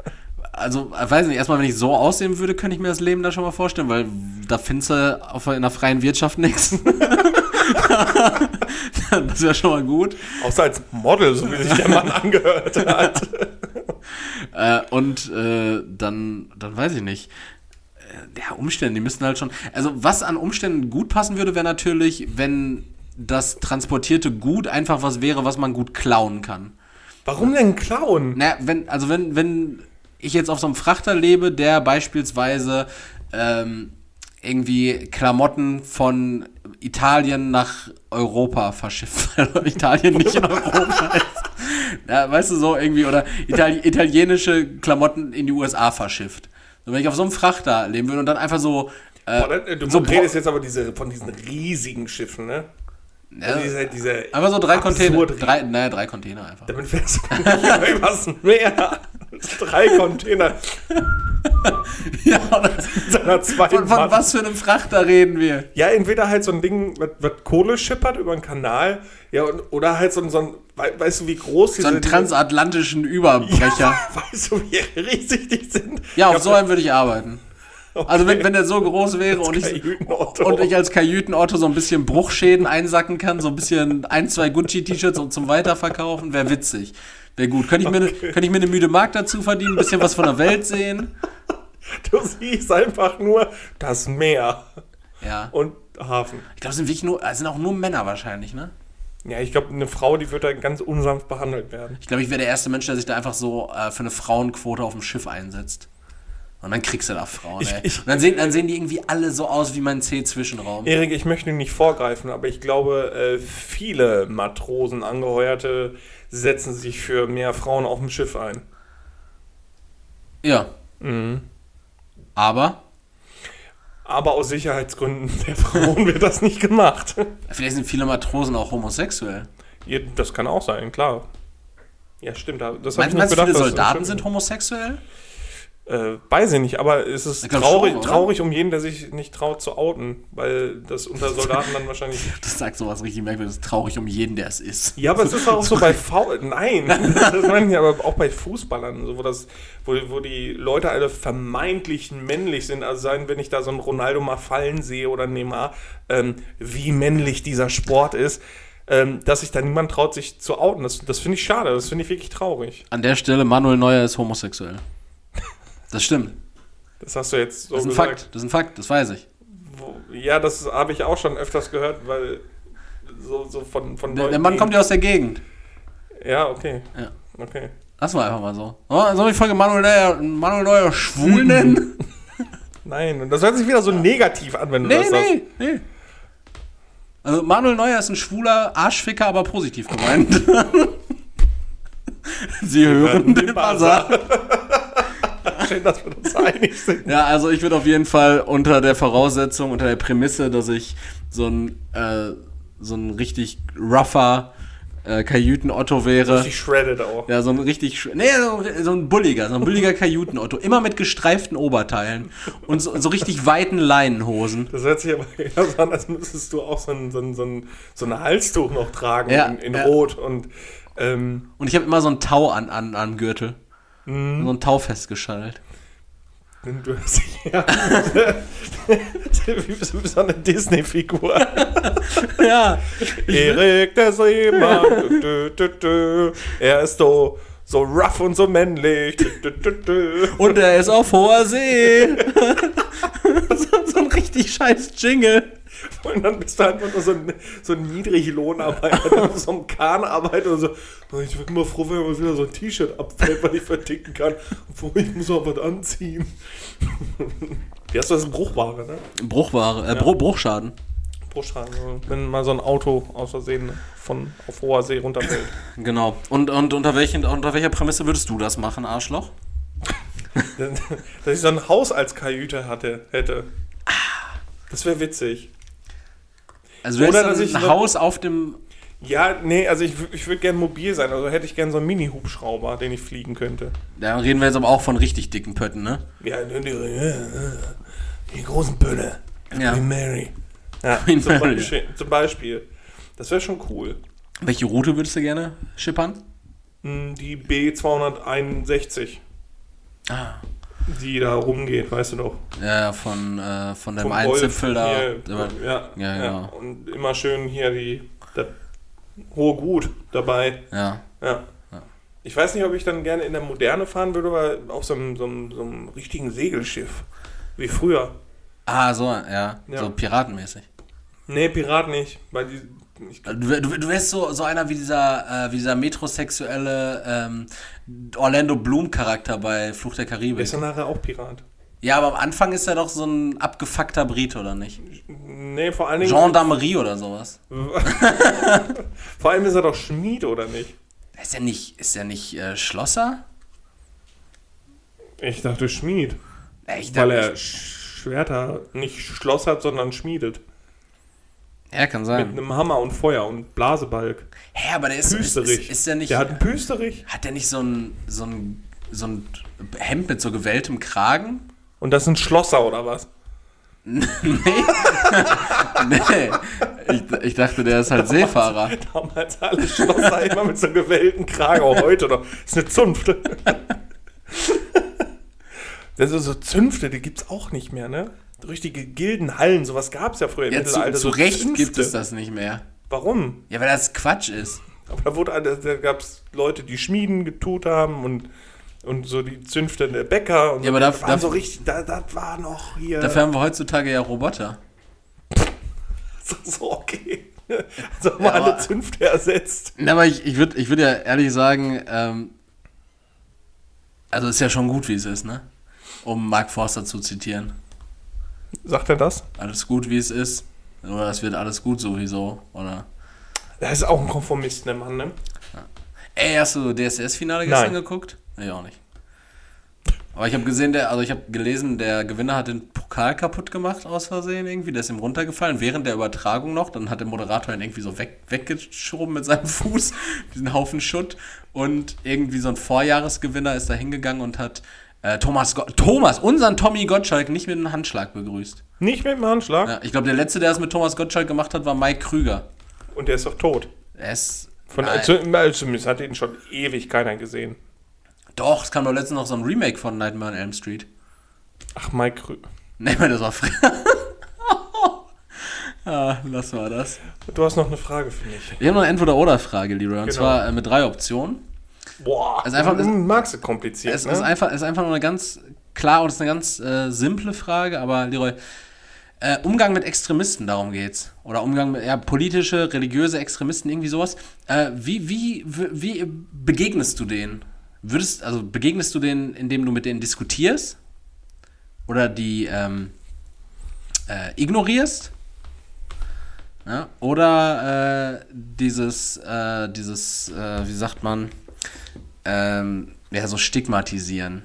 [SPEAKER 1] also, ich weiß nicht, erstmal, wenn ich so aussehen würde, könnte ich mir das Leben da schon mal vorstellen, weil da findest du auf, in der freien Wirtschaft nichts. das wäre schon mal gut.
[SPEAKER 2] Außer als Model, so wie sich der Mann angehört hat.
[SPEAKER 1] Äh, und äh, dann, dann weiß ich nicht. Äh, ja, Umstände, die müssten halt schon. Also, was an Umständen gut passen würde, wäre natürlich, wenn das transportierte Gut einfach was wäre, was man gut klauen kann.
[SPEAKER 2] Warum denn klauen?
[SPEAKER 1] Naja, wenn, also wenn, wenn ich jetzt auf so einem Frachter lebe, der beispielsweise ähm, irgendwie Klamotten von Italien nach Europa verschifft, weil Italien nicht in Europa ist. Ja, weißt du, so irgendwie, oder Itali italienische Klamotten in die USA verschifft. So, wenn ich auf so einem Frachter leben würde und dann einfach so. Äh,
[SPEAKER 2] Boah, dann- du
[SPEAKER 1] so
[SPEAKER 2] redest jetzt aber diese, von diesen riesigen Schiffen, ne? Also
[SPEAKER 1] ja,
[SPEAKER 2] diese, diese
[SPEAKER 1] einfach so drei Container. Drei, naja, drei Container einfach.
[SPEAKER 2] Damit fährst du nicht übers Meer. Drei Container
[SPEAKER 1] Ja,
[SPEAKER 2] seiner zweiten
[SPEAKER 1] von, von was für einem Frachter reden wir?
[SPEAKER 2] Ja, entweder halt so ein Ding, was, Kohle schippert über einen Kanal, ja, und, oder halt so ein, so ein wei- weißt du, wie groß diese...
[SPEAKER 1] So einen transatlantischen Überbrecher.
[SPEAKER 2] Ja, weißt du, wie riesig die sind?
[SPEAKER 1] Ja, auf so einem würde ich arbeiten. Also wenn, wenn der so groß wäre und ich, und ich als Kajüten-Otto so ein bisschen Bruchschäden einsacken kann, so ein bisschen ein, zwei Gucci-T-Shirts und zum Weiterverkaufen, wäre witzig. Wäre gut. Könnte ich, mir ne, könnte ich mir eine müde Mark dazu verdienen, ein bisschen was von der Welt sehen.
[SPEAKER 2] Du siehst einfach nur das Meer
[SPEAKER 1] Ja.
[SPEAKER 2] und Hafen.
[SPEAKER 1] Ich glaube, es sind wirklich nur, sind auch nur Männer wahrscheinlich, ne?
[SPEAKER 2] Ja, ich glaube, eine Frau, die wird da ganz unsanft behandelt werden.
[SPEAKER 1] Ich glaube, ich wäre der erste Mensch, der sich da einfach so äh, für eine Frauenquote auf dem Schiff einsetzt. Und dann kriegst du da Frauen,
[SPEAKER 2] Ich-
[SPEAKER 1] ey.
[SPEAKER 2] ich-
[SPEAKER 1] Und dann sehen, dann sehen die irgendwie alle so aus wie mein C-Zwischenraum.
[SPEAKER 2] Erik, ich möchte nicht vorgreifen, aber ich glaube, äh, viele Matrosen, Angeheuerte setzen sich für mehr Frauen auf dem Schiff ein.
[SPEAKER 1] Ja.
[SPEAKER 2] Mhm.
[SPEAKER 1] Aber
[SPEAKER 2] Aber aus Sicherheitsgründen der Frauen wird das nicht gemacht.
[SPEAKER 1] vielleicht sind viele Matrosen auch homosexuell.
[SPEAKER 2] Ja, das kann auch sein, klar. Ja, stimmt. Das
[SPEAKER 1] Meinst, du, viele Soldaten sind homosexuell?
[SPEAKER 2] Äh, weiß ich nicht, aber es ist traurig,
[SPEAKER 1] schon,
[SPEAKER 2] traurig um jeden, der sich nicht traut zu outen, weil das unter Soldaten dann wahrscheinlich.
[SPEAKER 1] Das sagt sowas richtig merkwürdig. Das ist traurig um jeden, der es ist.
[SPEAKER 2] Ja, aber es ist auch so bei V. Nein, das meine ich aber auch bei Fußballern, so, wo, das, wo, wo die Leute alle vermeintlich männlich sind. Also sein, wenn ich da so einen Ronaldo mal fallen sehe oder Neymar, ähm, wie männlich dieser Sport ist, ähm, dass sich da niemand traut, sich zu outen. Das, das finde ich schade, das finde ich wirklich traurig.
[SPEAKER 1] An der Stelle, Manuel Neuer ist homosexuell. Das stimmt.
[SPEAKER 2] Das hast du jetzt so
[SPEAKER 1] Das ist ein
[SPEAKER 2] gesagt.
[SPEAKER 1] Fakt. Das ist ein Fakt, das weiß ich.
[SPEAKER 2] Ja, das habe ich auch schon öfters gehört, weil so, so von, von
[SPEAKER 1] Der, der Mann kommt ja aus der Gegend.
[SPEAKER 2] Ja, okay.
[SPEAKER 1] Ja.
[SPEAKER 2] Okay.
[SPEAKER 1] Lass mal einfach mal so. Oh, soll ich die Folge Manuel Neuer, Manuel Neuer schwul nennen?
[SPEAKER 2] Nein, und das hört sich wieder so negativ an, wenn du
[SPEAKER 1] nee,
[SPEAKER 2] das sagst.
[SPEAKER 1] nee, nee. Also Manuel Neuer ist ein schwuler Arschficker, aber positiv gemeint. Sie hören den Buzzer.
[SPEAKER 2] Schön, dass wir uns einig sind.
[SPEAKER 1] Ja, also ich würde auf jeden Fall unter der Voraussetzung, unter der Prämisse, dass ich so ein, äh, so ein richtig rougher äh, Kajüten-Otto wäre.
[SPEAKER 2] Richtig shredded auch.
[SPEAKER 1] Ja, so ein richtig, nee, so, so ein bulliger, so ein bulliger Kajüten-Otto. Immer mit gestreiften Oberteilen und so, so richtig weiten Leinenhosen.
[SPEAKER 2] Das hört sich aber eher so an, als müsstest du auch so ein, so ein, so ein, so ein Halstuch noch tragen
[SPEAKER 1] Ja,
[SPEAKER 2] in, in
[SPEAKER 1] ja.
[SPEAKER 2] Rot. Und ähm,
[SPEAKER 1] Und ich habe immer so ein Tau an, an, am Gürtel.
[SPEAKER 2] Mhm.
[SPEAKER 1] So ein Tau festgeschnallt.
[SPEAKER 2] du hast ja, wie so- eine Disney-Figur.
[SPEAKER 1] Ja.
[SPEAKER 2] Erik der Seemann. Dü, dü, dü. Er ist so, so rough und so männlich.
[SPEAKER 1] Und er ist auf hoher See. so, so ein richtig scheiß Jingle.
[SPEAKER 2] Und dann bist du einfach nur so ein, so ein Niedriglohnarbeiter, der so einem Kahn arbeitet und so. "Oh, Ich bin immer froh, wenn mir wieder so ein T-Shirt abfällt, weil ich verticken kann. Obwohl, ich muss auch was anziehen. Wie hast du das? Bruchware, ne?
[SPEAKER 1] Bruchware, äh, Bru Bruchschaden.
[SPEAKER 2] Bruchschaden. so. Wenn mal so ein Auto aus Versehen von auf hoher See runterfällt.
[SPEAKER 1] Genau. Und, und unter, welchen, unter welcher Prämisse würdest du das machen, Arschloch?
[SPEAKER 2] Dass ich so ein Haus als Kajüte hatte, hätte. Das wäre witzig.
[SPEAKER 1] Also du
[SPEAKER 2] Oder, dass ich
[SPEAKER 1] ein Haus auf dem.
[SPEAKER 2] Ja, nee, also ich, ich würde gern mobil sein. Also hätte ich gern so einen Mini-Hubschrauber, den ich fliegen könnte.
[SPEAKER 1] Da reden wir jetzt aber auch von richtig dicken Pötten, ne?
[SPEAKER 2] Ja, die, die, die großen Pölle.
[SPEAKER 1] Ja.
[SPEAKER 2] Queen Mary. Ja,
[SPEAKER 1] Queen
[SPEAKER 2] zum,
[SPEAKER 1] Mary.
[SPEAKER 2] Beispiel, zum Beispiel. Das wäre schon cool.
[SPEAKER 1] Welche Route würdest du gerne schippern?
[SPEAKER 2] Hm, Die B261,
[SPEAKER 1] Ah.
[SPEAKER 2] Die da rumgeht, weißt du doch.
[SPEAKER 1] Ja, von, äh, von dem
[SPEAKER 2] Vom
[SPEAKER 1] einen
[SPEAKER 2] Golf
[SPEAKER 1] Zipfel da.
[SPEAKER 2] Ja,
[SPEAKER 1] Ja,
[SPEAKER 2] ja,
[SPEAKER 1] genau.
[SPEAKER 2] Und immer schön hier die, das hohe Gut dabei.
[SPEAKER 1] Ja.
[SPEAKER 2] Ja. Ich weiß nicht, ob ich dann gerne in der Moderne fahren würde, aber auf so einem, so einem, so einem richtigen Segelschiff. Wie früher.
[SPEAKER 1] Ah, so, ja.
[SPEAKER 2] Ja.
[SPEAKER 1] So piratenmäßig.
[SPEAKER 2] Nee, Pirat nicht. Weil die.
[SPEAKER 1] Du, du, du wärst so, so einer wie dieser, äh, wie dieser metrosexuelle ähm, Orlando Bloom-Charakter bei Fluch der Karibik.
[SPEAKER 2] ist er nachher auch Pirat.
[SPEAKER 1] Ja, aber am Anfang ist er doch so ein abgefuckter Brit, oder nicht?
[SPEAKER 2] Nee, vor allen Dingen.
[SPEAKER 1] Gendarmerie oder sowas.
[SPEAKER 2] vor allem ist er doch Schmied, oder nicht?
[SPEAKER 1] Ist er nicht, ist er nicht äh, Schlosser?
[SPEAKER 2] Ich dachte Schmied.
[SPEAKER 1] Ich
[SPEAKER 2] Weil
[SPEAKER 1] dachte-
[SPEAKER 2] er Schwerter nicht Schloss hat, sondern schmiedet.
[SPEAKER 1] Ja, kann
[SPEAKER 2] Mit
[SPEAKER 1] sein.
[SPEAKER 2] einem Hammer und Feuer und Blasebalg.
[SPEAKER 1] Hä, aber der ist, ist,
[SPEAKER 2] Püsterich.
[SPEAKER 1] ist, ist der nicht.
[SPEAKER 2] Der hat einen Püsterich.
[SPEAKER 1] Hat der nicht so ein, so ein, so ein Hemd mit so gewelltem Kragen?
[SPEAKER 2] Und das sind Schlosser, oder was?
[SPEAKER 1] nee. nee. Ich, ich dachte, der ist halt Seefahrer.
[SPEAKER 2] Damals alle Schlosser immer mit so einem gewellten Kragen, auch heute noch. Das ist eine Zunft. Das ist so Zünfte, die gibt's auch nicht mehr, ne? Richtige Gildenhallen, sowas gab's ja früher im
[SPEAKER 1] Ja, zu,
[SPEAKER 2] Mittelalter.
[SPEAKER 1] zu
[SPEAKER 2] so
[SPEAKER 1] Recht
[SPEAKER 2] Zünfte.
[SPEAKER 1] gibt es das nicht mehr.
[SPEAKER 2] Warum?
[SPEAKER 1] Ja, weil das Quatsch ist.
[SPEAKER 2] Aber da, wurde, da, da gab's Leute, die Schmieden getut haben und, und so die Zünfte der Bäcker. Und
[SPEAKER 1] Ja, aber da-
[SPEAKER 2] so richtig, da, das war noch hier.
[SPEAKER 1] Dafür haben wir heutzutage ja Roboter.
[SPEAKER 2] so, okay. Also haben wir
[SPEAKER 1] Ja,
[SPEAKER 2] alle Zünfte ersetzt.
[SPEAKER 1] Na, aber ich, ich würde ich würd ja ehrlich sagen, ähm, also ist ja schon gut, wie es ist, ne? Um Mark Forster zu zitieren.
[SPEAKER 2] Sagt er das?
[SPEAKER 1] Alles gut, wie es ist. Oder es wird alles gut sowieso, oder?
[SPEAKER 2] Er ist auch ein Konformist, der Mann, ne?
[SPEAKER 1] Ey, hast du DSS-Finale gestern
[SPEAKER 2] Nein.
[SPEAKER 1] geguckt? Ich auch nicht. Aber ich habe gesehen, der, also ich habe gelesen, der Gewinner hat den Pokal kaputt gemacht aus Versehen irgendwie. Der ist ihm runtergefallen während der Übertragung noch. Dann hat der Moderator ihn irgendwie so weg, weggeschoben mit seinem Fuß, diesen Haufen Schutt. Und irgendwie so ein Vorjahresgewinner ist da hingegangen und hat äh, Thomas, Go Thomas, unseren Tommy Gottschalk, nicht mit einem Handschlag begrüßt.
[SPEAKER 2] Nicht mit dem Handschlag.
[SPEAKER 1] Ja, ich glaube, der letzte, der es mit Thomas Gottschalk gemacht hat, war Mike Krüger.
[SPEAKER 2] Und der ist doch tot.
[SPEAKER 1] Er ist.
[SPEAKER 2] Von, äh, zumindest hat ihn schon ewig keiner gesehen.
[SPEAKER 1] Doch, es kam doch letztens noch so ein Remake von Nightmare on Elm Street.
[SPEAKER 2] Ach, Mike Krü
[SPEAKER 1] Nee, das war frei. ah, lass mal das.
[SPEAKER 2] Du hast noch eine Frage für mich.
[SPEAKER 1] Wir haben noch eine Entweder-Oder-Frage, Leroy. Und
[SPEAKER 2] Genau.
[SPEAKER 1] zwar äh, mit drei Optionen.
[SPEAKER 2] Boah,
[SPEAKER 1] ist einfach-
[SPEAKER 2] du magst es kompliziert,
[SPEAKER 1] Es
[SPEAKER 2] ne?
[SPEAKER 1] ist, einfach, es ist einfach nur eine ganz klar und es ist eine ganz äh, simple Frage, aber Leroy, äh, Umgang mit Extremisten, darum geht's. Oder Umgang mit ja, politische, religiöse Extremisten, irgendwie sowas. Äh, wie, wie, wie, wie begegnest du denen? Würdest, also begegnest du denen, indem du mit denen diskutierst? Oder die ähm, äh, ignorierst? Ja, oder äh, dieses, äh, dieses, äh, wie sagt man, ähm, ja, so stigmatisieren.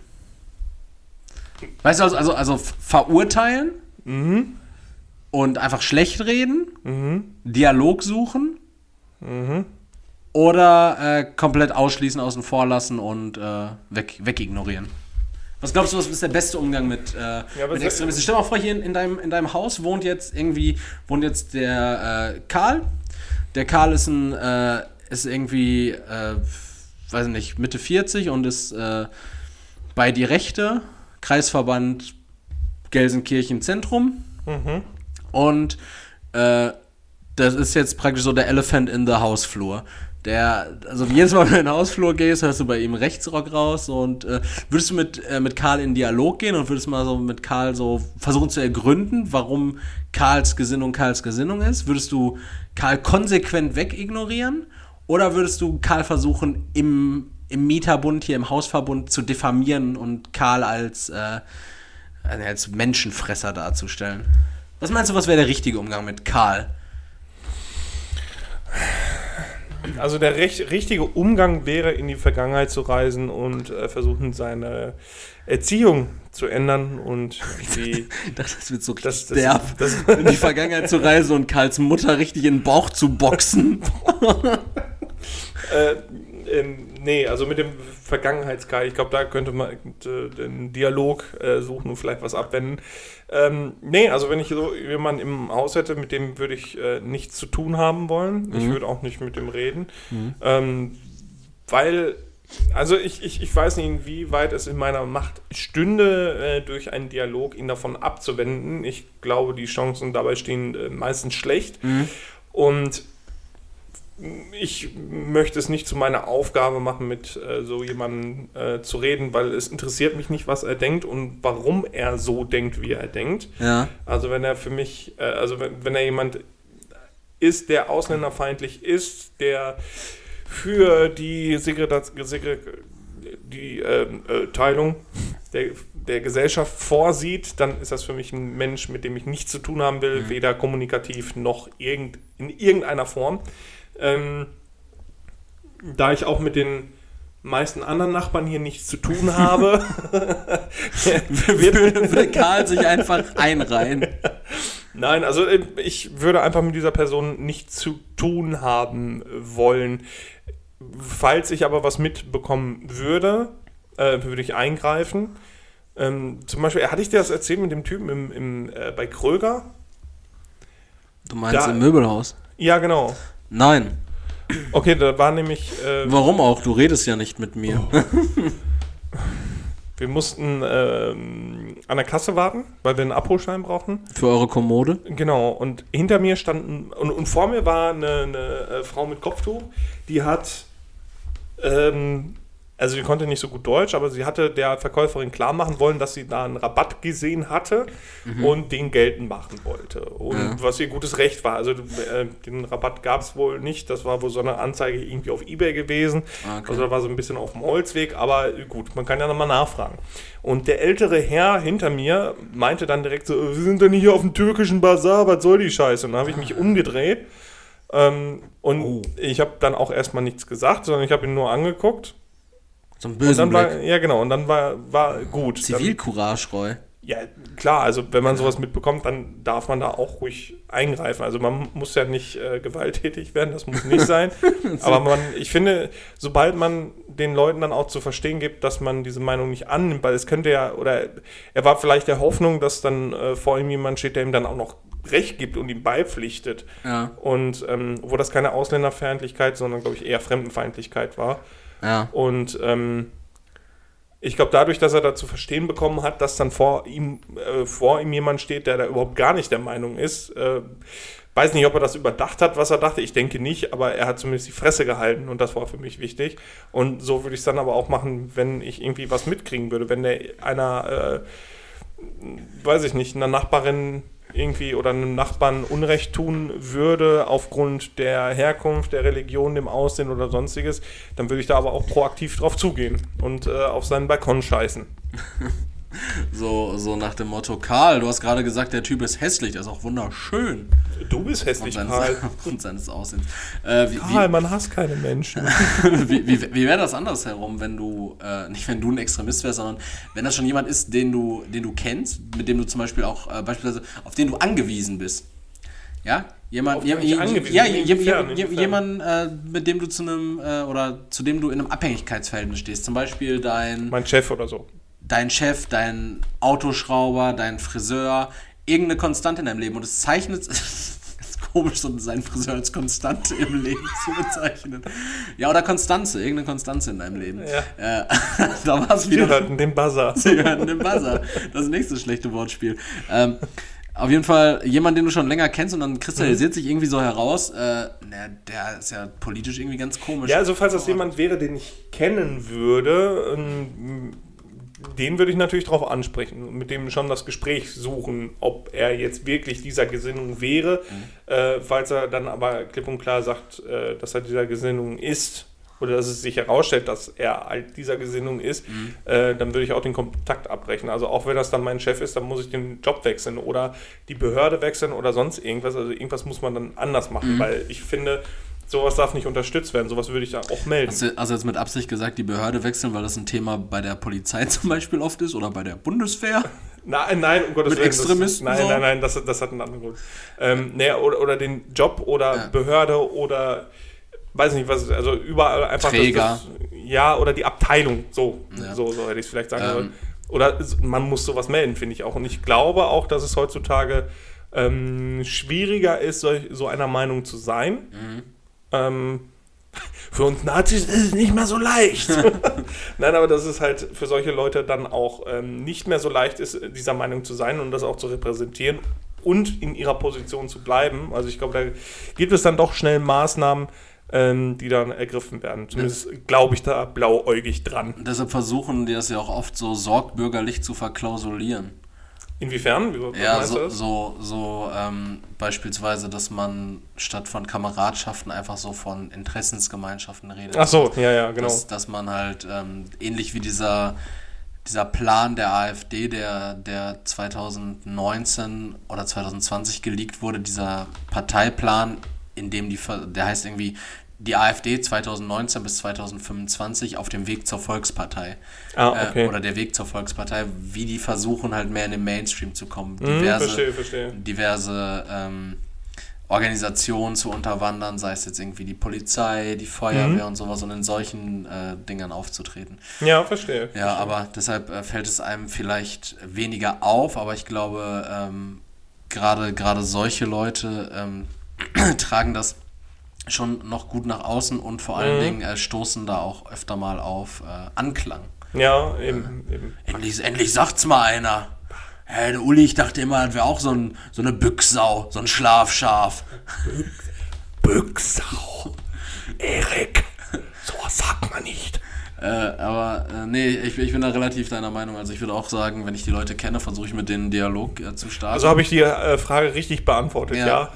[SPEAKER 1] Weißt du, also, also, also verurteilen und einfach schlecht reden, Dialog suchen oder äh, komplett ausschließen, außen vor lassen und äh, weg, wegignorieren. Was glaubst du, was ist der beste Umgang mit, äh,
[SPEAKER 2] aber
[SPEAKER 1] mit Extremisten? Stell dir mal vor, hier in, in, deinem, in deinem Haus wohnt jetzt irgendwie, wohnt jetzt der äh, Karl. Der Karl ist ein, äh, ist irgendwie, äh, weiß nicht, Mitte 40 und ist äh, bei Die Rechte, Kreisverband Gelsenkirchen Zentrum. Und äh, das ist jetzt praktisch so der Elephant in the Hausflur. Der, also jedes Mal, wenn du in den Hausflur gehst, hörst du bei ihm Rechtsrock raus und äh, würdest du mit, äh, mit Karl in Dialog gehen und würdest mal so mit Karl so versuchen zu ergründen, warum Karls Gesinnung Karls Gesinnung ist? Würdest du Karl konsequent wegignorieren? Oder würdest du Karl versuchen, im, im Mieterbund, hier im Hausverbund zu diffamieren und Karl als, äh, als Menschenfresser darzustellen? Was meinst du, was wäre der richtige Umgang mit Karl?
[SPEAKER 2] Also der recht, richtige Umgang wäre, in die Vergangenheit zu reisen und äh, versuchen, seine Erziehung zu ändern und die,
[SPEAKER 1] dachte, das wird so
[SPEAKER 2] Das- das-
[SPEAKER 1] derb,
[SPEAKER 2] das-
[SPEAKER 1] in die Vergangenheit zu reisen und Karls Mutter richtig in den Bauch zu boxen.
[SPEAKER 2] äh, ähm, nee, also mit dem Vergangenheitskai, ich glaube, da könnte man äh, den Dialog äh, suchen und vielleicht was abwenden. Ähm, nee, also wenn ich so jemanden im Haus hätte, mit dem würde ich äh, nichts zu tun haben wollen. Ich würde auch nicht mit dem reden. Ähm, weil, also ich, ich, ich weiß nicht, inwieweit es in meiner Macht stünde, äh, durch einen Dialog ihn davon abzuwenden. Ich glaube, die Chancen dabei stehen äh, meistens schlecht. Und ich möchte es nicht zu meiner Aufgabe machen, mit äh, so jemandem äh, zu reden, weil es interessiert mich nicht, was er denkt und warum er so denkt, wie er denkt.
[SPEAKER 1] Ja.
[SPEAKER 2] Also wenn er für mich, äh, also wenn, wenn er jemand ist, der ausländerfeindlich ist, der für die, Segregat Segre die ähm, äh, Teilung der, der Gesellschaft vorsieht, dann ist das für mich ein Mensch, mit dem ich nichts zu tun haben will, weder kommunikativ noch irgend, in irgendeiner Form. Ähm, da ich auch mit den meisten anderen Nachbarn hier nichts zu tun habe,
[SPEAKER 1] Würde, würde Karl sich einfach einreihen.
[SPEAKER 2] Nein, also äh, ich würde einfach mit dieser Person nichts zu tun haben wollen. Falls ich aber was mitbekommen würde, äh, würde ich eingreifen. Ähm, zum Beispiel, hatte ich dir das erzählt mit dem Typen im, im, äh, bei Kröger?
[SPEAKER 1] Du meinst
[SPEAKER 2] Da-
[SPEAKER 1] im Möbelhaus?
[SPEAKER 2] Ja, genau.
[SPEAKER 1] Nein.
[SPEAKER 2] Okay, da war nämlich, äh,
[SPEAKER 1] Warum auch? Du redest ja nicht mit mir.
[SPEAKER 2] wir mussten ähm, an der Kasse warten, weil wir einen Abholschein brauchten.
[SPEAKER 1] Für eure Kommode?
[SPEAKER 2] Genau, und hinter mir standen, und, und vor mir war eine, eine äh, Frau mit Kopftuch, die hat, ähm, also die konnte nicht so gut Deutsch, aber sie hatte der Verkäuferin klar machen wollen, dass sie da einen Rabatt gesehen hatte und den geltend machen wollte. Und
[SPEAKER 1] Ja.
[SPEAKER 2] was ihr gutes Recht war. Also äh, den Rabatt gab es wohl nicht, das war wohl so eine Anzeige irgendwie auf Ebay gewesen.
[SPEAKER 1] Ah, okay.
[SPEAKER 2] Also da war so ein bisschen auf dem Holzweg, aber gut, man kann ja nochmal nachfragen. Und der ältere Herr hinter mir meinte dann direkt so, wir sind doch nicht hier auf dem türkischen Bazar, was soll die Scheiße? Und dann habe ich mich umgedreht ähm, und
[SPEAKER 1] Oh.
[SPEAKER 2] ich habe dann auch erstmal nichts gesagt, sondern ich habe ihn nur angeguckt.
[SPEAKER 1] So ein
[SPEAKER 2] Und
[SPEAKER 1] bösen
[SPEAKER 2] dann war,
[SPEAKER 1] Blick.
[SPEAKER 2] ja genau, und dann war, war gut.
[SPEAKER 1] Zivilcourage, Roy.
[SPEAKER 2] ja, klar, also wenn man sowas mitbekommt, dann darf man da auch ruhig eingreifen. Also man muss ja nicht äh, gewalttätig werden, das muss nicht sein. Aber man, ich finde, sobald man den Leuten dann auch zu verstehen gibt, dass man diese Meinung nicht annimmt, weil es könnte ja, oder er war vielleicht der Hoffnung, dass dann äh, vor ihm jemand steht, der ihm dann auch noch Recht gibt und ihm beipflichtet.
[SPEAKER 1] Ja.
[SPEAKER 2] Und ähm, wo das keine Ausländerfeindlichkeit, sondern glaube ich eher Fremdenfeindlichkeit war.
[SPEAKER 1] Ja.
[SPEAKER 2] Und ähm, ich glaube, dadurch, dass er da zu verstehen bekommen hat, dass dann vor ihm, äh, vor ihm jemand steht, der da überhaupt gar nicht der Meinung ist, äh, weiß nicht, ob er das überdacht hat, was er dachte. Ich denke nicht, aber er hat zumindest die Fresse gehalten und das war für mich wichtig. Und so würde ich es dann aber auch machen, wenn ich irgendwie was mitkriegen würde. Wenn der einer, äh, weiß ich nicht, einer Nachbarin irgendwie oder einem Nachbarn Unrecht tun würde aufgrund der Herkunft, der Religion, dem Aussehen oder sonstiges, dann würde ich da aber auch proaktiv drauf zugehen und äh, auf seinen Balkon scheißen.
[SPEAKER 1] So, so nach dem Motto, Karl, du hast gerade gesagt, der Typ ist hässlich, der ist auch wunderschön.
[SPEAKER 2] Du bist hässlich,
[SPEAKER 1] und
[SPEAKER 2] Karl.
[SPEAKER 1] seines, und seines Aussehens. Äh, wie,
[SPEAKER 2] Karl, man hasst keine Menschen.
[SPEAKER 1] wie, wie, wie wäre das andersherum, wenn du, äh, nicht wenn du ein Extremist wärst, sondern wenn das schon jemand ist, den du, den du kennst, mit dem du zum Beispiel auch, äh, beispielsweise, auf den du angewiesen bist. Ja? Jemand,
[SPEAKER 2] Auf
[SPEAKER 1] je,
[SPEAKER 2] den ich
[SPEAKER 1] je,
[SPEAKER 2] angewiesen
[SPEAKER 1] ja,
[SPEAKER 2] bin?
[SPEAKER 1] je, je,
[SPEAKER 2] Inwiefern?
[SPEAKER 1] je,
[SPEAKER 2] Inwiefern?
[SPEAKER 1] jemand, äh, mit dem du zu einem, äh, oder zu dem du in einem Abhängigkeitsverhältnis stehst. Zum Beispiel dein,
[SPEAKER 2] mein Chef oder so.
[SPEAKER 1] Dein Chef, dein Autoschrauber, dein Friseur, irgendeine Konstante in deinem Leben. Und es zeichnet, ganz komisch, so seinen Friseur als Konstante im Leben zu bezeichnen. Ja, oder Konstanze, irgendeine Konstanze in deinem Leben.
[SPEAKER 2] Ja.
[SPEAKER 1] Äh, da war es wieder.
[SPEAKER 2] hörten den Buzzer.
[SPEAKER 1] Sie hörten den Buzzer. Das nächste schlechte Wortspiel. Ähm, auf jeden Fall jemand, den du schon länger kennst und dann kristallisiert
[SPEAKER 2] Mhm.
[SPEAKER 1] sich irgendwie so heraus, äh, na, der ist ja politisch irgendwie ganz komisch.
[SPEAKER 2] Ja, also falls das jemand wäre, den ich kennen würde, ähm, den würde ich natürlich darauf ansprechen und mit dem schon das Gespräch suchen, ob er jetzt wirklich dieser Gesinnung wäre. Äh, falls er dann aber klipp und klar sagt, äh, dass er dieser Gesinnung ist oder dass es sich herausstellt, dass er halt dieser Gesinnung ist, äh, dann würde ich auch den Kontakt abbrechen. Also auch wenn das dann mein Chef ist, dann muss ich den Job wechseln oder die Behörde wechseln oder sonst irgendwas. Also irgendwas muss man dann anders machen, weil ich finde, sowas darf nicht unterstützt werden. Sowas würde ich da auch melden.
[SPEAKER 1] Hast du also jetzt mit Absicht gesagt, die Behörde wechseln, weil das ein Thema bei der Polizei zum Beispiel oft ist oder bei der Bundeswehr?
[SPEAKER 2] Nein, nein, um Gottes
[SPEAKER 1] Mit
[SPEAKER 2] Willen. das-
[SPEAKER 1] Extremisten
[SPEAKER 2] Nein,
[SPEAKER 1] so?
[SPEAKER 2] nein, nein, das, das hat einen anderen Grund. Ähm, nee, oder, oder den Job oder
[SPEAKER 1] Ja.
[SPEAKER 2] Behörde oder weiß nicht, was, also überall einfach. das-
[SPEAKER 1] Träger.
[SPEAKER 2] Das, ja, oder die Abteilung, so,
[SPEAKER 1] Ja.
[SPEAKER 2] so, so hätte ich es vielleicht sagen
[SPEAKER 1] Ähm.
[SPEAKER 2] sollen. Oder man muss sowas melden, finde ich auch. Und ich glaube auch, dass es heutzutage ähm, schwieriger ist, solch, so einer Meinung zu sein.
[SPEAKER 1] Mhm.
[SPEAKER 2] Ähm, für uns Nazis ist es nicht mehr so leicht. Nein, aber dass es halt für solche Leute dann auch ähm, nicht mehr so leicht ist, dieser Meinung zu sein und das auch zu repräsentieren und in ihrer Position zu bleiben. Also ich glaube, da gibt es dann doch schnell Maßnahmen, ähm, die dann ergriffen werden. Zumindest glaube ich da blauäugig dran.
[SPEAKER 1] Und deshalb versuchen die das ja auch oft so sorgbürgerlich zu verklausulieren.
[SPEAKER 2] Inwiefern? Wie,
[SPEAKER 1] Ja, so, so, so ähm, beispielsweise, dass man statt von Kameradschaften einfach so von Interessensgemeinschaften redet.
[SPEAKER 2] Ach so, ja, ja, genau.
[SPEAKER 1] Dass, dass man halt, ähm, ähnlich wie dieser, dieser Plan der AfD, der, der 2019 oder 2020 geleakt wurde, dieser Parteiplan, in dem die, der heißt irgendwie die AfD 2019 bis 2025 auf dem Weg zur Volkspartei.
[SPEAKER 2] Ah, okay.
[SPEAKER 1] Äh, oder der Weg zur Volkspartei, wie die versuchen halt mehr in den Mainstream zu kommen.
[SPEAKER 2] Hm,
[SPEAKER 1] Diverse,
[SPEAKER 2] verstehe, verstehe.
[SPEAKER 1] diverse ähm, Organisationen zu unterwandern, sei es jetzt irgendwie die Polizei, die Feuerwehr
[SPEAKER 2] Mhm.
[SPEAKER 1] und sowas und in solchen äh, Dingern aufzutreten.
[SPEAKER 2] Ja, verstehe.
[SPEAKER 1] Ja, aber deshalb äh, fällt es einem vielleicht weniger auf, aber ich glaube, ähm, gerade gerade solche Leute ähm, tragen das schon noch gut nach außen und vor allen
[SPEAKER 2] Mhm.
[SPEAKER 1] Dingen äh, stoßen da auch öfter mal auf äh, Anklang.
[SPEAKER 2] Ja, eben, eben.
[SPEAKER 1] Endlich, endlich sagt's mal einer. Hä, der Uli, ich dachte immer, das wäre auch so, ein, so eine Büchsau, so ein Schlafschaf.
[SPEAKER 2] Büchsau. Erik, sowas sagt man nicht.
[SPEAKER 1] Äh, aber äh, nee, ich, ich bin da relativ deiner Meinung. Also ich würde auch sagen, wenn ich die Leute kenne, versuche ich mit denen einen Dialog äh, zu starten.
[SPEAKER 2] Also habe ich die äh, Frage richtig beantwortet, ja?
[SPEAKER 1] ja.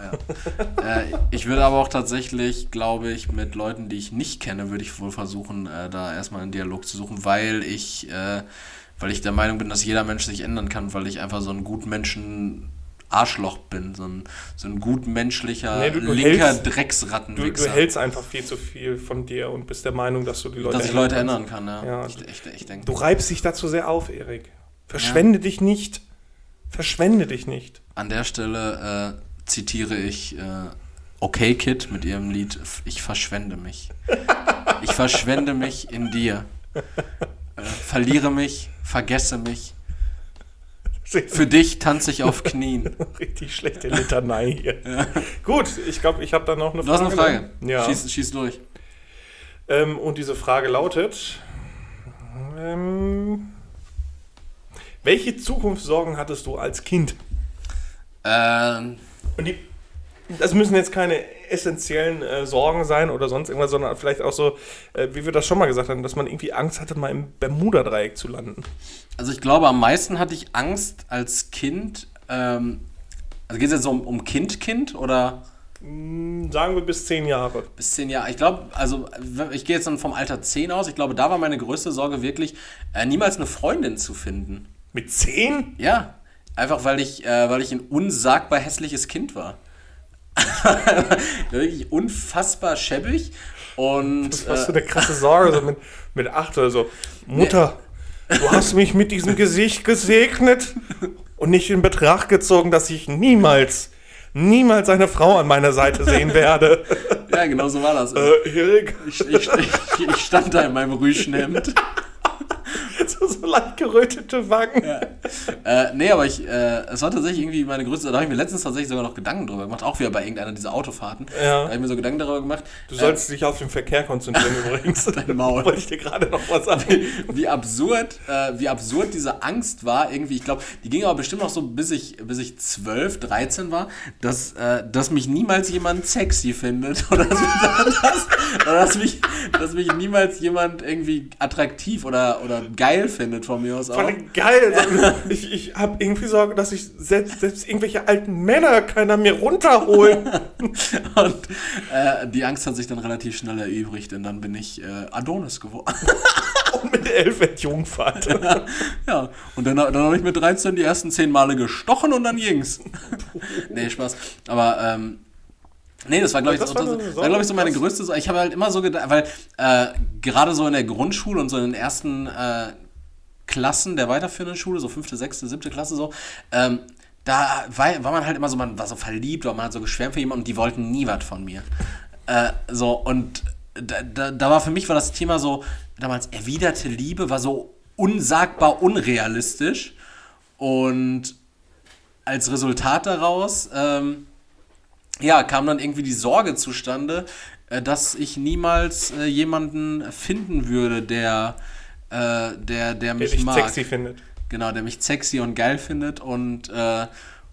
[SPEAKER 1] ja. äh, ich würde aber auch tatsächlich, glaube ich, mit Leuten, die ich nicht kenne, würde ich wohl versuchen, äh, da erstmal einen Dialog zu suchen, weil ich, weil ich der Meinung bin, dass jeder Mensch sich ändern kann, weil ich einfach so ein Gutmenschen Arschloch bin, so ein, so ein gutmenschlicher,
[SPEAKER 2] Nee, du- du
[SPEAKER 1] linker
[SPEAKER 2] hältst- Du,
[SPEAKER 1] Drecksrattenwichser.
[SPEAKER 2] du hältst einfach viel zu viel von dir und bist der Meinung, dass du die Leute
[SPEAKER 1] dass ich Leute ändern kann, ja.
[SPEAKER 2] Ja.
[SPEAKER 1] Ich, ich, ich denke.
[SPEAKER 2] Du reibst dich dazu sehr auf, Erik. Verschwende dich nicht. Verschwende dich nicht.
[SPEAKER 1] An der Stelle äh, zitiere ich äh, Okay Kid mit ihrem Lied Ich verschwende mich. Ich verschwende mich in dir. Äh, verliere mich, vergesse mich. Für dich tanze ich auf Knien.
[SPEAKER 2] Richtig schlechte Litanei hier. Gut, ich glaube, ich habe da noch eine
[SPEAKER 1] Du hast
[SPEAKER 2] Frage.
[SPEAKER 1] eine Frage.
[SPEAKER 2] Ja.
[SPEAKER 1] Schieß, schieß durch.
[SPEAKER 2] Ähm, und diese Frage lautet: ähm, Welche Zukunftssorgen hattest du als Kind?
[SPEAKER 1] Ähm,
[SPEAKER 2] Und die, das müssen jetzt keine essentiellen äh, Sorgen sein oder sonst irgendwas, sondern vielleicht auch so, äh, wie wir das schon mal gesagt haben, dass man irgendwie Angst hatte, mal im Bermuda-Dreieck zu landen.
[SPEAKER 1] also ich glaube, am meisten hatte ich Angst als Kind. Ähm, also geht es jetzt so um, um Kind-Kind oder
[SPEAKER 2] Hm, Sagen wir bis zehn Jahre.
[SPEAKER 1] bis zehn Jahre? Ich glaube, also ich gehe jetzt dann vom Alter 10 aus. Ich glaube, da war meine größte Sorge wirklich, äh, niemals eine Freundin zu finden.
[SPEAKER 2] Mit 10?
[SPEAKER 1] Ja, einfach weil ich, äh, weil ich ein unsagbar hässliches Kind war. Wirklich unfassbar schäbig und
[SPEAKER 2] Das war so
[SPEAKER 1] äh,
[SPEAKER 2] eine krasse Sorge, so mit, mit 8 oder so. Mutter, du hast mich mit diesem Gesicht gesegnet und nicht in Betracht gezogen, dass ich niemals, niemals eine Frau an meiner Seite sehen werde.
[SPEAKER 1] ja, genau so war das.
[SPEAKER 2] äh, Erik,
[SPEAKER 1] Ich, ich, ich, ich stand da in meinem Rüschenhemd.
[SPEAKER 2] so, so leicht gerötete Wangen.
[SPEAKER 1] Äh, nee, aber ich, äh, es war tatsächlich irgendwie meine größte, da habe ich mir letztens tatsächlich sogar noch Gedanken drüber gemacht, auch wieder bei irgendeiner dieser Autofahrten.
[SPEAKER 2] Ja.
[SPEAKER 1] Da habe ich mir so Gedanken darüber gemacht.
[SPEAKER 2] Du sollst dich auf den Verkehr konzentrieren übrigens.
[SPEAKER 1] Dein Maul.
[SPEAKER 2] Wollte ich dir gerade noch was sagen.
[SPEAKER 1] wie absurd, äh, wie absurd diese Angst war, irgendwie, ich glaube, die ging aber bestimmt noch so, bis ich, bis ich 12, 13 war, dass, äh, dass mich niemals jemand sexy findet oder, dass, dass, oder dass, mich, dass mich niemals jemand irgendwie attraktiv oder, oder geil findet von mir aus auch.
[SPEAKER 2] Voll geil. Ich, ich habe irgendwie Sorge, dass ich selbst, selbst irgendwelche alten Männer keiner mir runterholen.
[SPEAKER 1] Und äh, die Angst hat sich dann relativ schnell erübrigt und dann bin ich äh, Adonis geworden.
[SPEAKER 2] Und mit elf Jungfahrt.
[SPEAKER 1] ja, und dann, dann habe ich mit 13 die ersten 10 Male gestochen und dann ging's. nee, Spaß. Aber, ähm, nee, das war, glaube ich,
[SPEAKER 2] Das
[SPEAKER 1] so,
[SPEAKER 2] war eine
[SPEAKER 1] das war, glaub ich, so meine größte. Ich habe halt immer so gedacht, weil äh, gerade so in der Grundschule und so in den ersten äh, Klassen der weiterführenden Schule, so fünfte, sechste, siebte Klasse so, ähm, da war, war man halt immer so, man war so verliebt oder man hat so geschwärmt für jemanden und die wollten nie was von mir. Äh, so, und da, da, da war für mich war das Thema so, damals erwiderte Liebe war so unsagbar unrealistisch und als Resultat daraus, ähm, ja, kam dann irgendwie die Sorge zustande, äh, dass ich niemals äh, jemanden finden würde, der, äh, der, der
[SPEAKER 2] Der
[SPEAKER 1] mich
[SPEAKER 2] dich
[SPEAKER 1] mag.
[SPEAKER 2] sexy findet.
[SPEAKER 1] Genau, der mich sexy und geil findet und,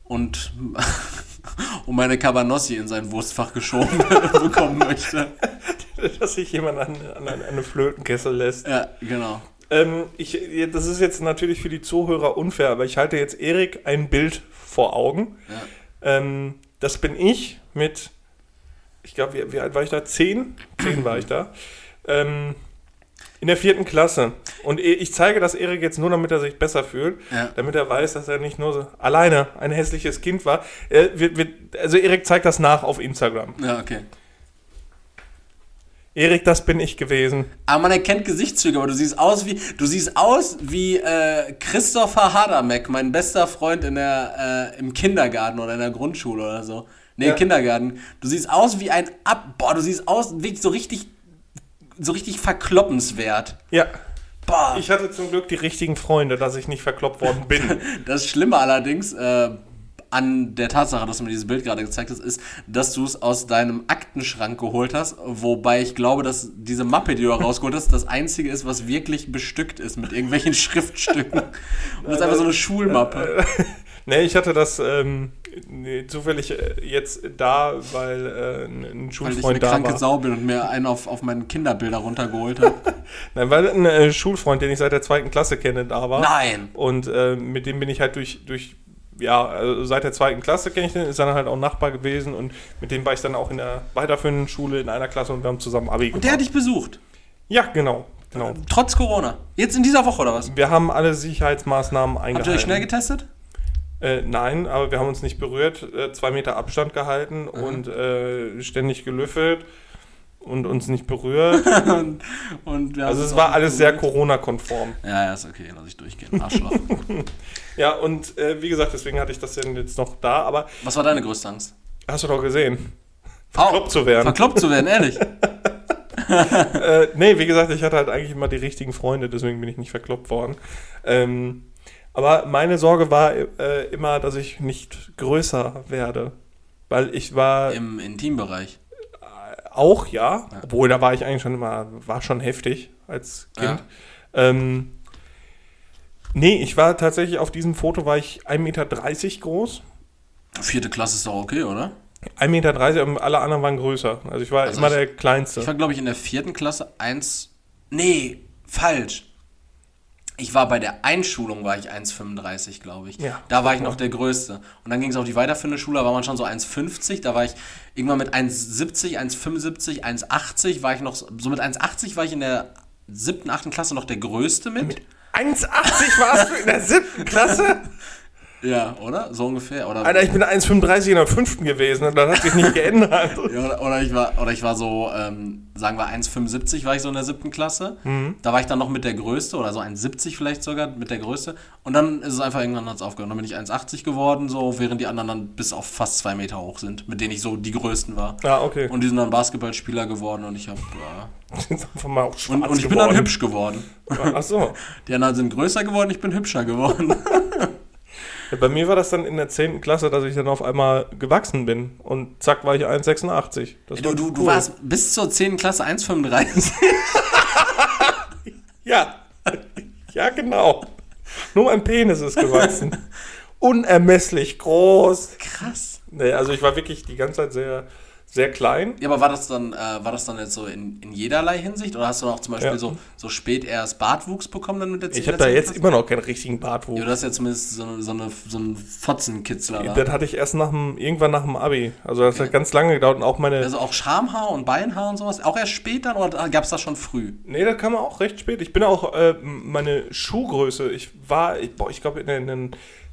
[SPEAKER 1] und, und meine Cabanossi in sein Wurstfach geschoben bekommen möchte.
[SPEAKER 2] Dass sich jemand an, an, an eine Flötenkessel lässt.
[SPEAKER 1] Ja, genau.
[SPEAKER 2] Ähm, ich, das ist jetzt natürlich für die Zuhörer unfair, aber ich halte jetzt Erik ein Bild vor Augen.
[SPEAKER 1] Ja.
[SPEAKER 2] Ähm, das bin ich mit, ich glaube, wie, wie alt war ich da? Zehn? Zehn war ich da. Ähm, in der vierten Klasse. Und e- ich zeige das Erik jetzt nur, damit er sich besser fühlt,
[SPEAKER 1] Ja.
[SPEAKER 2] damit er weiß, dass er nicht nur so alleine ein hässliches Kind war. Er, wird, wird, also Erik zeigt das nach auf Instagram.
[SPEAKER 1] Ja, okay.
[SPEAKER 2] Erik, das bin ich gewesen.
[SPEAKER 1] Aber man erkennt Gesichtszüge, aber du siehst aus wie, du siehst aus wie äh, Christopher Hadamek, mein bester Freund in der, äh, im Kindergarten oder in der Grundschule oder so. Nee,
[SPEAKER 2] Ja.
[SPEAKER 1] Kindergarten. Du siehst aus wie ein Ab... Boah, du siehst aus wie so richtig, so richtig verkloppenswert.
[SPEAKER 2] Ja.
[SPEAKER 1] Boah.
[SPEAKER 2] Ich hatte zum Glück die richtigen Freunde, dass ich nicht verkloppt worden bin.
[SPEAKER 1] Das Schlimme allerdings äh, an der Tatsache, dass du mir dieses Bild gerade gezeigt hast, ist, dass du es aus deinem Aktenschrank geholt hast, wobei ich glaube, dass diese Mappe, die du rausgeholt hast, das einzige ist, was wirklich bestückt ist mit irgendwelchen Schriftstücken. Und das ist einfach so eine Schulmappe.
[SPEAKER 2] nee, ich hatte das ähm, nee, zufällig äh, jetzt da, weil äh, ein- ein
[SPEAKER 1] Weil ich
[SPEAKER 2] Schulfreund
[SPEAKER 1] eine
[SPEAKER 2] da
[SPEAKER 1] kranke
[SPEAKER 2] war.
[SPEAKER 1] Sau bin und mir einen auf, auf meine Kinderbilder runtergeholt habe.
[SPEAKER 2] Nein, weil ein äh, Schulfreund, den ich seit der zweiten Klasse kenne, da war.
[SPEAKER 1] Nein!
[SPEAKER 2] Und äh, mit dem bin ich halt durch, durch ja, also seit der zweiten Klasse kenne ich den, ist dann halt auch Nachbar gewesen und mit dem war ich dann auch in der weiterführenden Schule in einer Klasse und wir haben zusammen Abi
[SPEAKER 1] Und der hat dich besucht.
[SPEAKER 2] Ja, genau, genau.
[SPEAKER 1] Trotz Corona. Jetzt in dieser Woche oder was?
[SPEAKER 2] Wir haben alle Sicherheitsmaßnahmen
[SPEAKER 1] Habt
[SPEAKER 2] eingehalten.
[SPEAKER 1] ihr euch schnell getestet?
[SPEAKER 2] Äh, nein, aber wir haben uns nicht berührt, äh, zwei Meter Abstand gehalten und äh, ständig gelüffelt und uns nicht berührt.
[SPEAKER 1] und, und
[SPEAKER 2] Also es war alles sehr
[SPEAKER 1] berührt.
[SPEAKER 2] Corona-konform.
[SPEAKER 1] Ja, ja, ist okay, lass ich durchgehen. Arschloch.
[SPEAKER 2] Ja, und äh, wie gesagt, deswegen hatte ich das denn jetzt noch da, aber
[SPEAKER 1] Was war deine größte Angst?
[SPEAKER 2] hast du doch gesehen. Verkloppt zu werden.
[SPEAKER 1] Verkloppt zu werden, ehrlich.
[SPEAKER 2] äh, nee, wie gesagt, ich hatte halt eigentlich immer die richtigen Freunde, deswegen bin ich nicht verkloppt worden. Ähm, aber meine Sorge war äh, immer, dass ich nicht größer werde. Weil ich war
[SPEAKER 1] Im Intimbereich.
[SPEAKER 2] Auch, ja, obwohl da war ich eigentlich schon immer, war schon heftig als Kind. Ähm, nee, ich war tatsächlich auf diesem Foto, war ich 1,30 Meter groß.
[SPEAKER 1] Vierte Klasse ist doch okay, oder?
[SPEAKER 2] 1,30 Meter und alle anderen waren größer. Also ich war
[SPEAKER 1] Also
[SPEAKER 2] immer
[SPEAKER 1] ich-
[SPEAKER 2] der Kleinste.
[SPEAKER 1] Ich war, glaube ich, in der vierten Klasse eins. Nee, falsch. Ich war bei der Einschulung, war ich 1,35, glaube ich.
[SPEAKER 2] Ja.
[SPEAKER 1] Da war ich noch der Größte. Und dann ging es auf die weiterführende Schule, da war man schon so 1,50. Da war ich irgendwann mit 1,70, 1,75, 1,80 war ich noch, so mit 1,80 war ich in der siebten, achten Klasse noch der Größte mit.
[SPEAKER 2] 1,80 warst du in der siebten Klasse?
[SPEAKER 1] Ja, oder? So ungefähr. Oder,
[SPEAKER 2] Alter, ich bin 1,35 in der fünften gewesen und das hat sich nicht geändert.
[SPEAKER 1] ja, oder, oder, ich war, oder ich war so, ähm, sagen wir 1,75 war ich so in der siebten Klasse. Da war ich dann noch mit der Größte oder so 1,70 vielleicht sogar mit der Größte. Und dann ist es einfach irgendwann hat's aufgehört. Dann bin ich 1,80 geworden, so, während die anderen dann bis auf fast zwei Meter hoch sind, mit denen ich so die Größten war.
[SPEAKER 2] Ja, okay.
[SPEAKER 1] Und die sind dann Basketballspieler geworden und ich habe. Äh,
[SPEAKER 2] Sind einfach mal auch schwarz
[SPEAKER 1] und, und ich bin dann
[SPEAKER 2] geworden.
[SPEAKER 1] hübsch geworden.
[SPEAKER 2] Ach so.
[SPEAKER 1] Die anderen sind größer geworden, ich bin hübscher geworden.
[SPEAKER 2] Bei mir war das dann in der 10. Klasse, dass ich dann auf einmal gewachsen bin. Und zack, war ich 1,86. Das
[SPEAKER 1] Du,
[SPEAKER 2] war
[SPEAKER 1] du, du
[SPEAKER 2] cool.
[SPEAKER 1] warst bis zur 10. Klasse 1,35.
[SPEAKER 2] Ja. Ja, genau. Nur mein Penis ist gewachsen. Unermesslich groß.
[SPEAKER 1] Krass.
[SPEAKER 2] Nee, also ich war wirklich die ganze Zeit sehr, sehr klein.
[SPEAKER 1] Ja, aber war das dann, äh, war das dann jetzt so in, in jederlei Hinsicht? Oder hast du auch zum Beispiel
[SPEAKER 2] Ja.
[SPEAKER 1] so, so spät erst Bartwuchs bekommen dann mit der 10.
[SPEAKER 2] Ich habe da
[SPEAKER 1] der 10.
[SPEAKER 2] jetzt
[SPEAKER 1] Klasse?
[SPEAKER 2] immer noch keinen richtigen Bartwuchs.
[SPEAKER 1] Ja, du hast ja zumindest so, eine- so, eine, so einen Fotzenkitzler da.
[SPEAKER 2] Das hatte ich erst nach dem, irgendwann nach dem Abi. Also das hat ganz lange gedauert und auch meine.
[SPEAKER 1] Also auch Schamhaar und Beinhaar und sowas? Auch erst spät dann oder gab es das schon früh?
[SPEAKER 2] nee, das kam auch recht spät. Ich bin auch äh, meine Schuhgröße. Ich war, ich, boah, ich glaube in der, in der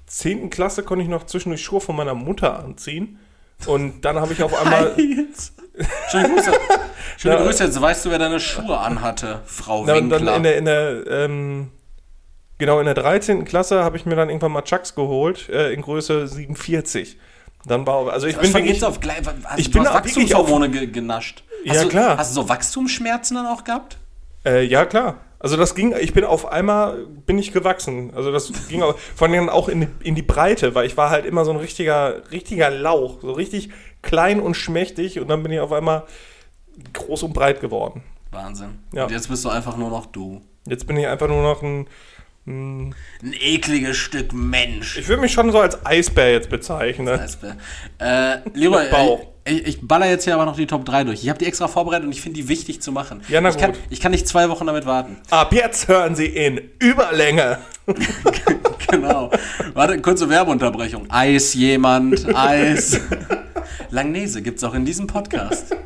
[SPEAKER 2] 10. Klasse konnte ich noch zwischendurch Schuhe von meiner Mutter anziehen. Und dann habe ich auf einmal.
[SPEAKER 1] Schöne Grüße. Schöne. Grüße, jetzt weißt du, wer deine Schuhe anhatte, Frau
[SPEAKER 2] Na, dann in der, in der ähm, genau in der 13. Klasse habe ich mir dann irgendwann mal Chucks geholt, äh, in Größe 47. Dann war, also ich
[SPEAKER 1] Was
[SPEAKER 2] bin wirklich,
[SPEAKER 1] jetzt auf gleich, also
[SPEAKER 2] ich bin
[SPEAKER 1] hast Wachstumshormone ge genascht. Hast
[SPEAKER 2] Ja,
[SPEAKER 1] du,
[SPEAKER 2] klar.
[SPEAKER 1] Hast du so Wachstumsschmerzen dann auch gehabt?
[SPEAKER 2] äh, ja klar. Also das ging, ich bin auf einmal, bin ich gewachsen. Also das ging auch, vor allem auch in die, in die Breite, weil ich war halt immer so ein richtiger, richtiger Lauch, so richtig klein und schmächtig und dann bin ich auf einmal groß und breit geworden.
[SPEAKER 1] Wahnsinn.
[SPEAKER 2] Ja.
[SPEAKER 1] Und jetzt bist du einfach nur noch du.
[SPEAKER 2] Jetzt bin ich einfach nur noch ein, ein
[SPEAKER 1] ekliges Stück Mensch.
[SPEAKER 2] ich würde mich schon so als Eisbär jetzt bezeichnen.
[SPEAKER 1] Eisbär. Äh, Leroy, äh, ich, ich baller jetzt hier aber noch die Top 3 durch. Ich habe die extra vorbereitet und ich finde die wichtig zu machen.
[SPEAKER 2] Ja, na
[SPEAKER 1] ich Kann,
[SPEAKER 2] gut.
[SPEAKER 1] ich kann nicht zwei Wochen damit warten.
[SPEAKER 2] Ab jetzt hören Sie in Überlänge.
[SPEAKER 1] genau. Warte, kurze Werbeunterbrechung. Eis jemand, Eis. Langnese gibt es auch in diesem Podcast.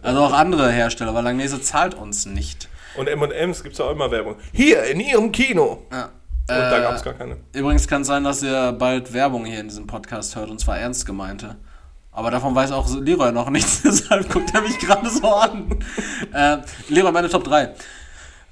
[SPEAKER 1] Also auch andere Hersteller, aber Langnese zahlt uns nicht.
[SPEAKER 2] Und M&M's gibt es auch immer Werbung. Hier in Ihrem Kino.
[SPEAKER 1] Ja.
[SPEAKER 2] Und da
[SPEAKER 1] Äh,
[SPEAKER 2] gab es gar keine.
[SPEAKER 1] Übrigens kann es sein, dass ihr bald Werbung hier in diesem Podcast hört, und zwar ernst gemeinte. Aber davon weiß auch Leroy noch nichts, deshalb guckt er mich gerade so an. äh, Leroy, meine Top 3.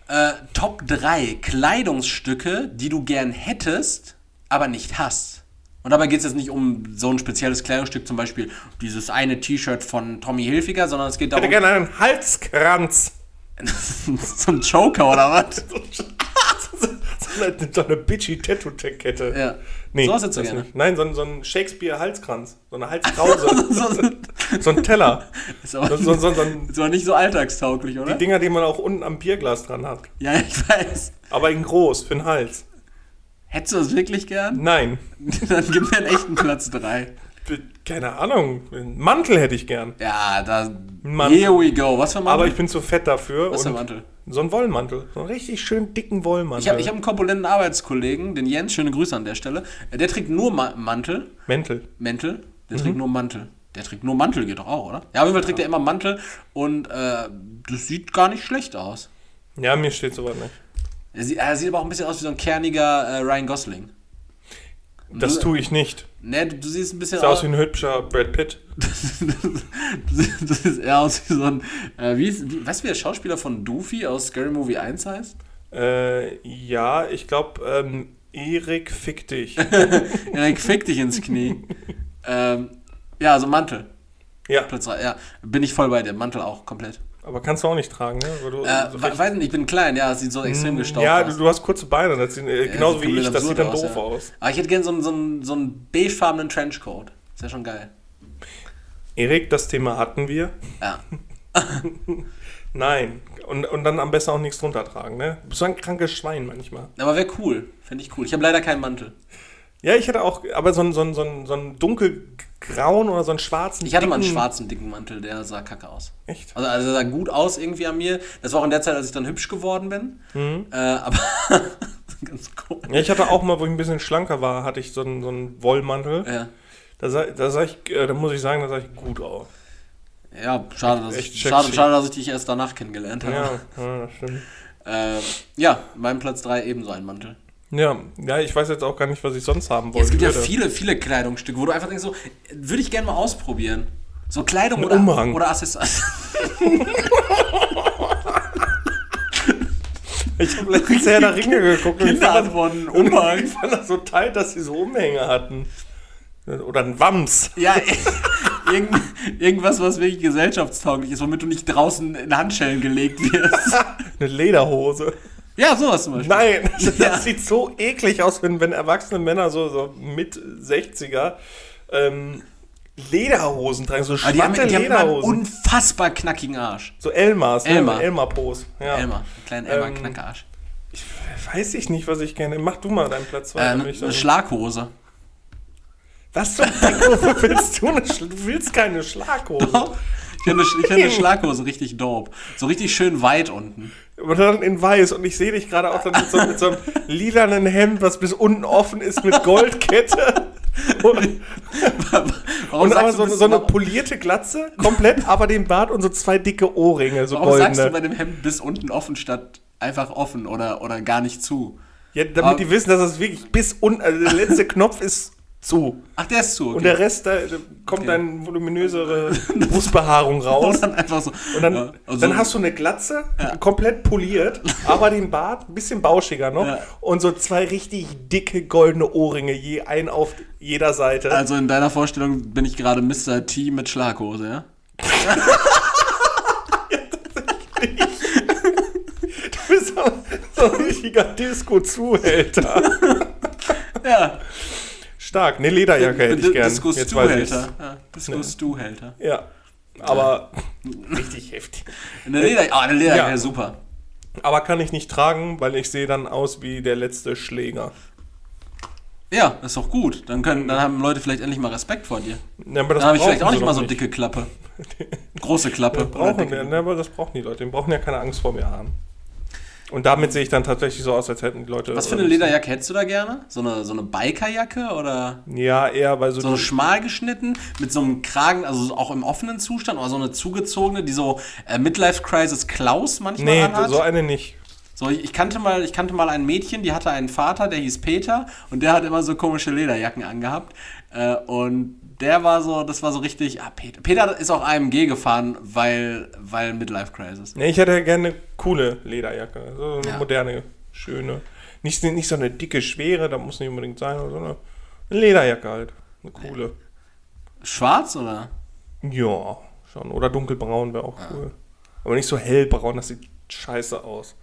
[SPEAKER 1] Äh, Top 3 Kleidungsstücke, die du gern hättest, aber nicht hast. Und dabei geht es jetzt nicht um so ein spezielles Kleidungsstück, zum Beispiel dieses eine T-Shirt von Tommy Hilfiger, sondern es geht
[SPEAKER 2] Ich hätte
[SPEAKER 1] darum,
[SPEAKER 2] gerne einen Halskranz.
[SPEAKER 1] so ein Joker oder was?
[SPEAKER 2] so, eine, so eine bitchy Tattoo-Kette.
[SPEAKER 1] Ja.
[SPEAKER 2] Nee,
[SPEAKER 1] So hättest du
[SPEAKER 2] das
[SPEAKER 1] gerne.
[SPEAKER 2] nicht. Nein, so, ein- so ein Shakespeare-Halskranz. So eine Halskrause.
[SPEAKER 1] so,
[SPEAKER 2] so ein Teller.
[SPEAKER 1] ist, aber,
[SPEAKER 2] So, so, so, so ein,
[SPEAKER 1] ist aber nicht so alltagstauglich, oder?
[SPEAKER 2] die Dinger, die man auch unten am Bierglas dran hat.
[SPEAKER 1] Ja, ich weiß.
[SPEAKER 2] Aber in groß, für den Hals.
[SPEAKER 1] Hättest du das wirklich gern?
[SPEAKER 2] Nein.
[SPEAKER 1] Dann gib mir einen echten Platz 3.
[SPEAKER 2] Keine Ahnung. Einen Mantel hätte ich gern.
[SPEAKER 1] Ja, da.
[SPEAKER 2] Mantel.
[SPEAKER 1] Here we go. Was für ein Mantel?
[SPEAKER 2] Aber ich bin zu fett dafür.
[SPEAKER 1] Was für ein Mantel?
[SPEAKER 2] So ein Wollmantel. So einen richtig schön dicken Wollmantel.
[SPEAKER 1] Ich habe ich hab einen korpulenten Arbeitskollegen, den Jens, schöne Grüße an der Stelle. Der trägt nur Ma Mantel.
[SPEAKER 2] Mäntel.
[SPEAKER 1] Mäntel. Der
[SPEAKER 2] Mhm.
[SPEAKER 1] trägt nur Mantel. Der trägt nur Mantel, geht doch auch, oder? Ja, auf jeden Fall trägt er immer Mantel und äh, das sieht gar nicht schlecht aus.
[SPEAKER 2] Ja, mir steht sowas nicht.
[SPEAKER 1] Er sieht, er sieht aber auch ein bisschen aus wie so ein kerniger äh, Ryan Gosling.
[SPEAKER 2] Das
[SPEAKER 1] Du-
[SPEAKER 2] tue ich nicht.
[SPEAKER 1] Ne, du, du siehst ein bisschen
[SPEAKER 2] Sieht aus wie ein hübscher Brad Pitt.
[SPEAKER 1] du, siehst- du siehst eher aus wie so ein. Äh, wie ist, wie, weißt du, wie der Schauspieler von Doofy aus Scary Movie 1 heißt?
[SPEAKER 2] Äh, ja, ich glaube, ähm, Erik fick dich.
[SPEAKER 1] Erik, fick dich ins Knie. ähm, ja, also Mantel.
[SPEAKER 2] ja,
[SPEAKER 1] Platz ja, bin ich voll bei dir. Mantel auch komplett.
[SPEAKER 2] Aber kannst du auch nicht tragen, ne? Weil du,
[SPEAKER 1] Äh,
[SPEAKER 2] so
[SPEAKER 1] weiß nicht, ich bin klein, ja, es sieht so extrem gestaucht
[SPEAKER 2] ja, du,
[SPEAKER 1] aus.
[SPEAKER 2] du hast kurze Beine, das sieht, äh, genauso
[SPEAKER 1] sieht
[SPEAKER 2] wie ich, das sieht dann
[SPEAKER 1] absurd
[SPEAKER 2] doof
[SPEAKER 1] aus, ja.
[SPEAKER 2] aus.
[SPEAKER 1] Aber ich hätte gerne so einen, so einen, so einen beigefarbenen Trenchcoat. Ist ja schon geil.
[SPEAKER 2] Erik, das Thema hatten wir.
[SPEAKER 1] Ja.
[SPEAKER 2] Nein. Und, und dann am besten auch nichts drunter tragen, ne? Du bist so ein krankes Schwein manchmal.
[SPEAKER 1] Aber wäre cool. Fände ich cool. Ich habe leider keinen Mantel.
[SPEAKER 2] Ja, ich hätte auch, aber so einen so einen- so einen- so einen dunkelgrauen oder so einen schwarzen.
[SPEAKER 1] Ich hatte mal einen schwarzen, dicken Mantel, der sah kacke aus.
[SPEAKER 2] Echt?
[SPEAKER 1] Also, also sah gut aus irgendwie an mir. Das war auch in der Zeit, als ich dann hübsch geworden bin.
[SPEAKER 2] Mhm.
[SPEAKER 1] Äh, aber ganz cool.
[SPEAKER 2] Ja, ich hatte auch mal, wo ich ein bisschen schlanker war, hatte ich so einen, so einen Wollmantel.
[SPEAKER 1] Ja.
[SPEAKER 2] Da, sah, da, sah ich, äh, da muss ich sagen, da sah ich gut aus.
[SPEAKER 1] Ja, schade, dass ich, schade, schade, dass ich dich erst danach kennengelernt habe.
[SPEAKER 2] Ja, ja das stimmt.
[SPEAKER 1] Äh, ja, mein Platz 3 ebenso ein Mantel.
[SPEAKER 2] Ja, ja, ich weiß jetzt auch gar nicht, was ich sonst haben
[SPEAKER 1] Ja,
[SPEAKER 2] wollte.
[SPEAKER 1] es gibt ja viele, viele Kleidungsstücke, wo du einfach denkst, so, würde ich gerne mal ausprobieren. So Kleidung
[SPEAKER 2] Ein
[SPEAKER 1] oder,
[SPEAKER 2] Umhang.
[SPEAKER 1] oder Accessoires.
[SPEAKER 2] Ich habe letztens Herr der Ringe geguckt und ich fand, das,
[SPEAKER 1] Umhang.
[SPEAKER 2] ich fand das so tight, dass sie so Umhänge hatten. Oder ein Wams.
[SPEAKER 1] Ja, irgend, irgendwas, was wirklich gesellschaftstauglich ist, womit du nicht draußen in Handschellen gelegt wirst.
[SPEAKER 2] Eine Lederhose.
[SPEAKER 1] Ja, sowas zum Beispiel.
[SPEAKER 2] Nein, das
[SPEAKER 1] Ja.
[SPEAKER 2] sieht so eklig aus, wenn, wenn erwachsene Männer so, so mit 60er ähm, Lederhosen tragen, so
[SPEAKER 1] Aber die haben, die haben
[SPEAKER 2] Lederhosen.
[SPEAKER 1] unfassbar knackigen Arsch.
[SPEAKER 2] So Elmars, ne?
[SPEAKER 1] Elmar.
[SPEAKER 2] Elmar-Pose. Ja.
[SPEAKER 1] Einen kleinen Elmer
[SPEAKER 2] Ähm. Weiß ich nicht, was ich gerne. Mach du mal deinen Platz 2.
[SPEAKER 1] Äh, eine, eine Schlaghose.
[SPEAKER 2] Was zum willst du eine Du willst keine Schlaghose.
[SPEAKER 1] Ich finde ich finde eine Schlaghose richtig dope. So richtig schön weit unten.
[SPEAKER 2] Und dann in weiß. Und ich sehe dich gerade auch dann mit so, mit so einem lilanen Hemd, was bis unten offen ist, mit Goldkette. Und, und aber so, so eine polierte Glatze, komplett, aber den Bart und so zwei dicke Ohrringe, so
[SPEAKER 1] Warum sagst du
[SPEAKER 2] goldene.
[SPEAKER 1] bei dem Hemd bis unten offen statt einfach offen oder, oder gar nicht zu?
[SPEAKER 2] Ja, damit
[SPEAKER 1] Aber-
[SPEAKER 2] die wissen, dass das wirklich bis unten, also der letzte Knopf ist zu.
[SPEAKER 1] Ach, der ist zu. Okay.
[SPEAKER 2] Und der Rest, da, kommt
[SPEAKER 1] Okay.
[SPEAKER 2] dann voluminösere Brustbehaarung raus.
[SPEAKER 1] Und dann einfach so.
[SPEAKER 2] Und dann,
[SPEAKER 1] ja, also-
[SPEAKER 2] dann hast du eine Glatze, komplett poliert, aber den Bart ein bisschen bauschiger noch
[SPEAKER 1] Ja.
[SPEAKER 2] und so zwei richtig dicke goldene Ohrringe, je ein auf jeder Seite.
[SPEAKER 1] Also in deiner Vorstellung bin ich gerade Mr. T mit Schlaghose, ja?
[SPEAKER 2] du bist so, so ein richtiger Disco-Zuhälter.
[SPEAKER 1] Ja.
[SPEAKER 2] Stark, eine Lederjacke hätte ich gern.
[SPEAKER 1] Disco
[SPEAKER 2] Jetzt weiß ich's.
[SPEAKER 1] Stu-Hälter. Ja, Disco Stu-Hälter.
[SPEAKER 2] Ja, aber richtig heftig.
[SPEAKER 1] Eine Leder, ah, eine Lederjacke,
[SPEAKER 2] Ja.
[SPEAKER 1] super.
[SPEAKER 2] Aber kann ich nicht tragen, weil ich sehe dann aus wie der letzte Schläger.
[SPEAKER 1] Ja, ist doch gut. Dann, können, dann haben Leute vielleicht endlich mal Respekt vor dir.
[SPEAKER 2] Ja, aber das
[SPEAKER 1] Dann habe ich vielleicht auch nicht mal so dicke Klappe. Große Klappe.
[SPEAKER 2] Brauchen
[SPEAKER 1] dicke-
[SPEAKER 2] wir, ne, aber das brauchen die Leute. Die brauchen ja keine Angst vor mir haben. Und damit sehe ich dann tatsächlich so aus, als hätten die Leute.
[SPEAKER 1] Was für eine Lederjacke hättest du da gerne? So eine, so eine Bikerjacke oder
[SPEAKER 2] Ja, eher bei so.
[SPEAKER 1] so schmal geschnitten mit so einem Kragen, also auch im offenen Zustand oder so eine zugezogene, die so äh, Midlife Crisis Klaus manchmal
[SPEAKER 2] nee,
[SPEAKER 1] anhat?
[SPEAKER 2] so eine nicht.
[SPEAKER 1] So, ich ich kannte mal, ich kannte mal ein Mädchen, die hatte einen Vater, der hieß Peter und der hat immer so komische Lederjacken angehabt. Äh, und der war so, das war so richtig, ah, Peter. Peter ist auch AMG gefahren, weil, weil Midlife Crisis.
[SPEAKER 2] Nee, ich hätte ja gerne eine coole Lederjacke. So eine
[SPEAKER 1] Ja.
[SPEAKER 2] moderne, schöne. Nicht, nicht so eine dicke, schwere, das muss nicht unbedingt sein, aber so eine, Lederjacke halt. Eine coole.
[SPEAKER 1] Schwarz oder?
[SPEAKER 2] Ja, schon. Oder dunkelbraun wäre auch cool. Aber nicht so hellbraun, das sieht scheiße aus.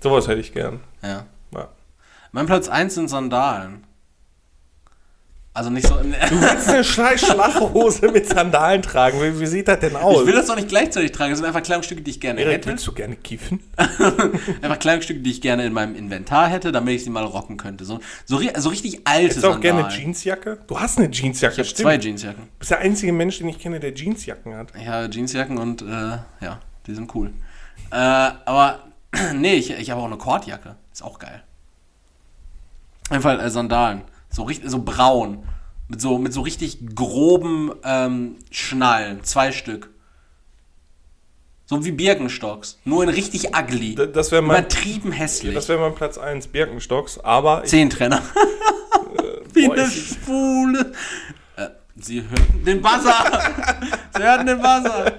[SPEAKER 2] Sowas hätte ich gern.
[SPEAKER 1] Ja.
[SPEAKER 2] Ja.
[SPEAKER 1] Mein Platz 1 sind Sandalen. Also nicht so.
[SPEAKER 2] Du willst eine Schla- Schlachhose mit Sandalen tragen. Wie, wie sieht das denn aus?
[SPEAKER 1] Ich will das doch nicht gleichzeitig tragen. Das sind einfach Kleidungsstücke, die ich gerne
[SPEAKER 2] Erik,
[SPEAKER 1] hätte.
[SPEAKER 2] willst du gerne kiffen?
[SPEAKER 1] Einfach Kleidungsstücke, die ich gerne in meinem Inventar hätte, damit ich sie mal rocken könnte. So, so, so richtig alte
[SPEAKER 2] Hättest du auch
[SPEAKER 1] Sandalen.
[SPEAKER 2] gerne Jeansjacke? Du hast eine Jeansjacke,
[SPEAKER 1] Ich habe
[SPEAKER 2] stimmt.
[SPEAKER 1] zwei Jeansjacken.
[SPEAKER 2] Du bist der einzige Mensch, den ich kenne, der Jeansjacken hat.
[SPEAKER 1] Ich habe Jeansjacken und äh, ja, die sind cool. Äh, aber nee, ich, ich habe auch eine Kordjacke. Ist auch geil. Einfach äh, Sandalen. So, richtig, so braun. Mit so, mit so richtig groben ähm, Schnallen. Zwei Stück. So wie Birkenstocks. Nur in richtig ugly.
[SPEAKER 2] D- Das wäre mein,
[SPEAKER 1] Übertrieben hässlich.
[SPEAKER 2] das wär mein Platz 1, Birkenstocks. Aber
[SPEAKER 1] Zehntrenner. wie
[SPEAKER 2] boah,
[SPEAKER 1] eine Spule. Äh, Sie hörten den Buzzer. Sie hörten den Buzzer.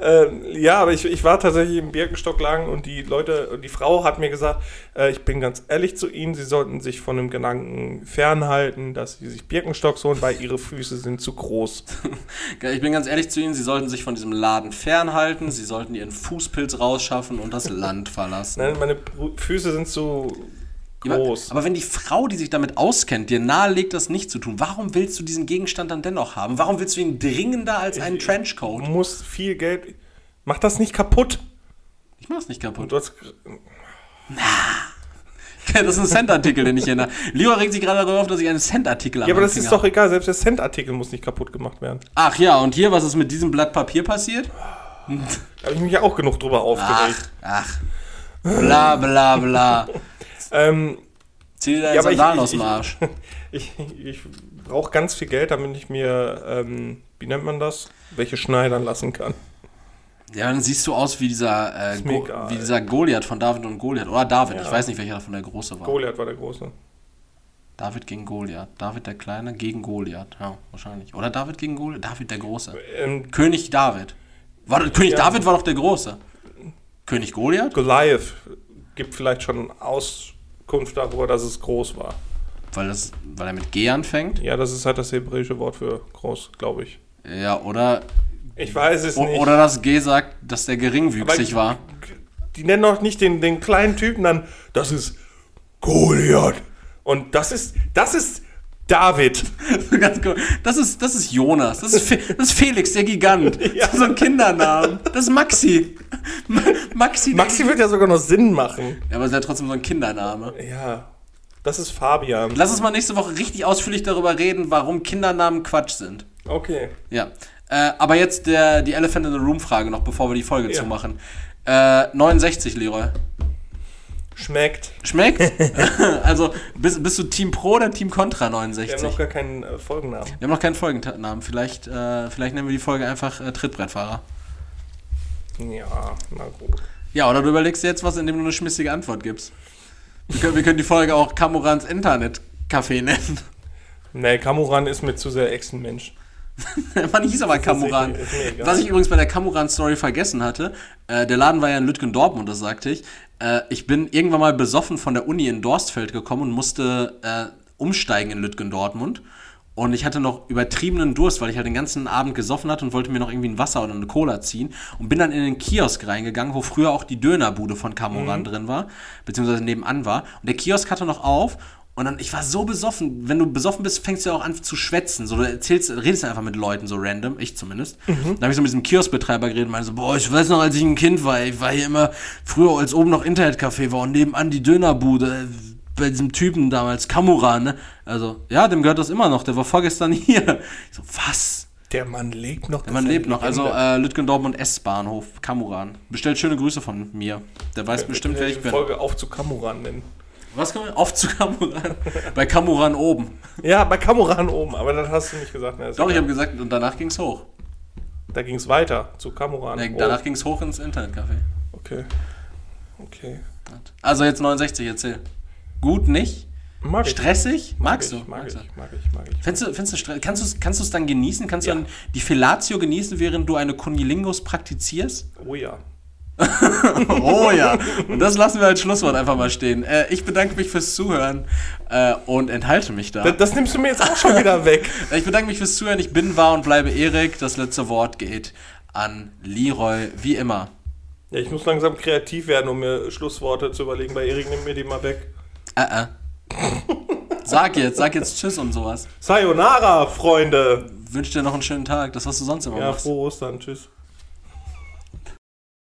[SPEAKER 2] äh, ja, aber ich, ich war tatsächlich im Birkenstockladen und die Leute, und die Frau hat mir gesagt, äh, ich bin ganz ehrlich zu Ihnen, Sie sollten sich von dem Gedanken fernhalten, dass Sie sich Birkenstocks holen, weil Ihre Füße sind zu groß.
[SPEAKER 1] Ich bin ganz ehrlich zu Ihnen, Sie sollten sich von diesem Laden fernhalten, Sie sollten Ihren Fußpilz rausschaffen und das Land verlassen.
[SPEAKER 2] Nein, meine Füße sind zu groß.
[SPEAKER 1] Aber wenn die Frau, die sich damit auskennt, dir nahelegt, das nicht zu tun, warum willst du diesen Gegenstand dann dennoch haben? Warum willst du ihn dringender als einen
[SPEAKER 2] Du
[SPEAKER 1] Trenchcoat?
[SPEAKER 2] musst viel Geld. Mach das nicht kaputt.
[SPEAKER 1] Ich mach's nicht kaputt.
[SPEAKER 2] Du hast,
[SPEAKER 1] Das ist ein Cent-Artikel, den ich hier... Leo regt sich gerade darüber auf, dass ich einen Cent-Artikel
[SPEAKER 2] ja, aber das ist
[SPEAKER 1] Finger
[SPEAKER 2] doch egal. Selbst der Cent-Artikel muss nicht kaputt gemacht werden.
[SPEAKER 1] Ach ja, und hier, was ist mit diesem Blatt Papier passiert?
[SPEAKER 2] Da habe ich mich ja auch genug drüber
[SPEAKER 1] Ach,
[SPEAKER 2] aufgeregt.
[SPEAKER 1] ach. Bla, bla, bla.
[SPEAKER 2] Ähm,
[SPEAKER 1] Zieh dir deine
[SPEAKER 2] Ja, aber ich-
[SPEAKER 1] Sandalen
[SPEAKER 2] ich-
[SPEAKER 1] aus dem
[SPEAKER 2] ich-
[SPEAKER 1] Arsch.
[SPEAKER 2] ich brauche ganz viel Geld, damit ich mir, ähm, wie nennt man das? Welche schneidern lassen kann.
[SPEAKER 1] Ja, dann siehst du aus wie dieser, äh,
[SPEAKER 2] egal.
[SPEAKER 1] wie dieser Goliath von David und Goliath. Oder David,
[SPEAKER 2] Ja.
[SPEAKER 1] ich weiß nicht, welcher davon der Große war.
[SPEAKER 2] Goliath war der Große.
[SPEAKER 1] David gegen Goliath. David der Kleine gegen Goliath. Ja, wahrscheinlich. Oder David gegen Goliath. David der Große.
[SPEAKER 2] Ähm,
[SPEAKER 1] König David. War, König
[SPEAKER 2] Ja.
[SPEAKER 1] David war doch der Große. König Goliath?
[SPEAKER 2] Goliath gibt vielleicht schon Auskunft darüber, dass es groß war.
[SPEAKER 1] Weil, das, weil er mit G anfängt.
[SPEAKER 2] Ja, das ist halt das hebräische Wort für groß, glaube ich.
[SPEAKER 1] Ja, oder,
[SPEAKER 2] Ich weiß es
[SPEAKER 1] o-
[SPEAKER 2] nicht.
[SPEAKER 1] oder das G sagt, dass der geringwüchsig
[SPEAKER 2] Aber-
[SPEAKER 1] war.
[SPEAKER 2] Die nennen doch nicht den, den kleinen Typen dann, das ist Goliath. Und das ist, das ist David.
[SPEAKER 1] Das ist, das ist Jonas. Das ist, Fe das ist Felix, der Gigant.
[SPEAKER 2] Ja.
[SPEAKER 1] So ein Kindernamen. Das ist Maxi. Ma- Maxi.
[SPEAKER 2] Maxi wird ja sogar noch Sinn machen.
[SPEAKER 1] Ja, aber es ist ja trotzdem so ein Kindername.
[SPEAKER 2] Ja, das ist Fabian.
[SPEAKER 1] Lass uns mal nächste Woche richtig ausführlich darüber reden, warum Kindernamen Quatsch sind.
[SPEAKER 2] Okay.
[SPEAKER 1] Ja. Äh, aber jetzt der, die Elephant in the Room Frage noch, bevor wir die Folge
[SPEAKER 2] Ja.
[SPEAKER 1] zumachen. Äh, 69, Leroy.
[SPEAKER 2] Schmeckt.
[SPEAKER 1] Schmeckt? also, bist, bist du Team Pro oder Team Contra
[SPEAKER 2] Wir
[SPEAKER 1] 69?
[SPEAKER 2] haben noch gar keinen äh, Folgennamen.
[SPEAKER 1] Wir haben noch keinen Folgennamen. Vielleicht, äh, vielleicht nennen wir die Folge einfach äh, Trittbrettfahrer.
[SPEAKER 2] Ja, na gut.
[SPEAKER 1] Ja, oder du überlegst dir jetzt was, indem du eine schmissige Antwort gibst. Wir können, wir können die Folge auch Kamurans Internetcafé nennen.
[SPEAKER 2] Nee, Kamuran ist mir zu sehr Echsenmensch.
[SPEAKER 1] Man hieß aber Kamuran. Was ich übrigens bei der Kamuran-Story vergessen hatte, äh, der Laden war ja in Lütgendortmund, das sagte ich. Äh, ich bin irgendwann mal besoffen von der Uni in Dorstfeld gekommen und musste äh, umsteigen in Lütgendortmund. Und ich hatte noch übertriebenen Durst, weil ich halt den ganzen Abend gesoffen hatte und wollte mir noch irgendwie ein Wasser oder eine Cola ziehen. Und bin dann in den Kiosk reingegangen, wo früher auch die Dönerbude von Kamuran
[SPEAKER 2] Mhm.
[SPEAKER 1] drin war, beziehungsweise nebenan war. Und der Kiosk hatte noch auf. Und dann, ich war so besoffen. Wenn du besoffen bist, fängst du ja auch an zu schwätzen. So, du erzählst, redest einfach mit Leuten so random, ich zumindest.
[SPEAKER 2] Mhm.
[SPEAKER 1] Dann habe ich so mit diesem Kioskbetreiber geredet und meinte so, boah, ich weiß noch, als ich ein Kind war, ich war hier immer früher, als oben noch Internetcafé war und nebenan die Dönerbude äh, bei diesem Typen damals, Kamura, ne? Also, ja, dem gehört das immer noch, der war vorgestern hier. Ich so, was?
[SPEAKER 2] Der Mann lebt noch.
[SPEAKER 1] Der Mann lebt noch. Also, äh, Lütgen Dortmund S-Bahnhof, Kamuran. Bestellt schöne Grüße von mir. Der weiß bestimmt, wer ich bin.
[SPEAKER 2] Folge auf zu Kamuran nennen.
[SPEAKER 1] Was kann man? Auf zu Kamuran. Bei Kamuran oben.
[SPEAKER 2] Ja, bei Kamuran oben, aber das hast du nicht gesagt. Ne?
[SPEAKER 1] Doch, ich habe gesagt, und danach ging's hoch.
[SPEAKER 2] Da ging es weiter zu Kamuran.
[SPEAKER 1] Nee, danach ging's hoch ins Internetcafé.
[SPEAKER 2] Okay. Okay.
[SPEAKER 1] Also jetzt 69, erzähl. Gut, nicht?
[SPEAKER 2] Mag ich.
[SPEAKER 1] Stressig?
[SPEAKER 2] Mag
[SPEAKER 1] Magst
[SPEAKER 2] ich,
[SPEAKER 1] du?
[SPEAKER 2] Mag
[SPEAKER 1] Magst
[SPEAKER 2] ich,
[SPEAKER 1] du?
[SPEAKER 2] mag ich, mag ich.
[SPEAKER 1] Findest du, findest du? Kannst du es kannst du's dann genießen? Kannst
[SPEAKER 2] Ja.
[SPEAKER 1] du dann die Fellatio genießen, während du eine Kunilingus praktizierst?
[SPEAKER 2] Oh ja.
[SPEAKER 1] Oh ja. Und das lassen wir als Schlusswort einfach mal stehen. Äh, ich bedanke mich fürs Zuhören äh, und enthalte mich da.
[SPEAKER 2] Das, das nimmst du mir jetzt auch schon wieder weg.
[SPEAKER 1] Äh, Ich bedanke mich fürs Zuhören. Ich bin, war und bleibe Erik. Das letzte Wort geht an Leroy, wie immer.
[SPEAKER 2] Ja, ich muss langsam kreativ werden, um mir Schlussworte zu überlegen. Bei Erik nimm mir die mal weg.
[SPEAKER 1] Äh, äh. Sag jetzt, sag jetzt Tschüss und sowas.
[SPEAKER 2] Sayonara, Freunde.
[SPEAKER 1] Wünsche dir noch einen schönen Tag. Das, was du sonst immer
[SPEAKER 2] Ja,
[SPEAKER 1] machst.
[SPEAKER 2] frohe Ostern. Tschüss.